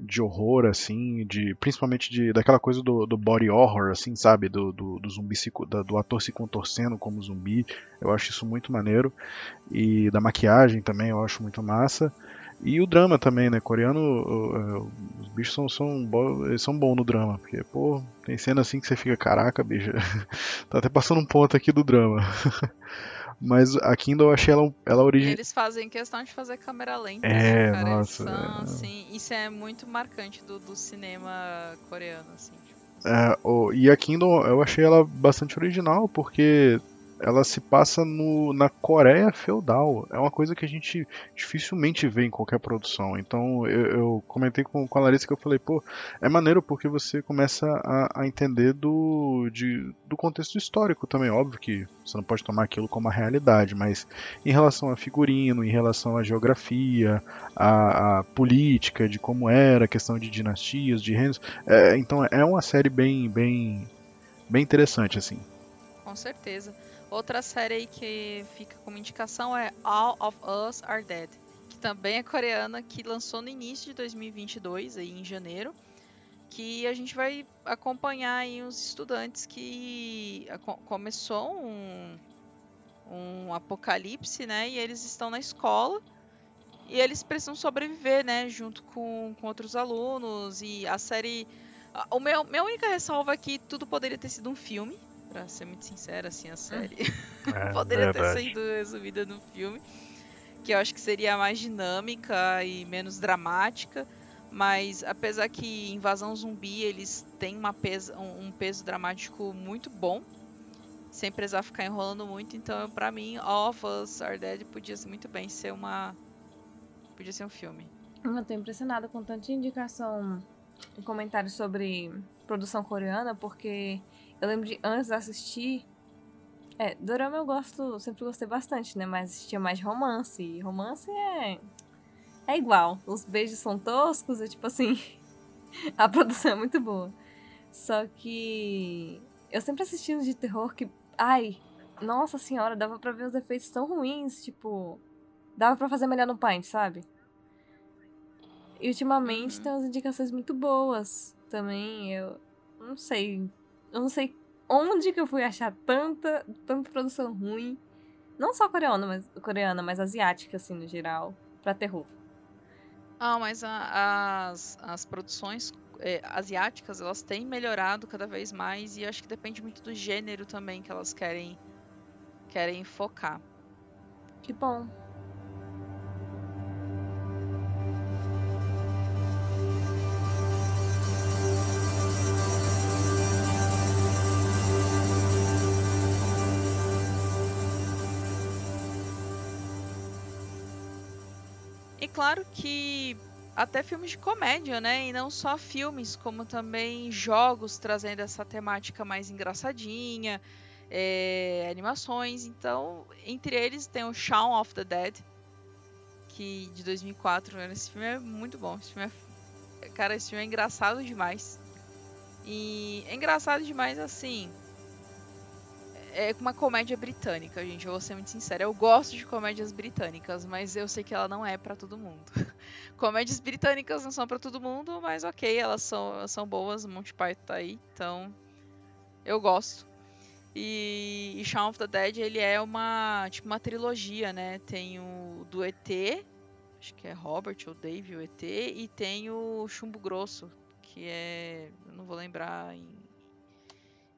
De horror, assim, de principalmente de, daquela coisa do, do body horror, assim, sabe? Do, do, do zumbi, se da- do ator se contorcendo como zumbi. Eu acho isso muito maneiro. E da maquiagem também eu acho muito massa. E o drama também, né? Coreano, o- os bichos são, são, são bons no drama. Porque, pô, tem cena assim que você fica, caraca, bicho. tá até passando um ponto aqui do drama. Mas a Kindle eu achei ela, ela origi... Eles fazem questão de fazer câmera lenta, É, né, cara? Nossa, são, é. assim, isso é muito marcante do, do cinema coreano, assim. tipo. É, e a Kindle eu achei ela bastante original, porque ela se passa no, na Coreia feudal. É uma coisa que a gente dificilmente vê em qualquer produção. Então eu, eu comentei com, com a Larissa que eu falei, pô, é maneiro porque você começa a, a entender do, de- do contexto histórico também. Óbvio que você não pode tomar aquilo como a realidade, mas em relação a figurino, em relação à geografia, à, à política, de como era, a questão de dinastias, de reinos. É, então é uma série bem, bem, bem interessante assim. Com certeza. Outra série aí que fica como indicação é All of Us Are Dead, que também é coreana, que lançou no início de 2022, aí em janeiro, que a gente vai acompanhar aí uns estudantes que começou um, um apocalipse, né? E eles estão na escola e eles precisam sobreviver, né? Junto com, com outros alunos. E a série. O meu, minha única ressalva é que tudo poderia ter sido um filme. Pra ser muito sincera, assim, a série É, poderia ter sido resumida no filme. Que eu acho que seria mais dinâmica e menos dramática. Mas apesar que Invasão Zumbi eles têm uma pesa, um, um peso dramático muito bom. Sem precisar ficar enrolando muito. Então, pra mim, All of Us Are Dead podia muito bem ser uma. Podia ser um filme. Eu tô impressionada com tanta indicação e comentário sobre produção coreana, porque eu lembro de antes de assistir. É, Dorama eu gosto, sempre gostei bastante, né? Mas assistia mais de romance. E romance é. É igual. Os beijos são toscos, é tipo assim. a produção é muito boa. Só que. Eu sempre assisti uns de terror que. Ai, nossa senhora, dava pra ver os efeitos tão ruins, tipo. Dava pra fazer melhor no Paint, sabe? E ultimamente Uhum. tem umas indicações muito boas também. Eu não sei. Eu não sei onde que eu fui achar tanta, tanta produção ruim. Não só coreana, mas, coreana, mas asiática, assim, no geral, pra terror. Ah, mas a- as, as produções é, asiáticas, elas têm melhorado cada vez mais e acho que depende muito do gênero também que elas querem, querem focar. Que bom. Claro que até filmes de comédia, né? E não só filmes, como também jogos trazendo essa temática mais engraçadinha, é, animações. Então, entre eles tem o Shaun of the Dead, que de 2004. né? Esse filme é muito bom. Esse filme é, cara, esse filme é engraçado demais. E é engraçado demais assim. É uma comédia britânica, gente. Eu vou ser muito sincera. Eu gosto de comédias britânicas, mas eu sei que ela não é pra todo mundo. Comédias britânicas não são pra todo mundo, mas ok, elas são, são boas. Monty Python tá aí, então eu gosto. E, e Shaun of the Dead, ele é uma tipo uma trilogia, né? Tem o do ET, acho que é Robert ou Dave o ET, e tem o Chumbo Grosso, que é, eu não vou lembrar em,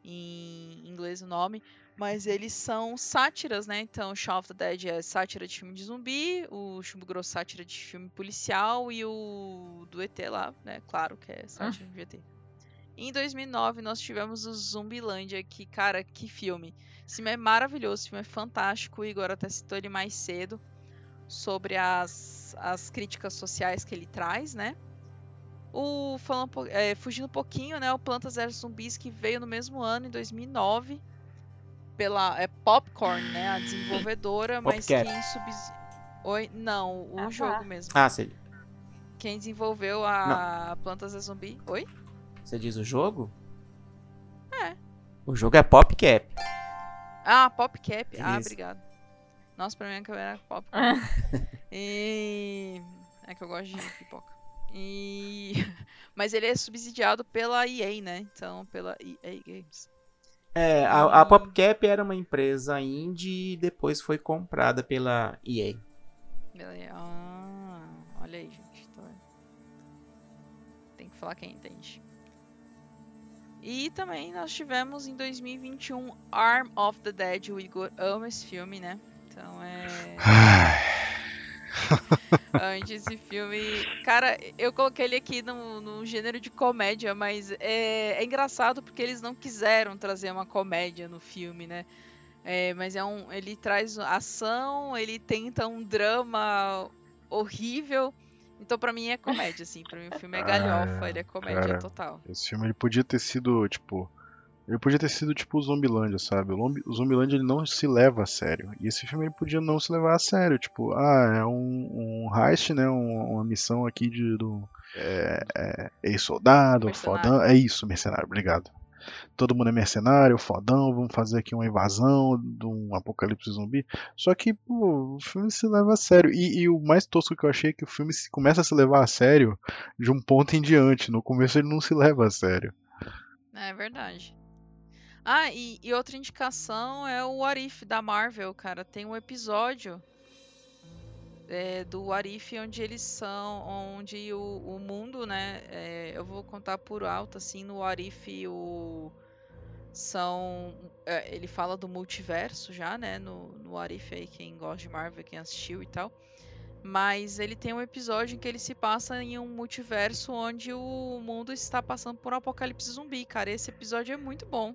em inglês o nome, mas eles são sátiras, né? Então, Shaun of the Dead é sátira de filme de zumbi, o Chumbo Grosso sátira de filme policial e o do ET lá, né? Claro que é sátira de ET. Em 2009 nós tivemos o Zumbilândia, que cara, que filme. Esse filme é maravilhoso, esse filme é fantástico. O Igor até citou ele mais cedo sobre as, as críticas sociais que ele traz, né? O falando, é, fugindo um pouquinho, né? O Plantas vs Zumbis que veio no mesmo ano, em 2009, pela é, Popcorn, né? A desenvolvedora, mas Popcat. quem subs... Oi, não, o Ah, tá. jogo mesmo. Ah, você, Quem desenvolveu a Plantas vs Zumbi? Oi? você diz o jogo? É. O jogo é PopCap. Ah, PopCap. Ah, obrigado. Nossa, pra mim a câmera era Pop. Ah, E. É que eu gosto de pipoca. E. Mas ele é subsidiado pela EA, né? Então, pela EA Games. É, a, a PopCap era uma empresa indie e depois foi comprada pela EA. Ah, olha aí, gente. Vendo? Tem que falar quem entende. E também nós tivemos em 2021 Arm of the Dead. O Igor ama esse filme, né? Então é. Antes esse filme. Cara, eu coloquei ele aqui no, no gênero de comédia, mas é, é engraçado porque eles não quiseram trazer uma comédia no filme, né? É, mas é um. Ele traz ação, ele tenta um drama horrível. Então, pra mim, é comédia, assim. Pra mim, o filme é galhofa, Ah, ele é comédia cara. total. esse filme ele podia ter sido, tipo. Ele podia ter sido tipo o Zombilândia, sabe? O Zombilândia ele não se leva a sério. E esse filme ele podia não se levar a sério. Tipo, ah, é um, um heist, né? Um- uma missão aqui de do. É, é, ex-soldado, fodão. É isso, mercenário, obrigado. todo mundo é mercenário, fodão, vamos fazer aqui uma invasão de um apocalipse zumbi. Só que, pô, o filme se leva a sério. E, e o mais tosco que eu achei é que o filme se- começa a se levar a sério de um ponto em diante. No começo ele não se leva a sério. É verdade. Ah, e, e outra indicação é o What If da Marvel, cara. Tem um episódio é, do What If onde eles são, onde o, o mundo, né? é, eu vou contar por alto, assim, no What If o são é, ele fala do multiverso já, né? No, no What If aí, quem gosta de Marvel, quem assistiu e tal. Mas ele tem um episódio em que ele se passa em um multiverso onde o mundo está passando por um apocalipse zumbi, cara. Esse episódio é muito bom.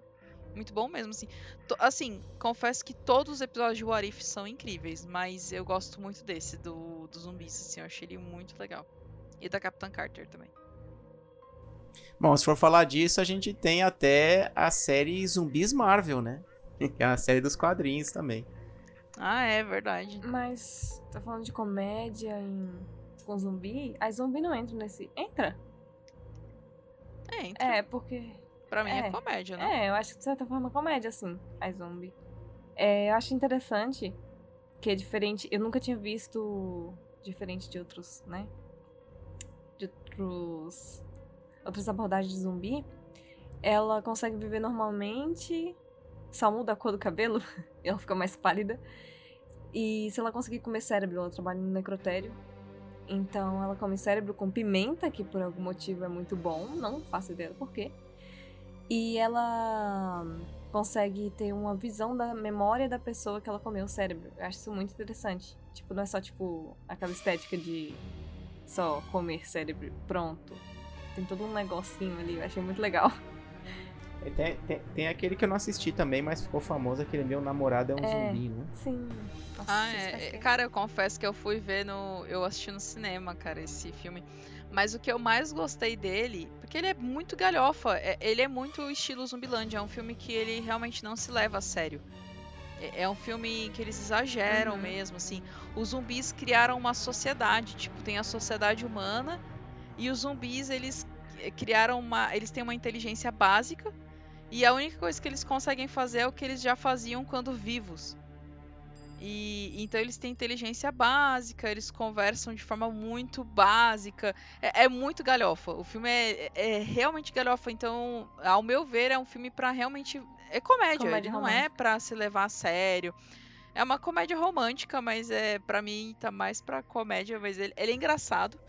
Muito bom mesmo, assim. To- assim, confesso que todos os episódios de What If são incríveis, mas eu gosto muito desse, do, do zumbis, assim. Eu achei ele muito legal. E da Capitã Carter também. Bom, se for falar disso, a gente tem até a série Zumbis Marvel, né? Que é a série dos quadrinhos também. Ah, é verdade. Mas tá falando de comédia em... com zumbi? Aí zumbi não entra nesse. Entra? É, então, É, porque. Pra mim é, é. comédia, né? É, eu acho que de certa forma comédia, assim, a zombie. É, eu acho interessante que é diferente. Eu nunca tinha visto diferente de outros, né? De outros. Outras abordagens de zumbi. Ela consegue viver normalmente, só muda a cor do cabelo, ela fica mais pálida. E se ela conseguir comer cérebro, ela trabalha no necrotério. Então ela come cérebro com pimenta, que por algum motivo é muito bom, não faço ideia do porquê. E ela consegue ter uma visão da memória da pessoa que ela comeu o cérebro. Eu acho isso muito interessante. Tipo, não é só tipo aquela estética de só comer cérebro, pronto. Tem todo um negocinho ali, eu achei muito legal. Tem, tem, tem aquele que eu não assisti também, mas ficou famoso, aquele meu namorado é um É. zumbi, né? Sim. Nossa, Ah, é, é, cara, eu confesso que eu fui ver no. Eu assisti no cinema, cara, esse filme. Mas o que eu mais gostei dele, porque ele é muito galhofa, é- ele é muito estilo Zumbilândia, é um filme que ele realmente não se leva a sério. É, é um filme que eles exageram Uhum. mesmo, assim. Os zumbis criaram uma sociedade, tipo, tem a sociedade humana e os zumbis, eles eh, criaram uma. Eles têm uma inteligência básica e a única coisa que eles conseguem fazer é o que eles já faziam quando vivos. E então eles têm inteligência básica, eles conversam de forma muito básica. É, é muito galhofa. O filme é, é realmente galhofa. Então, ao meu ver, é um filme pra realmente. É comédia. Comédia ele não é pra se levar a sério. É uma comédia romântica, mas é para mim tá mais pra comédia. Mas ele, ele é engraçado.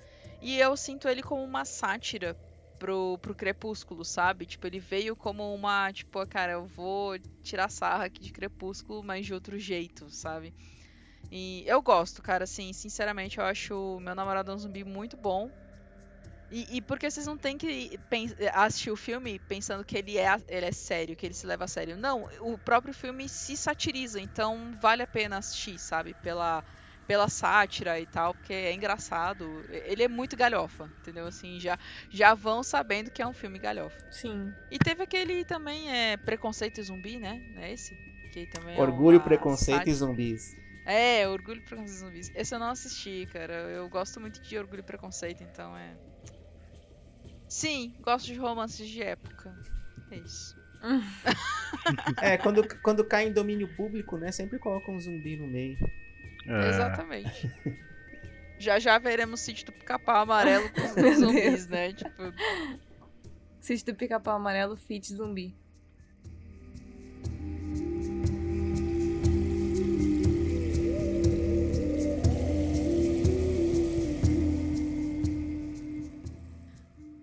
E eu sinto ele como uma sátira pro, pro Crepúsculo, sabe? Tipo, ele veio como uma, tipo, cara, eu vou tirar sarra aqui de Crepúsculo, mas de outro jeito, sabe? E eu gosto, cara, assim, sinceramente, eu acho meu namorado é um zumbi muito bom. E, e porque vocês não têm que assistir o filme pensando que ele é, ele é sério, que ele se leva a sério. Não, o próprio filme se satiriza, então vale a pena assistir, sabe? Pela, pela sátira e tal, porque é engraçado. Ele é muito galhofa, entendeu? Assim, já, já vão sabendo que é um filme galhofa. Sim. E teve aquele também, é, Preconceito e Zumbi, né? É esse? Que também é Orgulho, uma preconceito e sátira. zumbis. É, Orgulho, Preconceito e Zumbis. Esse eu não assisti, cara. Eu gosto muito de Orgulho e Preconceito, então é... Sim, gosto de romances de época. É isso. É, quando, quando cai em domínio público, né? Sempre colocam um zumbi no meio. É, Exatamente. já já veremos sítio do pica-pau amarelo com os zumbis, né? Tipo, Sítio do pica-pau amarelo, fit zumbi.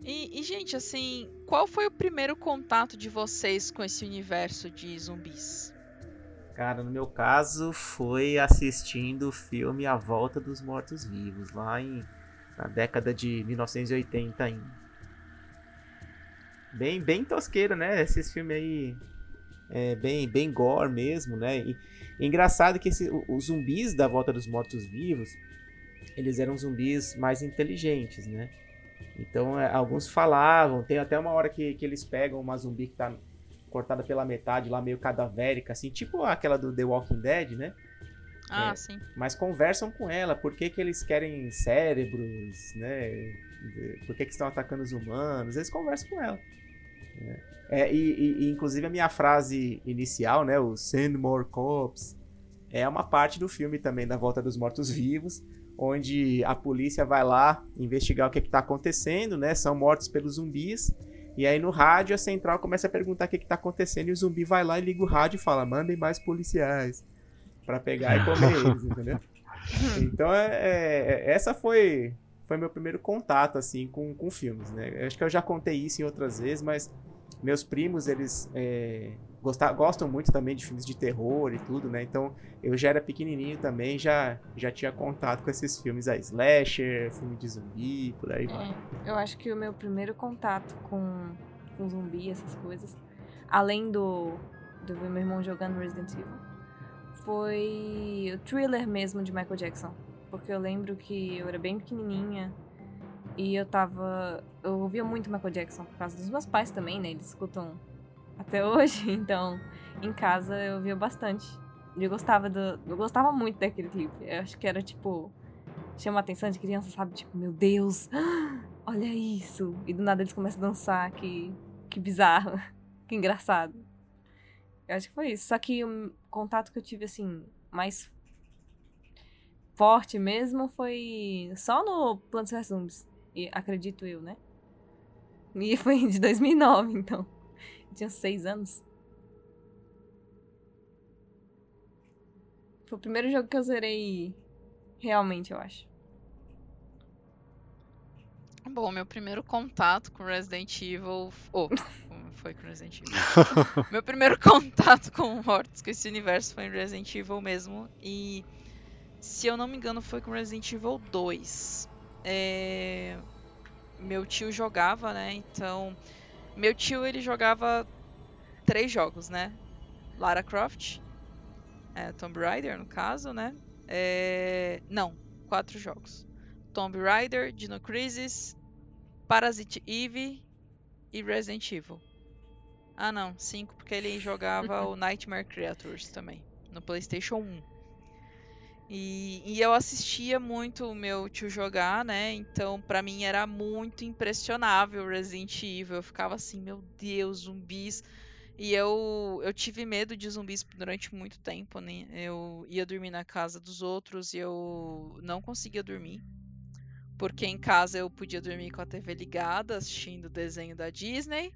E, e, gente, assim, qual foi o primeiro contato de vocês com esse universo de zumbis? Cara, no meu caso, foi assistindo o filme A Volta dos Mortos-Vivos, lá em, na década de 1980 ainda. Bem, bem tosqueiro, né? Esses filmes aí, é, bem, bem gore mesmo, né? E, engraçado que esse- os zumbis da Volta dos Mortos-Vivos, eles eram zumbis mais inteligentes, né? Então, é, alguns falavam, tem até uma hora que, que eles pegam uma zumbi que tá cortada pela metade, lá meio cadavérica, assim, tipo aquela do The Walking Dead, né? Ah, É. sim. Mas conversam com ela, por que, que eles querem cérebros, né? Por que, que estão atacando os humanos? Eles conversam com ela. É, e, e- e, inclusive a minha frase inicial, né, o Send More Cops, é uma parte do filme também da Volta dos Mortos-Vivos, onde a polícia vai lá investigar o que está acontecendo, né? São mortos pelos zumbis. E aí no rádio a central começa a perguntar o que, está acontecendo e o zumbi vai lá e liga o rádio e fala: mandem mais policiais para pegar e comer eles, entendeu? Então é, é- essa foi foi meu primeiro contato assim com, com filmes, né? Eu acho que eu já contei isso em outras vezes, mas meus primos eles é, gostar, gostam muito também de filmes de terror e tudo, né? Então eu já era pequenininho também, já já tinha contato com esses filmes aí, slasher, filme de zumbi, por aí vai. É, eu acho que o meu primeiro contato com, com zumbi, essas coisas, além do, do meu irmão jogando Resident Evil, foi o thriller mesmo de Michael Jackson. Porque eu lembro que eu era bem pequenininha e eu tava. Eu ouvia muito Michael Jackson, por causa dos meus pais também, né? Eles escutam até hoje, então em casa eu ouvia bastante. Eu gostava do. Eu gostava muito daquele clipe. Eu acho que era tipo chama a atenção de criança, sabe? Tipo, meu Deus, olha isso. E do nada eles começam a dançar, que, que bizarro, que engraçado. Eu acho que foi isso. Só que o contato que eu tive, assim, mais forte mesmo foi só no Plantas vs Zombies. E acredito eu, né? E foi de 2009, então. Eu tinha seis anos. Foi o primeiro jogo que eu zerei realmente, eu acho. Bom, meu primeiro contato com Resident Evil. Oh, foi com Resident Evil? meu primeiro contato com Mortos, com esse universo, foi em Resident Evil mesmo. E se eu não me engano, foi com Resident Evil 2. É, Meu tio jogava, né? Então. Meu tio ele jogava três jogos, né? Lara Croft, é, Tomb Raider, no caso, né? É, Não, quatro jogos. Tomb Raider, Dino Crisis, Parasite Eve e Resident Evil. Ah, não, cinco, porque ele jogava o Nightmare Creatures também, no PlayStation 1. E, e eu assistia muito o meu tio jogar, né? Então, pra mim era muito impressionável Resident Evil. Eu ficava assim, meu Deus, zumbis. E eu, eu tive medo de zumbis durante muito tempo, né? Eu ia dormir na casa dos outros e eu não conseguia dormir. Porque em casa eu podia dormir com a TV ligada, assistindo o desenho da Disney.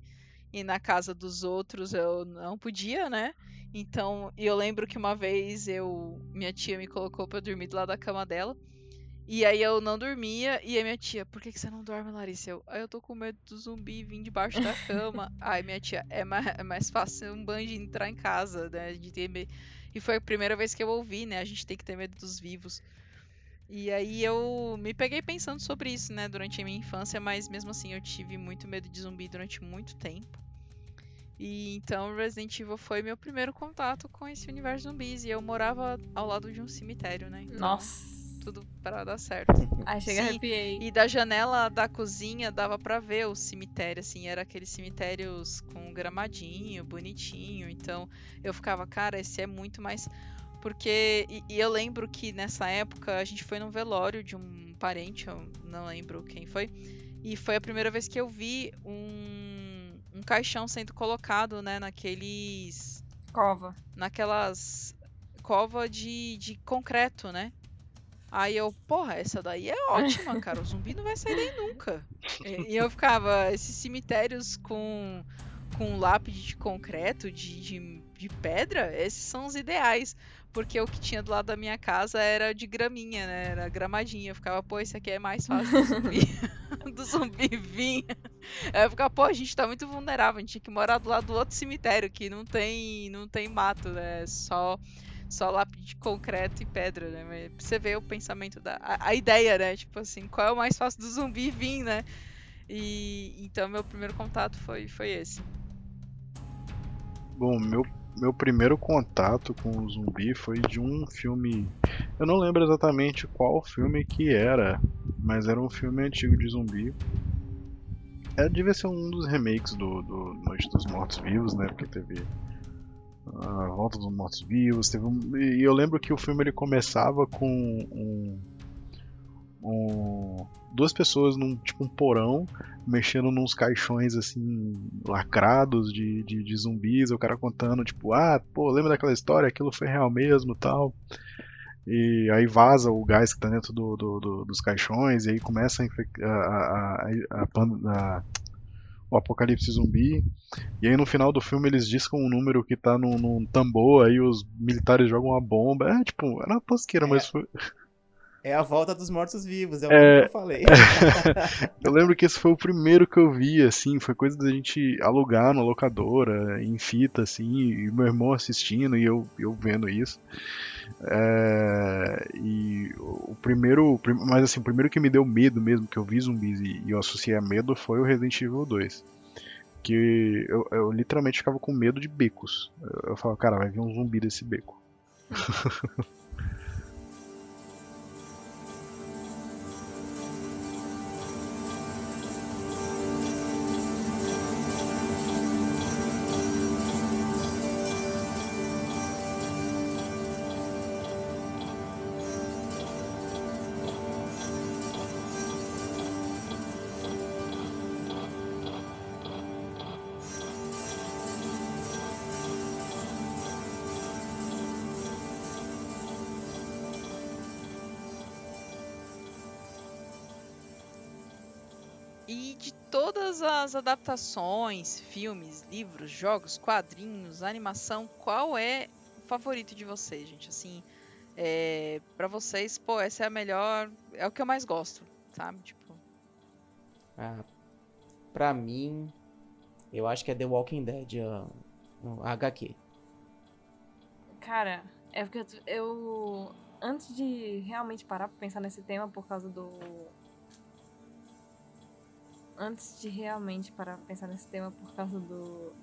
E na casa dos outros eu não podia, né? Então, eu lembro que uma vez eu minha tia me colocou pra dormir do lado da cama dela. E aí eu não dormia, e a minha tia, por que, que você não dorme, Larissa? Eu, "Ah, eu tô com medo do zumbi vir debaixo da cama. Aí minha tia, é mais, é mais fácil um banjo entrar em casa, né? De ter me- E foi a primeira vez que eu ouvi, né? A gente tem que ter medo dos vivos. E aí eu me peguei pensando sobre isso, né, durante a minha infância, mas mesmo assim eu tive muito medo de zumbi durante muito tempo. E então Resident Evil foi meu primeiro contato com esse universo zumbis. E eu morava ao lado de um cemitério, né? Então, Nossa. Tudo para dar certo. Ai, chega Sim, arrepiei. E da janela da cozinha dava pra ver o cemitério, assim, era aqueles cemitérios com gramadinho, bonitinho. Então eu ficava, cara, esse é muito mais. Porque. E, e eu lembro que nessa época a gente foi num velório de um parente, eu não lembro quem foi. E foi a primeira vez que eu vi um, um caixão sendo colocado, né, naqueles. Cova. naquelas cova de, de concreto, né? Aí eu, porra, essa daí é ótima, cara. O zumbi não vai sair daí nunca. E, eu ficava, esses cemitérios com, com lápide de concreto, de, de, de pedra, esses são os ideais. Porque o que tinha do lado da minha casa era de graminha, né? Era gramadinha. Eu ficava, pô, esse aqui é mais fácil do zumbi, do zumbi vir. Eu ficava, pô, a gente tá muito vulnerável, a gente tinha que morar do lado do outro cemitério, que não tem, não tem mato, né? Só só lápide de concreto e pedra, né? Mas você ver o pensamento da. A, a ideia, né? Tipo assim, qual é o mais fácil do zumbi vir, né? E então meu primeiro contato foi, foi esse. Bom, meu, meu primeiro contato com o zumbi foi de um filme. Eu não lembro exatamente qual filme que era, mas era um filme antigo de zumbi. É, devia ser um dos remakes do, do Noite dos Mortos Vivos, né? Porque teve a Volta dos Mortos Vivos. Teve um, e eu lembro que o filme ele começava com um, um- duas pessoas num tipo um porão mexendo nos caixões assim lacrados de, de, de zumbis, o cara contando tipo, ah, pô, lembra daquela história? Aquilo foi real mesmo, tal. E aí vaza o gás que tá dentro do, do- do- dos caixões e aí começa a, a, a- a- o apocalipse zumbi. E aí no final do filme eles discam um número que tá num, num tambor, aí os militares jogam uma bomba. É tipo, era uma tosqueira, É. mas foi, É a volta dos mortos-vivos, é o É. que eu falei. Eu lembro que esse foi o primeiro que eu vi, assim, foi coisa da gente alugar na locadora, em fita, assim, e meu irmão assistindo e eu, eu vendo isso. É, e o primeiro, mas assim, o primeiro que me deu medo mesmo, que eu vi zumbis e, e eu associei a medo, foi o Resident Evil 2. Que eu, eu literalmente ficava com medo de becos. Eu, eu falava, cara, vai vir um zumbi desse beco. adaptações, filmes, livros, jogos, quadrinhos, animação, qual é o favorito de vocês, gente? Assim, é, para vocês, pô, essa é a melhor, é o que eu mais gosto, sabe? Tipo, Ah, pra mim, eu acho que é The Walking Dead, a, a HQ. Cara, é porque eu, eu- Antes de realmente parar pra pensar nesse tema por causa do. Antes de realmente parar pra pensar nesse tema por causa do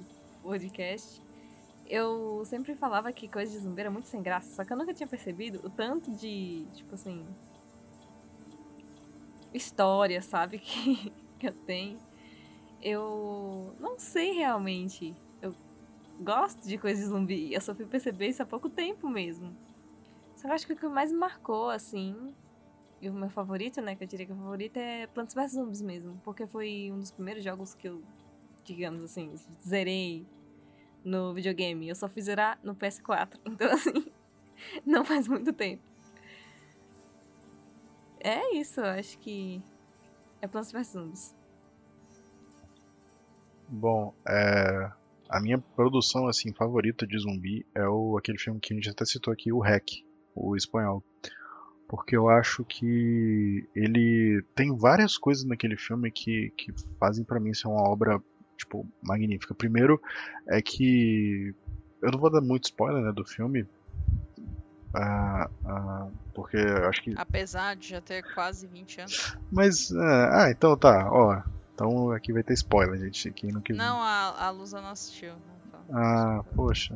podcast, eu sempre falava que coisa de zumbi era muito sem graça, só que eu nunca tinha percebido o tanto de, tipo assim. História, sabe? Que, que eu tenho. Eu não sei realmente gosto de coisas de zumbi. Eu só fui perceber isso há pouco tempo mesmo. Só que eu acho que o que mais me marcou, assim, e o meu favorito, né, que eu diria que o favorito é Plants vs Zombies mesmo. Porque foi um dos primeiros jogos que eu, digamos assim, zerei no videogame. Eu só fui zerar no PS4. Então, assim, não faz muito tempo. É isso, acho que é Plants vs Zombies. Bom, é, a minha produção assim favorita de zumbi é o aquele filme que a gente até citou aqui, o Hack, o espanhol. Porque eu acho que ele tem várias coisas naquele filme que, que fazem pra mim ser uma obra tipo magnífica. Primeiro é que eu não vou dar muito spoiler né, do filme, ah, ah, porque eu acho que apesar de já ter quase 20 anos. mas ah, ah, então tá, ó, então aqui vai ter spoiler, gente, quem não quiser. Não, a, a Lusa não assistiu. fala. Ah, poxa.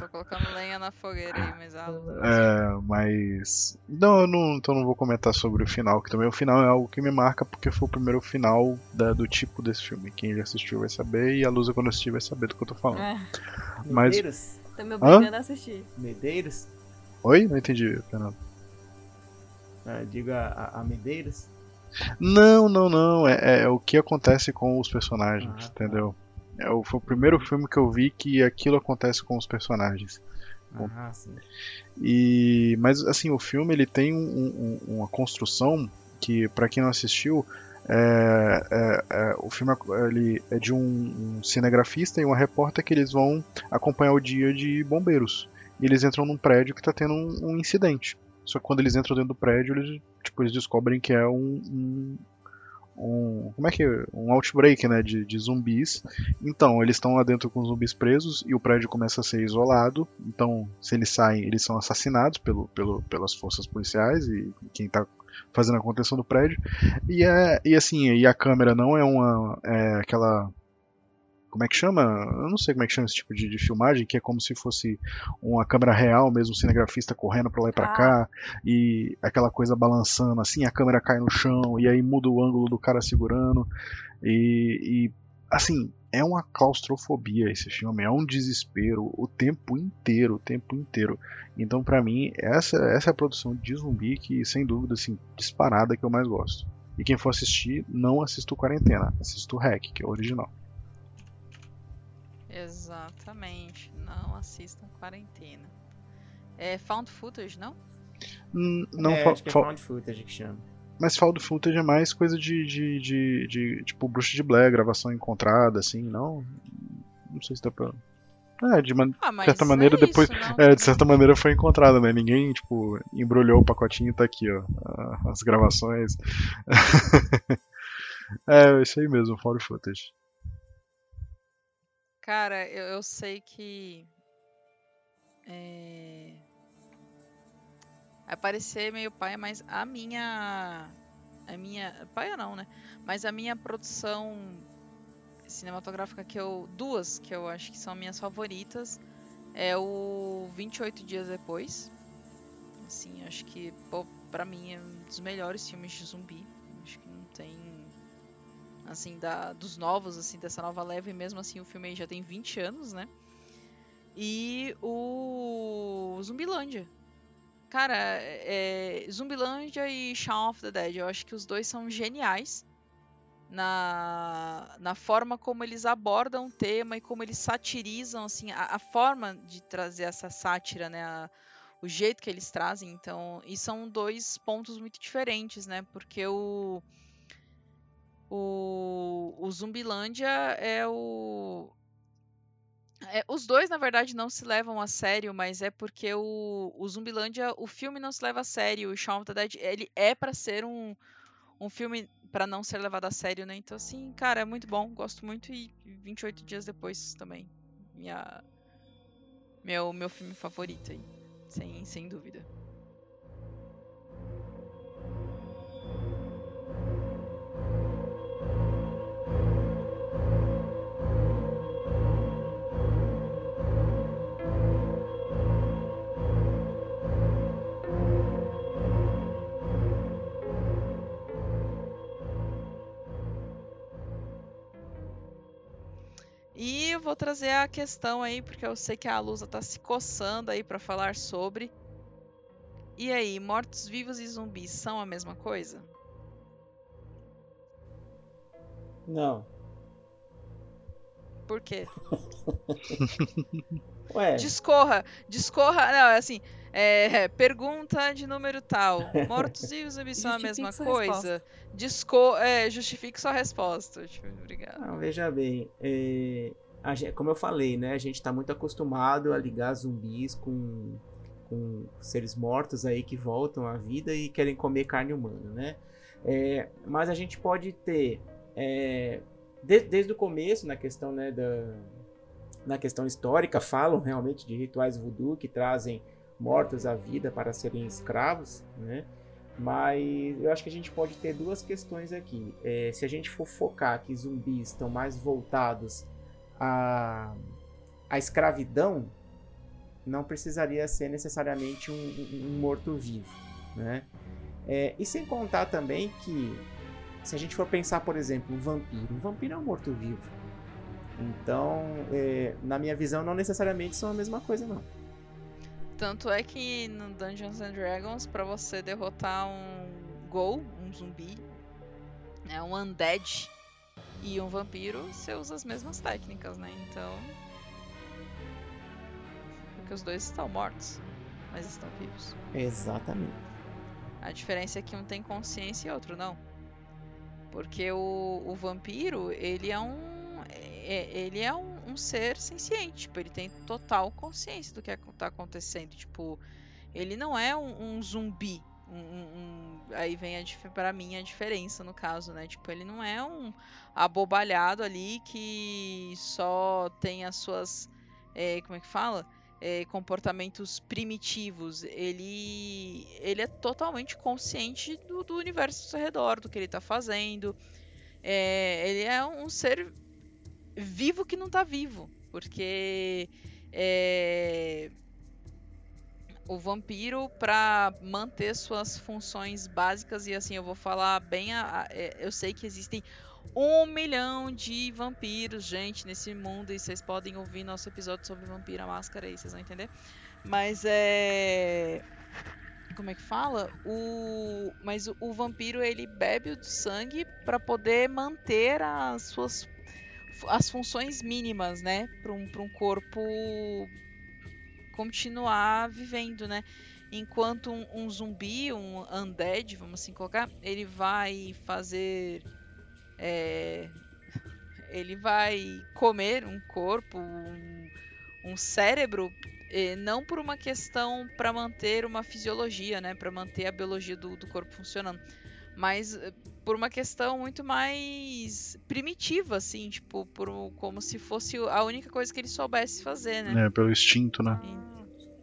Tô colocando lenha na fogueira aí, mas a assistiu. É, mas. Não, eu não, então não vou comentar sobre o final, que também o final é algo que me marca porque foi o primeiro final da- do tipo desse filme. Quem já assistiu vai saber e a Lusa quando assistir vai saber do que eu tô falando. É, Mas- Medeiros? tô me obrigando a assistir. Medeiros? Oi? Não entendi, Fernando. Ah, diga a, a Medeiros? Não, não, não. É, é o que acontece com os personagens, Ah, tá. É, o- foi o primeiro filme que eu vi que aquilo acontece com os personagens. Ah, sim. E mas assim o filme ele tem um- um- uma construção que pra quem não assistiu é, é- é- o filme ele é de um, um cinegrafista e uma repórter que eles vão acompanhar o dia de bombeiros e eles entram num prédio que está tendo um, um incidente só que quando eles entram dentro do prédio eles tipo eles descobrem que é um, um- como é que é? um outbreak né de, de zumbis então, eles estão lá dentro com os zumbis presos e o prédio começa a ser isolado. Então, se eles saem, eles são assassinados pelo, pelo, pelas forças policiais e quem está fazendo a contenção do prédio. E, é, e assim, e a câmera não é uma. É aquela. Como é que chama? Eu não sei como é que chama esse tipo de, de filmagem, que é como se fosse uma câmera real mesmo, um cinegrafista correndo pra lá e pra Ah. cá, e aquela coisa balançando assim, a câmera cai no chão, e aí muda o ângulo do cara segurando. E, e, assim, é uma claustrofobia esse filme, é um desespero o tempo inteiro, o tempo inteiro. Então, pra mim, essa, essa é a produção de zumbi que, sem dúvida, assim, disparada que eu mais gosto. E quem for assistir, não assista o Quarentena, assista o Hack, que é o original. Exatamente. Não assistam quarentena. É found footage, não? Hum, Não, é, fa- acho que é found footage que chama. mas found footage é mais coisa de, de, de, de, tipo bruxa de Blair, gravação encontrada, assim, não. Não sei se dá pra. É, de man- Ah, mas certa maneira, é depois- isso, é, de certa maneira foi encontrada, né? Ninguém, tipo, embrulhou o pacotinho e tá aqui, ó. As gravações. é, isso aí mesmo, found footage. Cara, eu, eu sei que. É... Vai parecer meio paia, mas a minha. A minha. Paia não, né? Mas a minha produção cinematográfica que eu. Duas que eu acho que são minhas favoritas. É o 28 Dias Depois. Assim, acho que, pô, pra mim é um dos melhores filmes de zumbi. Acho que não tem assim, da, dos novos, assim, dessa nova leva, e mesmo assim o filme já tem 20 anos, né? E o Zumbilândia. Cara, é, Zumbilândia e Shaun of the Dead, eu acho que os dois são geniais na, na forma como eles abordam o tema e como eles satirizam, assim, a, a forma de trazer essa sátira, né? a- o jeito que eles trazem, então, e são dois pontos muito diferentes, né? Porque o o, o Zumbilândia é o. é, os dois, na verdade, não se levam a sério, mas é porque o, o Zumbilândia, o filme não se leva a sério. O Shaun of the Dead, ele é pra ser um, um filme pra não ser levado a sério, né? Então, assim, cara, é muito bom, gosto muito. E 28 dias depois também. Minha, meu, meu filme favorito aí, sem, sem dúvida. Vou trazer a questão aí, porque eu sei que a Lusa tá se coçando aí pra falar sobre. E aí, mortos-vivos e zumbis são a mesma coisa? Não. Por quê? Ué, Discorra, discorra. Não, é assim, é, pergunta de número tal. Mortos-vivos e zumbis são a mesma coisa? Disco é, justifique sua resposta. Tipo, Obrigado. Não, veja bem, é, a gen- como eu falei, né, a gente está muito acostumado a ligar zumbis com, com seres mortos aí que voltam à vida e querem comer carne humana, né? É, mas a gente pode ter, é, de- desde o começo, na questão, né, da, na questão histórica, falam realmente de rituais voodoo que trazem mortos à vida para serem escravos, né? Mas eu acho que a gente pode ter duas questões aqui. É, se a gente for focar que zumbis estão mais voltados à, à escravidão, não precisaria ser necessariamente um, um- morto-vivo. Né? É, e sem contar também que, se a gente for pensar, por exemplo, um vampiro, um vampiro é um morto-vivo. Então, é, na minha visão, não necessariamente são a mesma coisa, não. Tanto é que no Dungeons and Dragons, pra você derrotar um ghoul, um zumbi, né, um undead e um vampiro, você usa as mesmas técnicas, né? Então. Porque os dois estão mortos, mas estão vivos. Exatamente. A diferença é que um tem consciência e outro não. Porque o, o vampiro, ele é um. é- ele é um, um ser senciente. Tipo, ele tem total consciência do que está acontecendo. Tipo, ele não é um, um zumbi. Um, um- um- aí vem a, pra mim a diferença no caso, né? Tipo, ele não é um abobalhado ali que só tem as suas. é, como é que fala? é, comportamentos primitivos. Ele, ele é totalmente consciente do, do universo ao seu redor, do que ele está fazendo. É, ele é um ser vivo que não está vivo, porque é, o vampiro para manter suas funções básicas e assim eu vou falar bem, a- a- é, eu sei que existem um milhão de vampiros, gente, nesse mundo. E vocês podem ouvir nosso episódio sobre Vampira Máscara aí, vocês vão entender. Mas é. Como é que fala? O. Mas o, o vampiro ele bebe o sangue para poder manter as suas. As funções mínimas, né? Para um, pra um corpo continuar vivendo, né? Enquanto um, um, zumbi, um undead, vamos assim colocar, ele vai fazer. É, ele vai comer um corpo, um, um cérebro, eh, não por uma questão para manter uma fisiologia, né? Para manter a biologia do, do corpo funcionando. Mas eh, por uma questão muito mais primitiva, assim, tipo, por, como se fosse a única coisa que ele soubesse fazer, né? É, pelo instinto, né?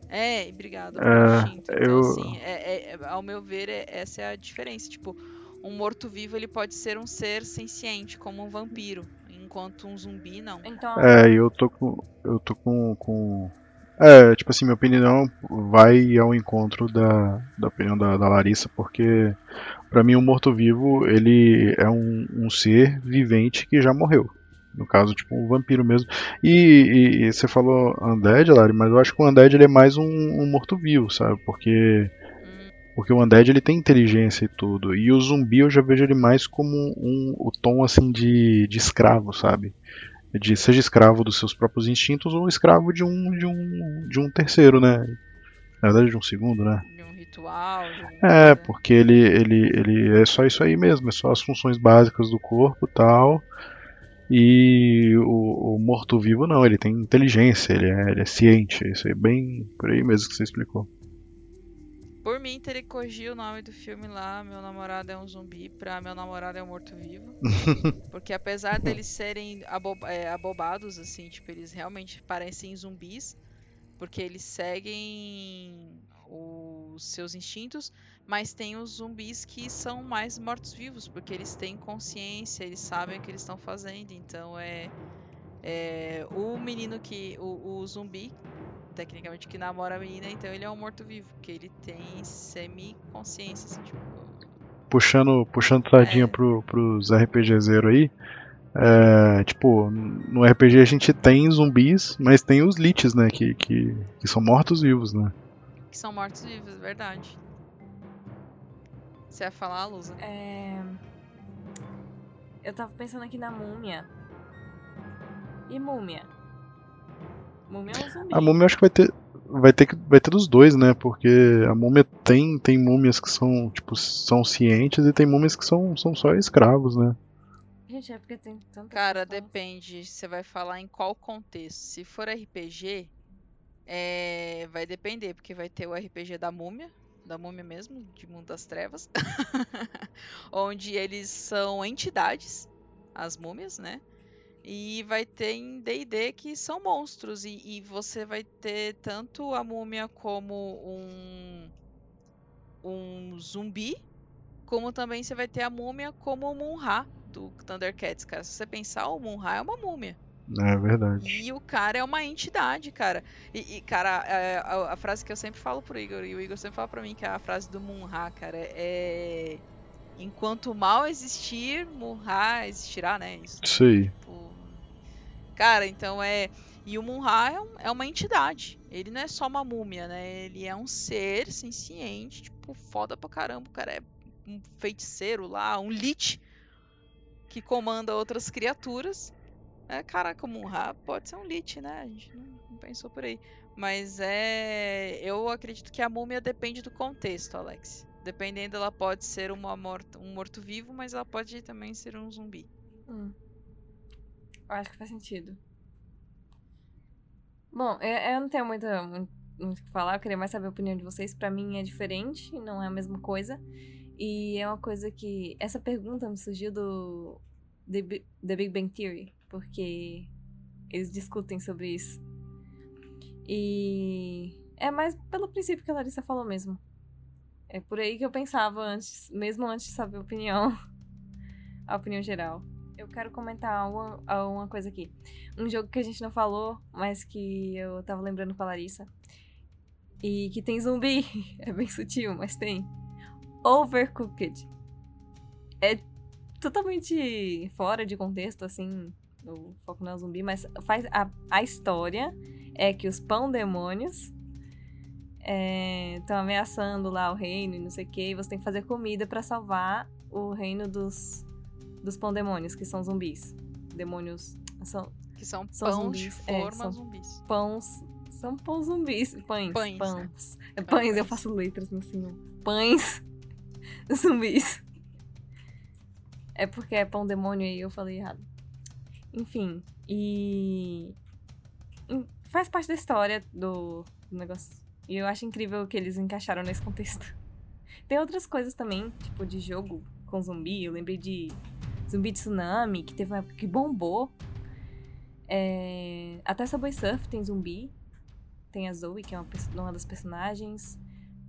É, obrigado. É, então, eu- assim, é- é- ao meu ver, é- essa é a diferença. Tipo, um morto-vivo ele pode ser um ser senciente, como um vampiro, enquanto um zumbi não. Então, É, e eu tô com. Eu tô com. com... É, tipo assim, minha opinião vai ao encontro da, da opinião da, da Larissa, porque pra mim um morto-vivo ele é um, um ser vivente que já morreu. No caso, tipo, um vampiro mesmo. E, e- e você falou Undead, Lari, mas eu acho que o Undead ele é mais um, um morto-vivo, sabe? Porque porque o Undead ele tem inteligência e tudo. E o zumbi eu já vejo ele mais como um, o tom assim de, de escravo, sabe? De seja escravo dos seus próprios instintos ou escravo de um de um de um terceiro, né? Na verdade de um segundo, né? Ritual. É, porque ele ele ele é só isso aí mesmo, é só as funções básicas do corpo, tal. E o, o morto-vivo não, ele tem inteligência, ele é, ele é ciente, isso é bem por aí mesmo que você explicou. Por mim, teria que corrigir o nome do filme lá, Meu Namorado é um Zumbi, pra Meu Namorado é um Morto-Vivo. Porque apesar deles serem é, abobados, assim, tipo, eles realmente parecem zumbis, porque eles seguem os seus instintos, mas tem os zumbis que são mais mortos-vivos, porque eles têm consciência, eles sabem o que eles estão fazendo, então é... é, o menino que... o, o zumbi tecnicamente que namora a menina, então ele é um morto-vivo, porque ele tem semi-consciência, assim, tipo. puxando, puxando sardinha É. pro, pros RPG zero aí. é, tipo, no RPG a gente tem zumbis, mas tem os liches, né? Que, que, que são mortos-vivos, né? Que são mortos-vivos, é verdade. Você ia falar, Lusa? é... Eu tava pensando aqui na múmia. E múmia? Múmia é um zumbi. A múmia eu acho que vai ter. Vai ter, que, vai ter dos dois, né? Porque a múmia tem, tem múmias que são, tipo, são cientes e tem múmias que são, são só escravos, né? Gente, é porque tem tanta Cara, depende. Você vai falar em qual contexto. Se for RPG, é, vai depender, porque vai ter o RPG da múmia, da múmia mesmo, de Mundo das Trevas, onde eles são entidades, as múmias, né? E vai ter em D&D que são monstros e, e você vai ter tanto a múmia como um um zumbi, como também você vai ter a múmia como o Munra do Thundercats, cara. Se você pensar, o Munra é uma múmia. É verdade. E o cara é uma entidade, cara. E, e, cara, é, a, a frase que eu sempre falo pro Igor, e o Igor sempre fala pra mim, que é a frase do Munra, cara, é. Enquanto o mal existir, Munra existirá, né? Isso, aí. Tipo, Cara, então é. E o Munra é, um- é uma entidade. Ele não é só uma múmia, né? Ele é um ser senciente, tipo, foda pra caramba. O cara é um feiticeiro lá, um lich que comanda outras criaturas. É, caraca, o Munra pode ser um lich, né? A gente não, pensou por aí. Mas é. Eu acredito que a múmia depende do contexto, Alex. Dependendo, ela pode ser uma um morto-vivo, mas ela pode também ser um zumbi. Hum. Eu acho que faz sentido. Bom, eu, eu não tenho muita, muito muito o que falar, eu queria mais saber a opinião de vocês. Pra mim é diferente, não é a mesma coisa. E é uma coisa que. Essa pergunta me surgiu do The, The Big Bang Theory, porque eles discutem sobre isso. E é mais pelo princípio que a Larissa falou mesmo. É por aí que eu pensava antes, mesmo antes de saber a opinião. A opinião geral. Eu quero comentar uma, uma coisa aqui. Um jogo que a gente não falou, mas que eu tava lembrando com a Larissa. E que tem zumbi. É bem sutil, mas tem. Overcooked. É totalmente fora de contexto, assim, o foco não é o zumbi, mas faz a, a história é que os pão demônios estão ameaçando lá o reino e não sei o que, e você tem que fazer comida pra salvar o reino dos, dos pão demônios, que são zumbis. Demônios são Que são São pães de zumbis, é, forma são- zumbis. pães. São pão zumbis. Pães. Pães, Pães. É São pães, eu pães. faço letras no cima. Pães zumbis. É porque é pão demônio aí, eu falei errado. Enfim, e. Faz parte da história do, do negócio. E eu acho incrível que eles encaixaram nesse contexto. Tem outras coisas também, tipo de jogo com zumbi. Eu lembrei de Zumbi Tsunami, que teve uma época que bombou. É, Até Subway Surf tem zumbi. Tem a Zoe, que é uma, uma das personagens.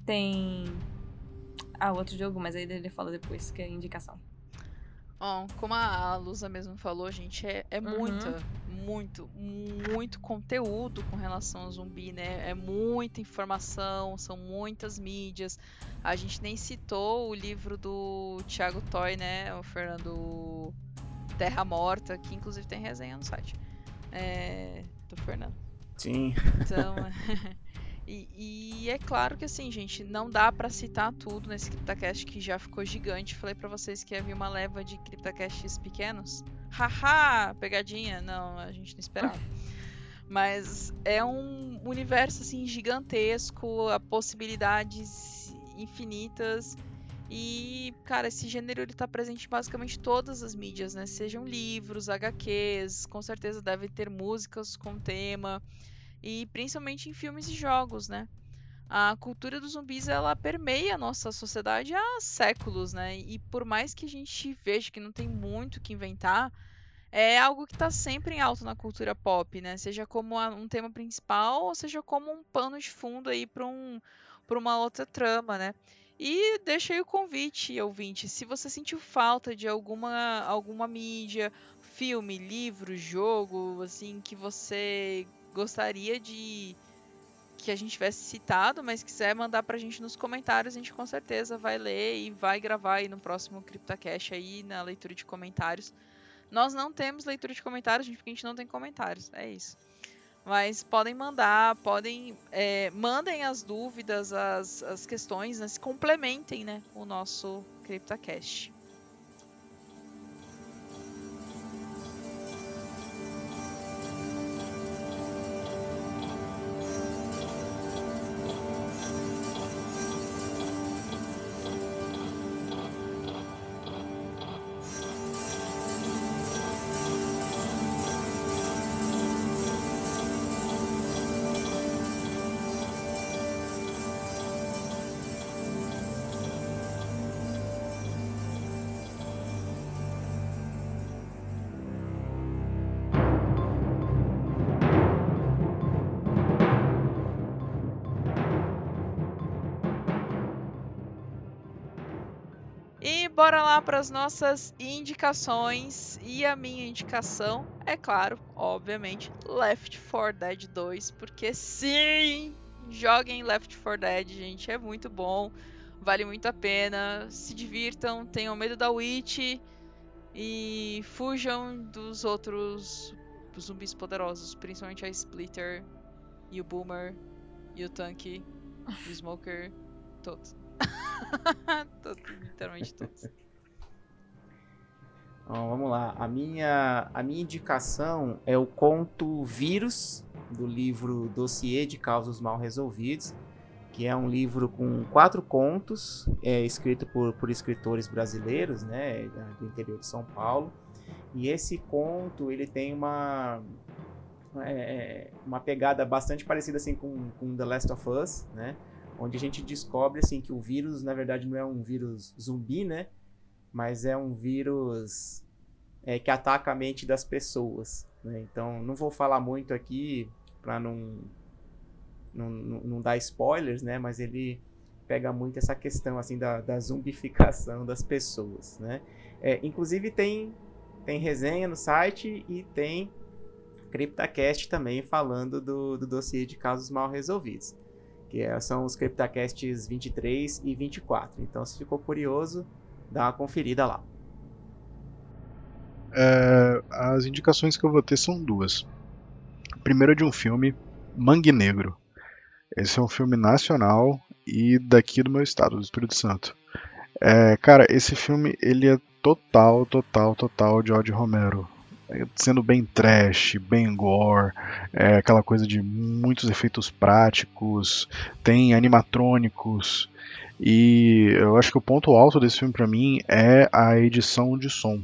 Tem. Ah, outro jogo, mas aí ele fala depois, que é indicação. Bom, como a Lusa mesmo falou, gente, é, é Uhum. muita, muito, muito conteúdo com relação ao zumbi, né? É muita informação, são muitas mídias. A gente nem citou o livro do Thiago Toy, né? O Fernando Terra Morta, que inclusive tem resenha no site. É, do Fernando. Sim. Então, e, e é claro que assim, gente, não dá pra citar tudo nesse CryptoCast que já ficou gigante. Falei pra vocês que havia uma leva de CryptoCasts pequenos. Haha, pegadinha. Não, a gente não esperava. Mas é um universo assim gigantesco, a possibilidades infinitas. E, cara, esse gênero ele tá presente em basicamente todas as mídias, né? Sejam livros, HQs, com certeza deve ter músicas com tema e principalmente em filmes e jogos, né? A cultura dos zumbis ela permeia a nossa sociedade há séculos, né? E por mais que a gente veja que não tem muito que inventar, é algo que está sempre em alta na cultura pop, né? Seja como um tema principal, ou seja como um pano de fundo aí para um, pra uma outra trama, né? E deixa aí o convite, ouvinte. Se você sentiu falta de alguma, alguma mídia, filme, livro, jogo, assim, que você gostaria de que a gente tivesse citado, mas quiser mandar pra gente nos comentários, a gente com certeza vai ler e vai gravar aí no próximo CryptoCast aí, na leitura de comentários. Nós não temos leitura de comentários, gente, porque a gente não tem comentários. É isso. Mas podem mandar, podem. é, mandem as dúvidas, as, as questões, né, se complementem né, o nosso CryptoCast. Lá para as nossas indicações. E a minha indicação é claro, obviamente, Left 4 Dead 2, porque sim, joguem Left 4 Dead, gente, é muito bom, vale muito a pena. Se divirtam, tenham medo da Witch e fujam dos outros zumbis poderosos, principalmente a Splitter e o Boomer e o Tank e o Smoker, todos. todos, literalmente todos. Então, vamos lá. A minha, a minha indicação é o conto Vírus, do livro Dossiê de Causas Mal Resolvidos, que é um livro com quatro contos, é escrito por, por escritores brasileiros, né, do interior de São Paulo. E esse conto, ele tem uma é, uma pegada bastante parecida assim com, com The Last of Us, né? Onde a gente descobre assim que o vírus, na verdade, não é um vírus zumbi, né? Mas é um vírus é, que ataca a mente das pessoas. Né? Então, não vou falar muito aqui para não, não, não, dar spoilers, né? Mas ele pega muito essa questão assim da, da zumbificação das pessoas, né? É, inclusive tem tem resenha no site e tem CryptaCast também falando do, do dossiê de casos mal resolvidos, que é- são os CryptaCasts 23 e 24. Então, se ficou curioso, dá uma conferida lá. é, as indicações que eu vou ter são duas. Primeiro é de um filme, Mangue Negro. Esse é um filme nacional e daqui do meu estado, do Espírito Santo. É, cara, esse filme ele é total, total, total George Romero. É, sendo bem trash, bem gore, é aquela coisa de muitos efeitos práticos, tem animatrônicos e eu acho que o ponto alto desse filme para mim é a edição de som.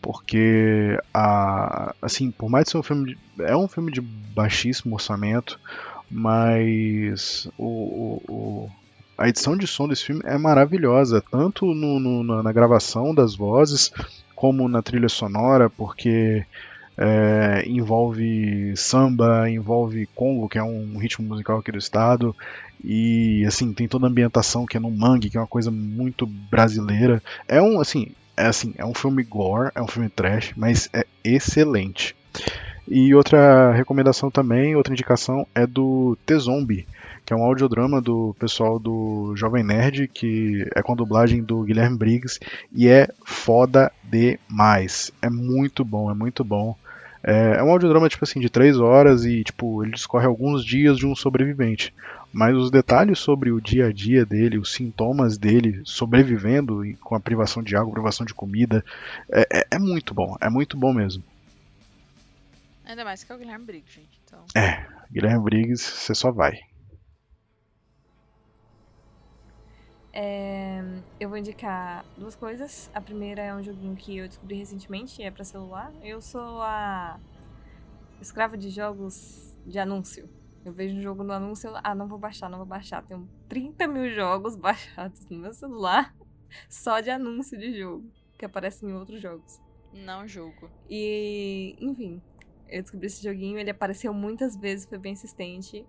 Porque a, assim, por mais que seja um filme de, é um filme de baixíssimo orçamento, mas o, o, o, a edição de som desse filme é maravilhosa, tanto no, no, na gravação das vozes como na trilha sonora, porque é, envolve samba, envolve congo, que é um ritmo musical aqui do estado, e assim tem toda a ambientação que é no mangue, que é uma coisa muito brasileira. É um assim, é assim, é um filme gore, é um filme trash, mas é excelente. E outra recomendação também, outra indicação é do T-Zombie, que é um audiodrama do pessoal do Jovem Nerd, que é com a dublagem do Guilherme Briggs, e é foda demais. É muito bom, é muito bom. É, é um audiodrama, tipo assim, de três horas e, tipo, ele discorre alguns dias de um sobrevivente mas os detalhes sobre o dia a dia dele, os sintomas dele sobrevivendo com a privação de água, privação de comida, é, é, é muito bom, é muito bom mesmo. Ainda mais que é o Guilherme Briggs, gente. Então... É, Guilherme Briggs, você só vai. É, eu vou indicar duas coisas. A primeira é um joguinho que eu descobri recentemente, é para celular. Eu sou a escrava de jogos de anúncio. Eu vejo um jogo no anúncio, ah, não vou baixar, não vou baixar. Tenho 30 mil jogos baixados no meu celular só de anúncio de jogo, que aparecem em outros jogos. Não jogo. E, enfim, eu descobri esse joguinho, ele apareceu muitas vezes, foi bem insistente,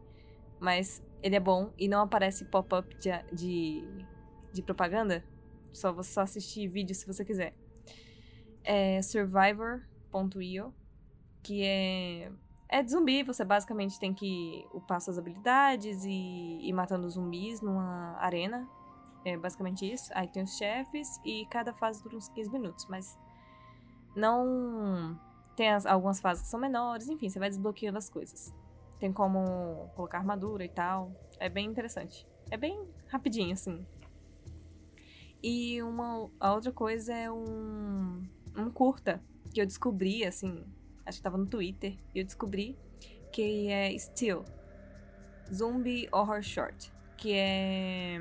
mas ele é bom e não aparece pop-up de, de, de, propaganda. Só você só assistir vídeo se você quiser. É survivor.io, que é é de zumbi, você basicamente tem que upar suas habilidades e ir matando zumbis numa arena. É basicamente isso. Aí tem os chefes e cada fase dura uns 15 minutos, mas não. Tem as, algumas fases que são menores, enfim, você vai desbloqueando as coisas. Tem como colocar armadura e tal. É bem interessante. É bem rapidinho, assim. E uma a outra coisa é um, um curta que eu descobri, assim, acho que tava no Twitter, e eu descobri que é Still Zombie Horror Short, que é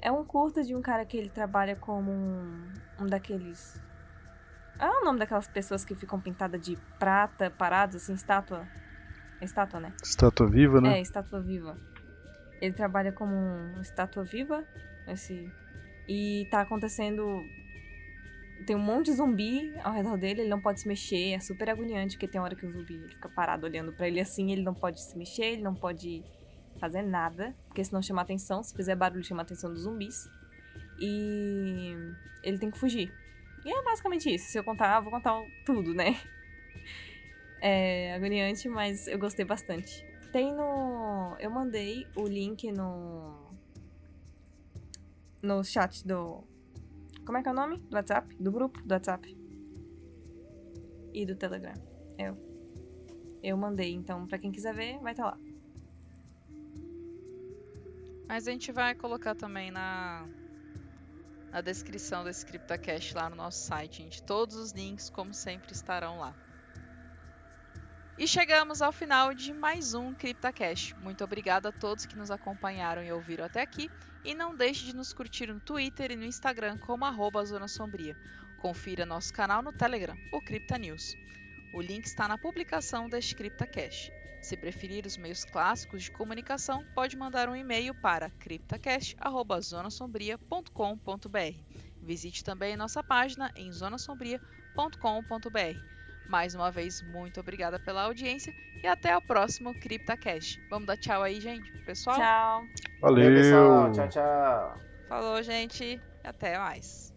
é um curta de um cara que ele trabalha como um, um daqueles ah, o nome daquelas pessoas que ficam pintadas de prata, paradas assim, estátua. É estátua, né? Estátua viva, né? É, estátua viva. Ele trabalha como um estátua viva, esse e tá acontecendo tem um monte de zumbi ao redor dele, ele não pode se mexer, é super agoniante, porque tem hora que o zumbi fica parado olhando para ele assim, ele não pode se mexer, ele não pode fazer nada, porque senão chama atenção, se fizer barulho chama atenção dos zumbis. E ele tem que fugir. E é basicamente isso. Se eu contar, eu vou contar tudo, né? É agoniante, mas eu gostei bastante. Tem no. Eu mandei o link no. No chat do, como é que é o nome? Do WhatsApp? Do grupo do WhatsApp. E do Telegram. Eu. Eu mandei, então, para quem quiser ver, vai estar tá lá. Mas a gente vai colocar também na, na descrição desse CryptoCast lá no nosso site, gente. Todos os links, como sempre, estarão lá. E chegamos ao final de mais um CryptoCast. Muito obrigada a todos que nos acompanharam e ouviram até aqui. E não deixe de nos curtir no Twitter e no Instagram como arroba Zona Sombria. Confira nosso canal no Telegram, o Cripta News. O link está na publicação deste CryptaCast. Se preferir os meios clássicos de comunicação, pode mandar um e-mail para criptacast.zonasombria.com.br. Visite também nossa página em zonasombria.com.br. Mais uma vez, muito obrigada pela audiência e até o próximo CryptaCast. Vamos dar tchau aí, gente, pessoal? Tchau. Valeu. pessoal. Tchau, tchau. Falou, gente. Até mais.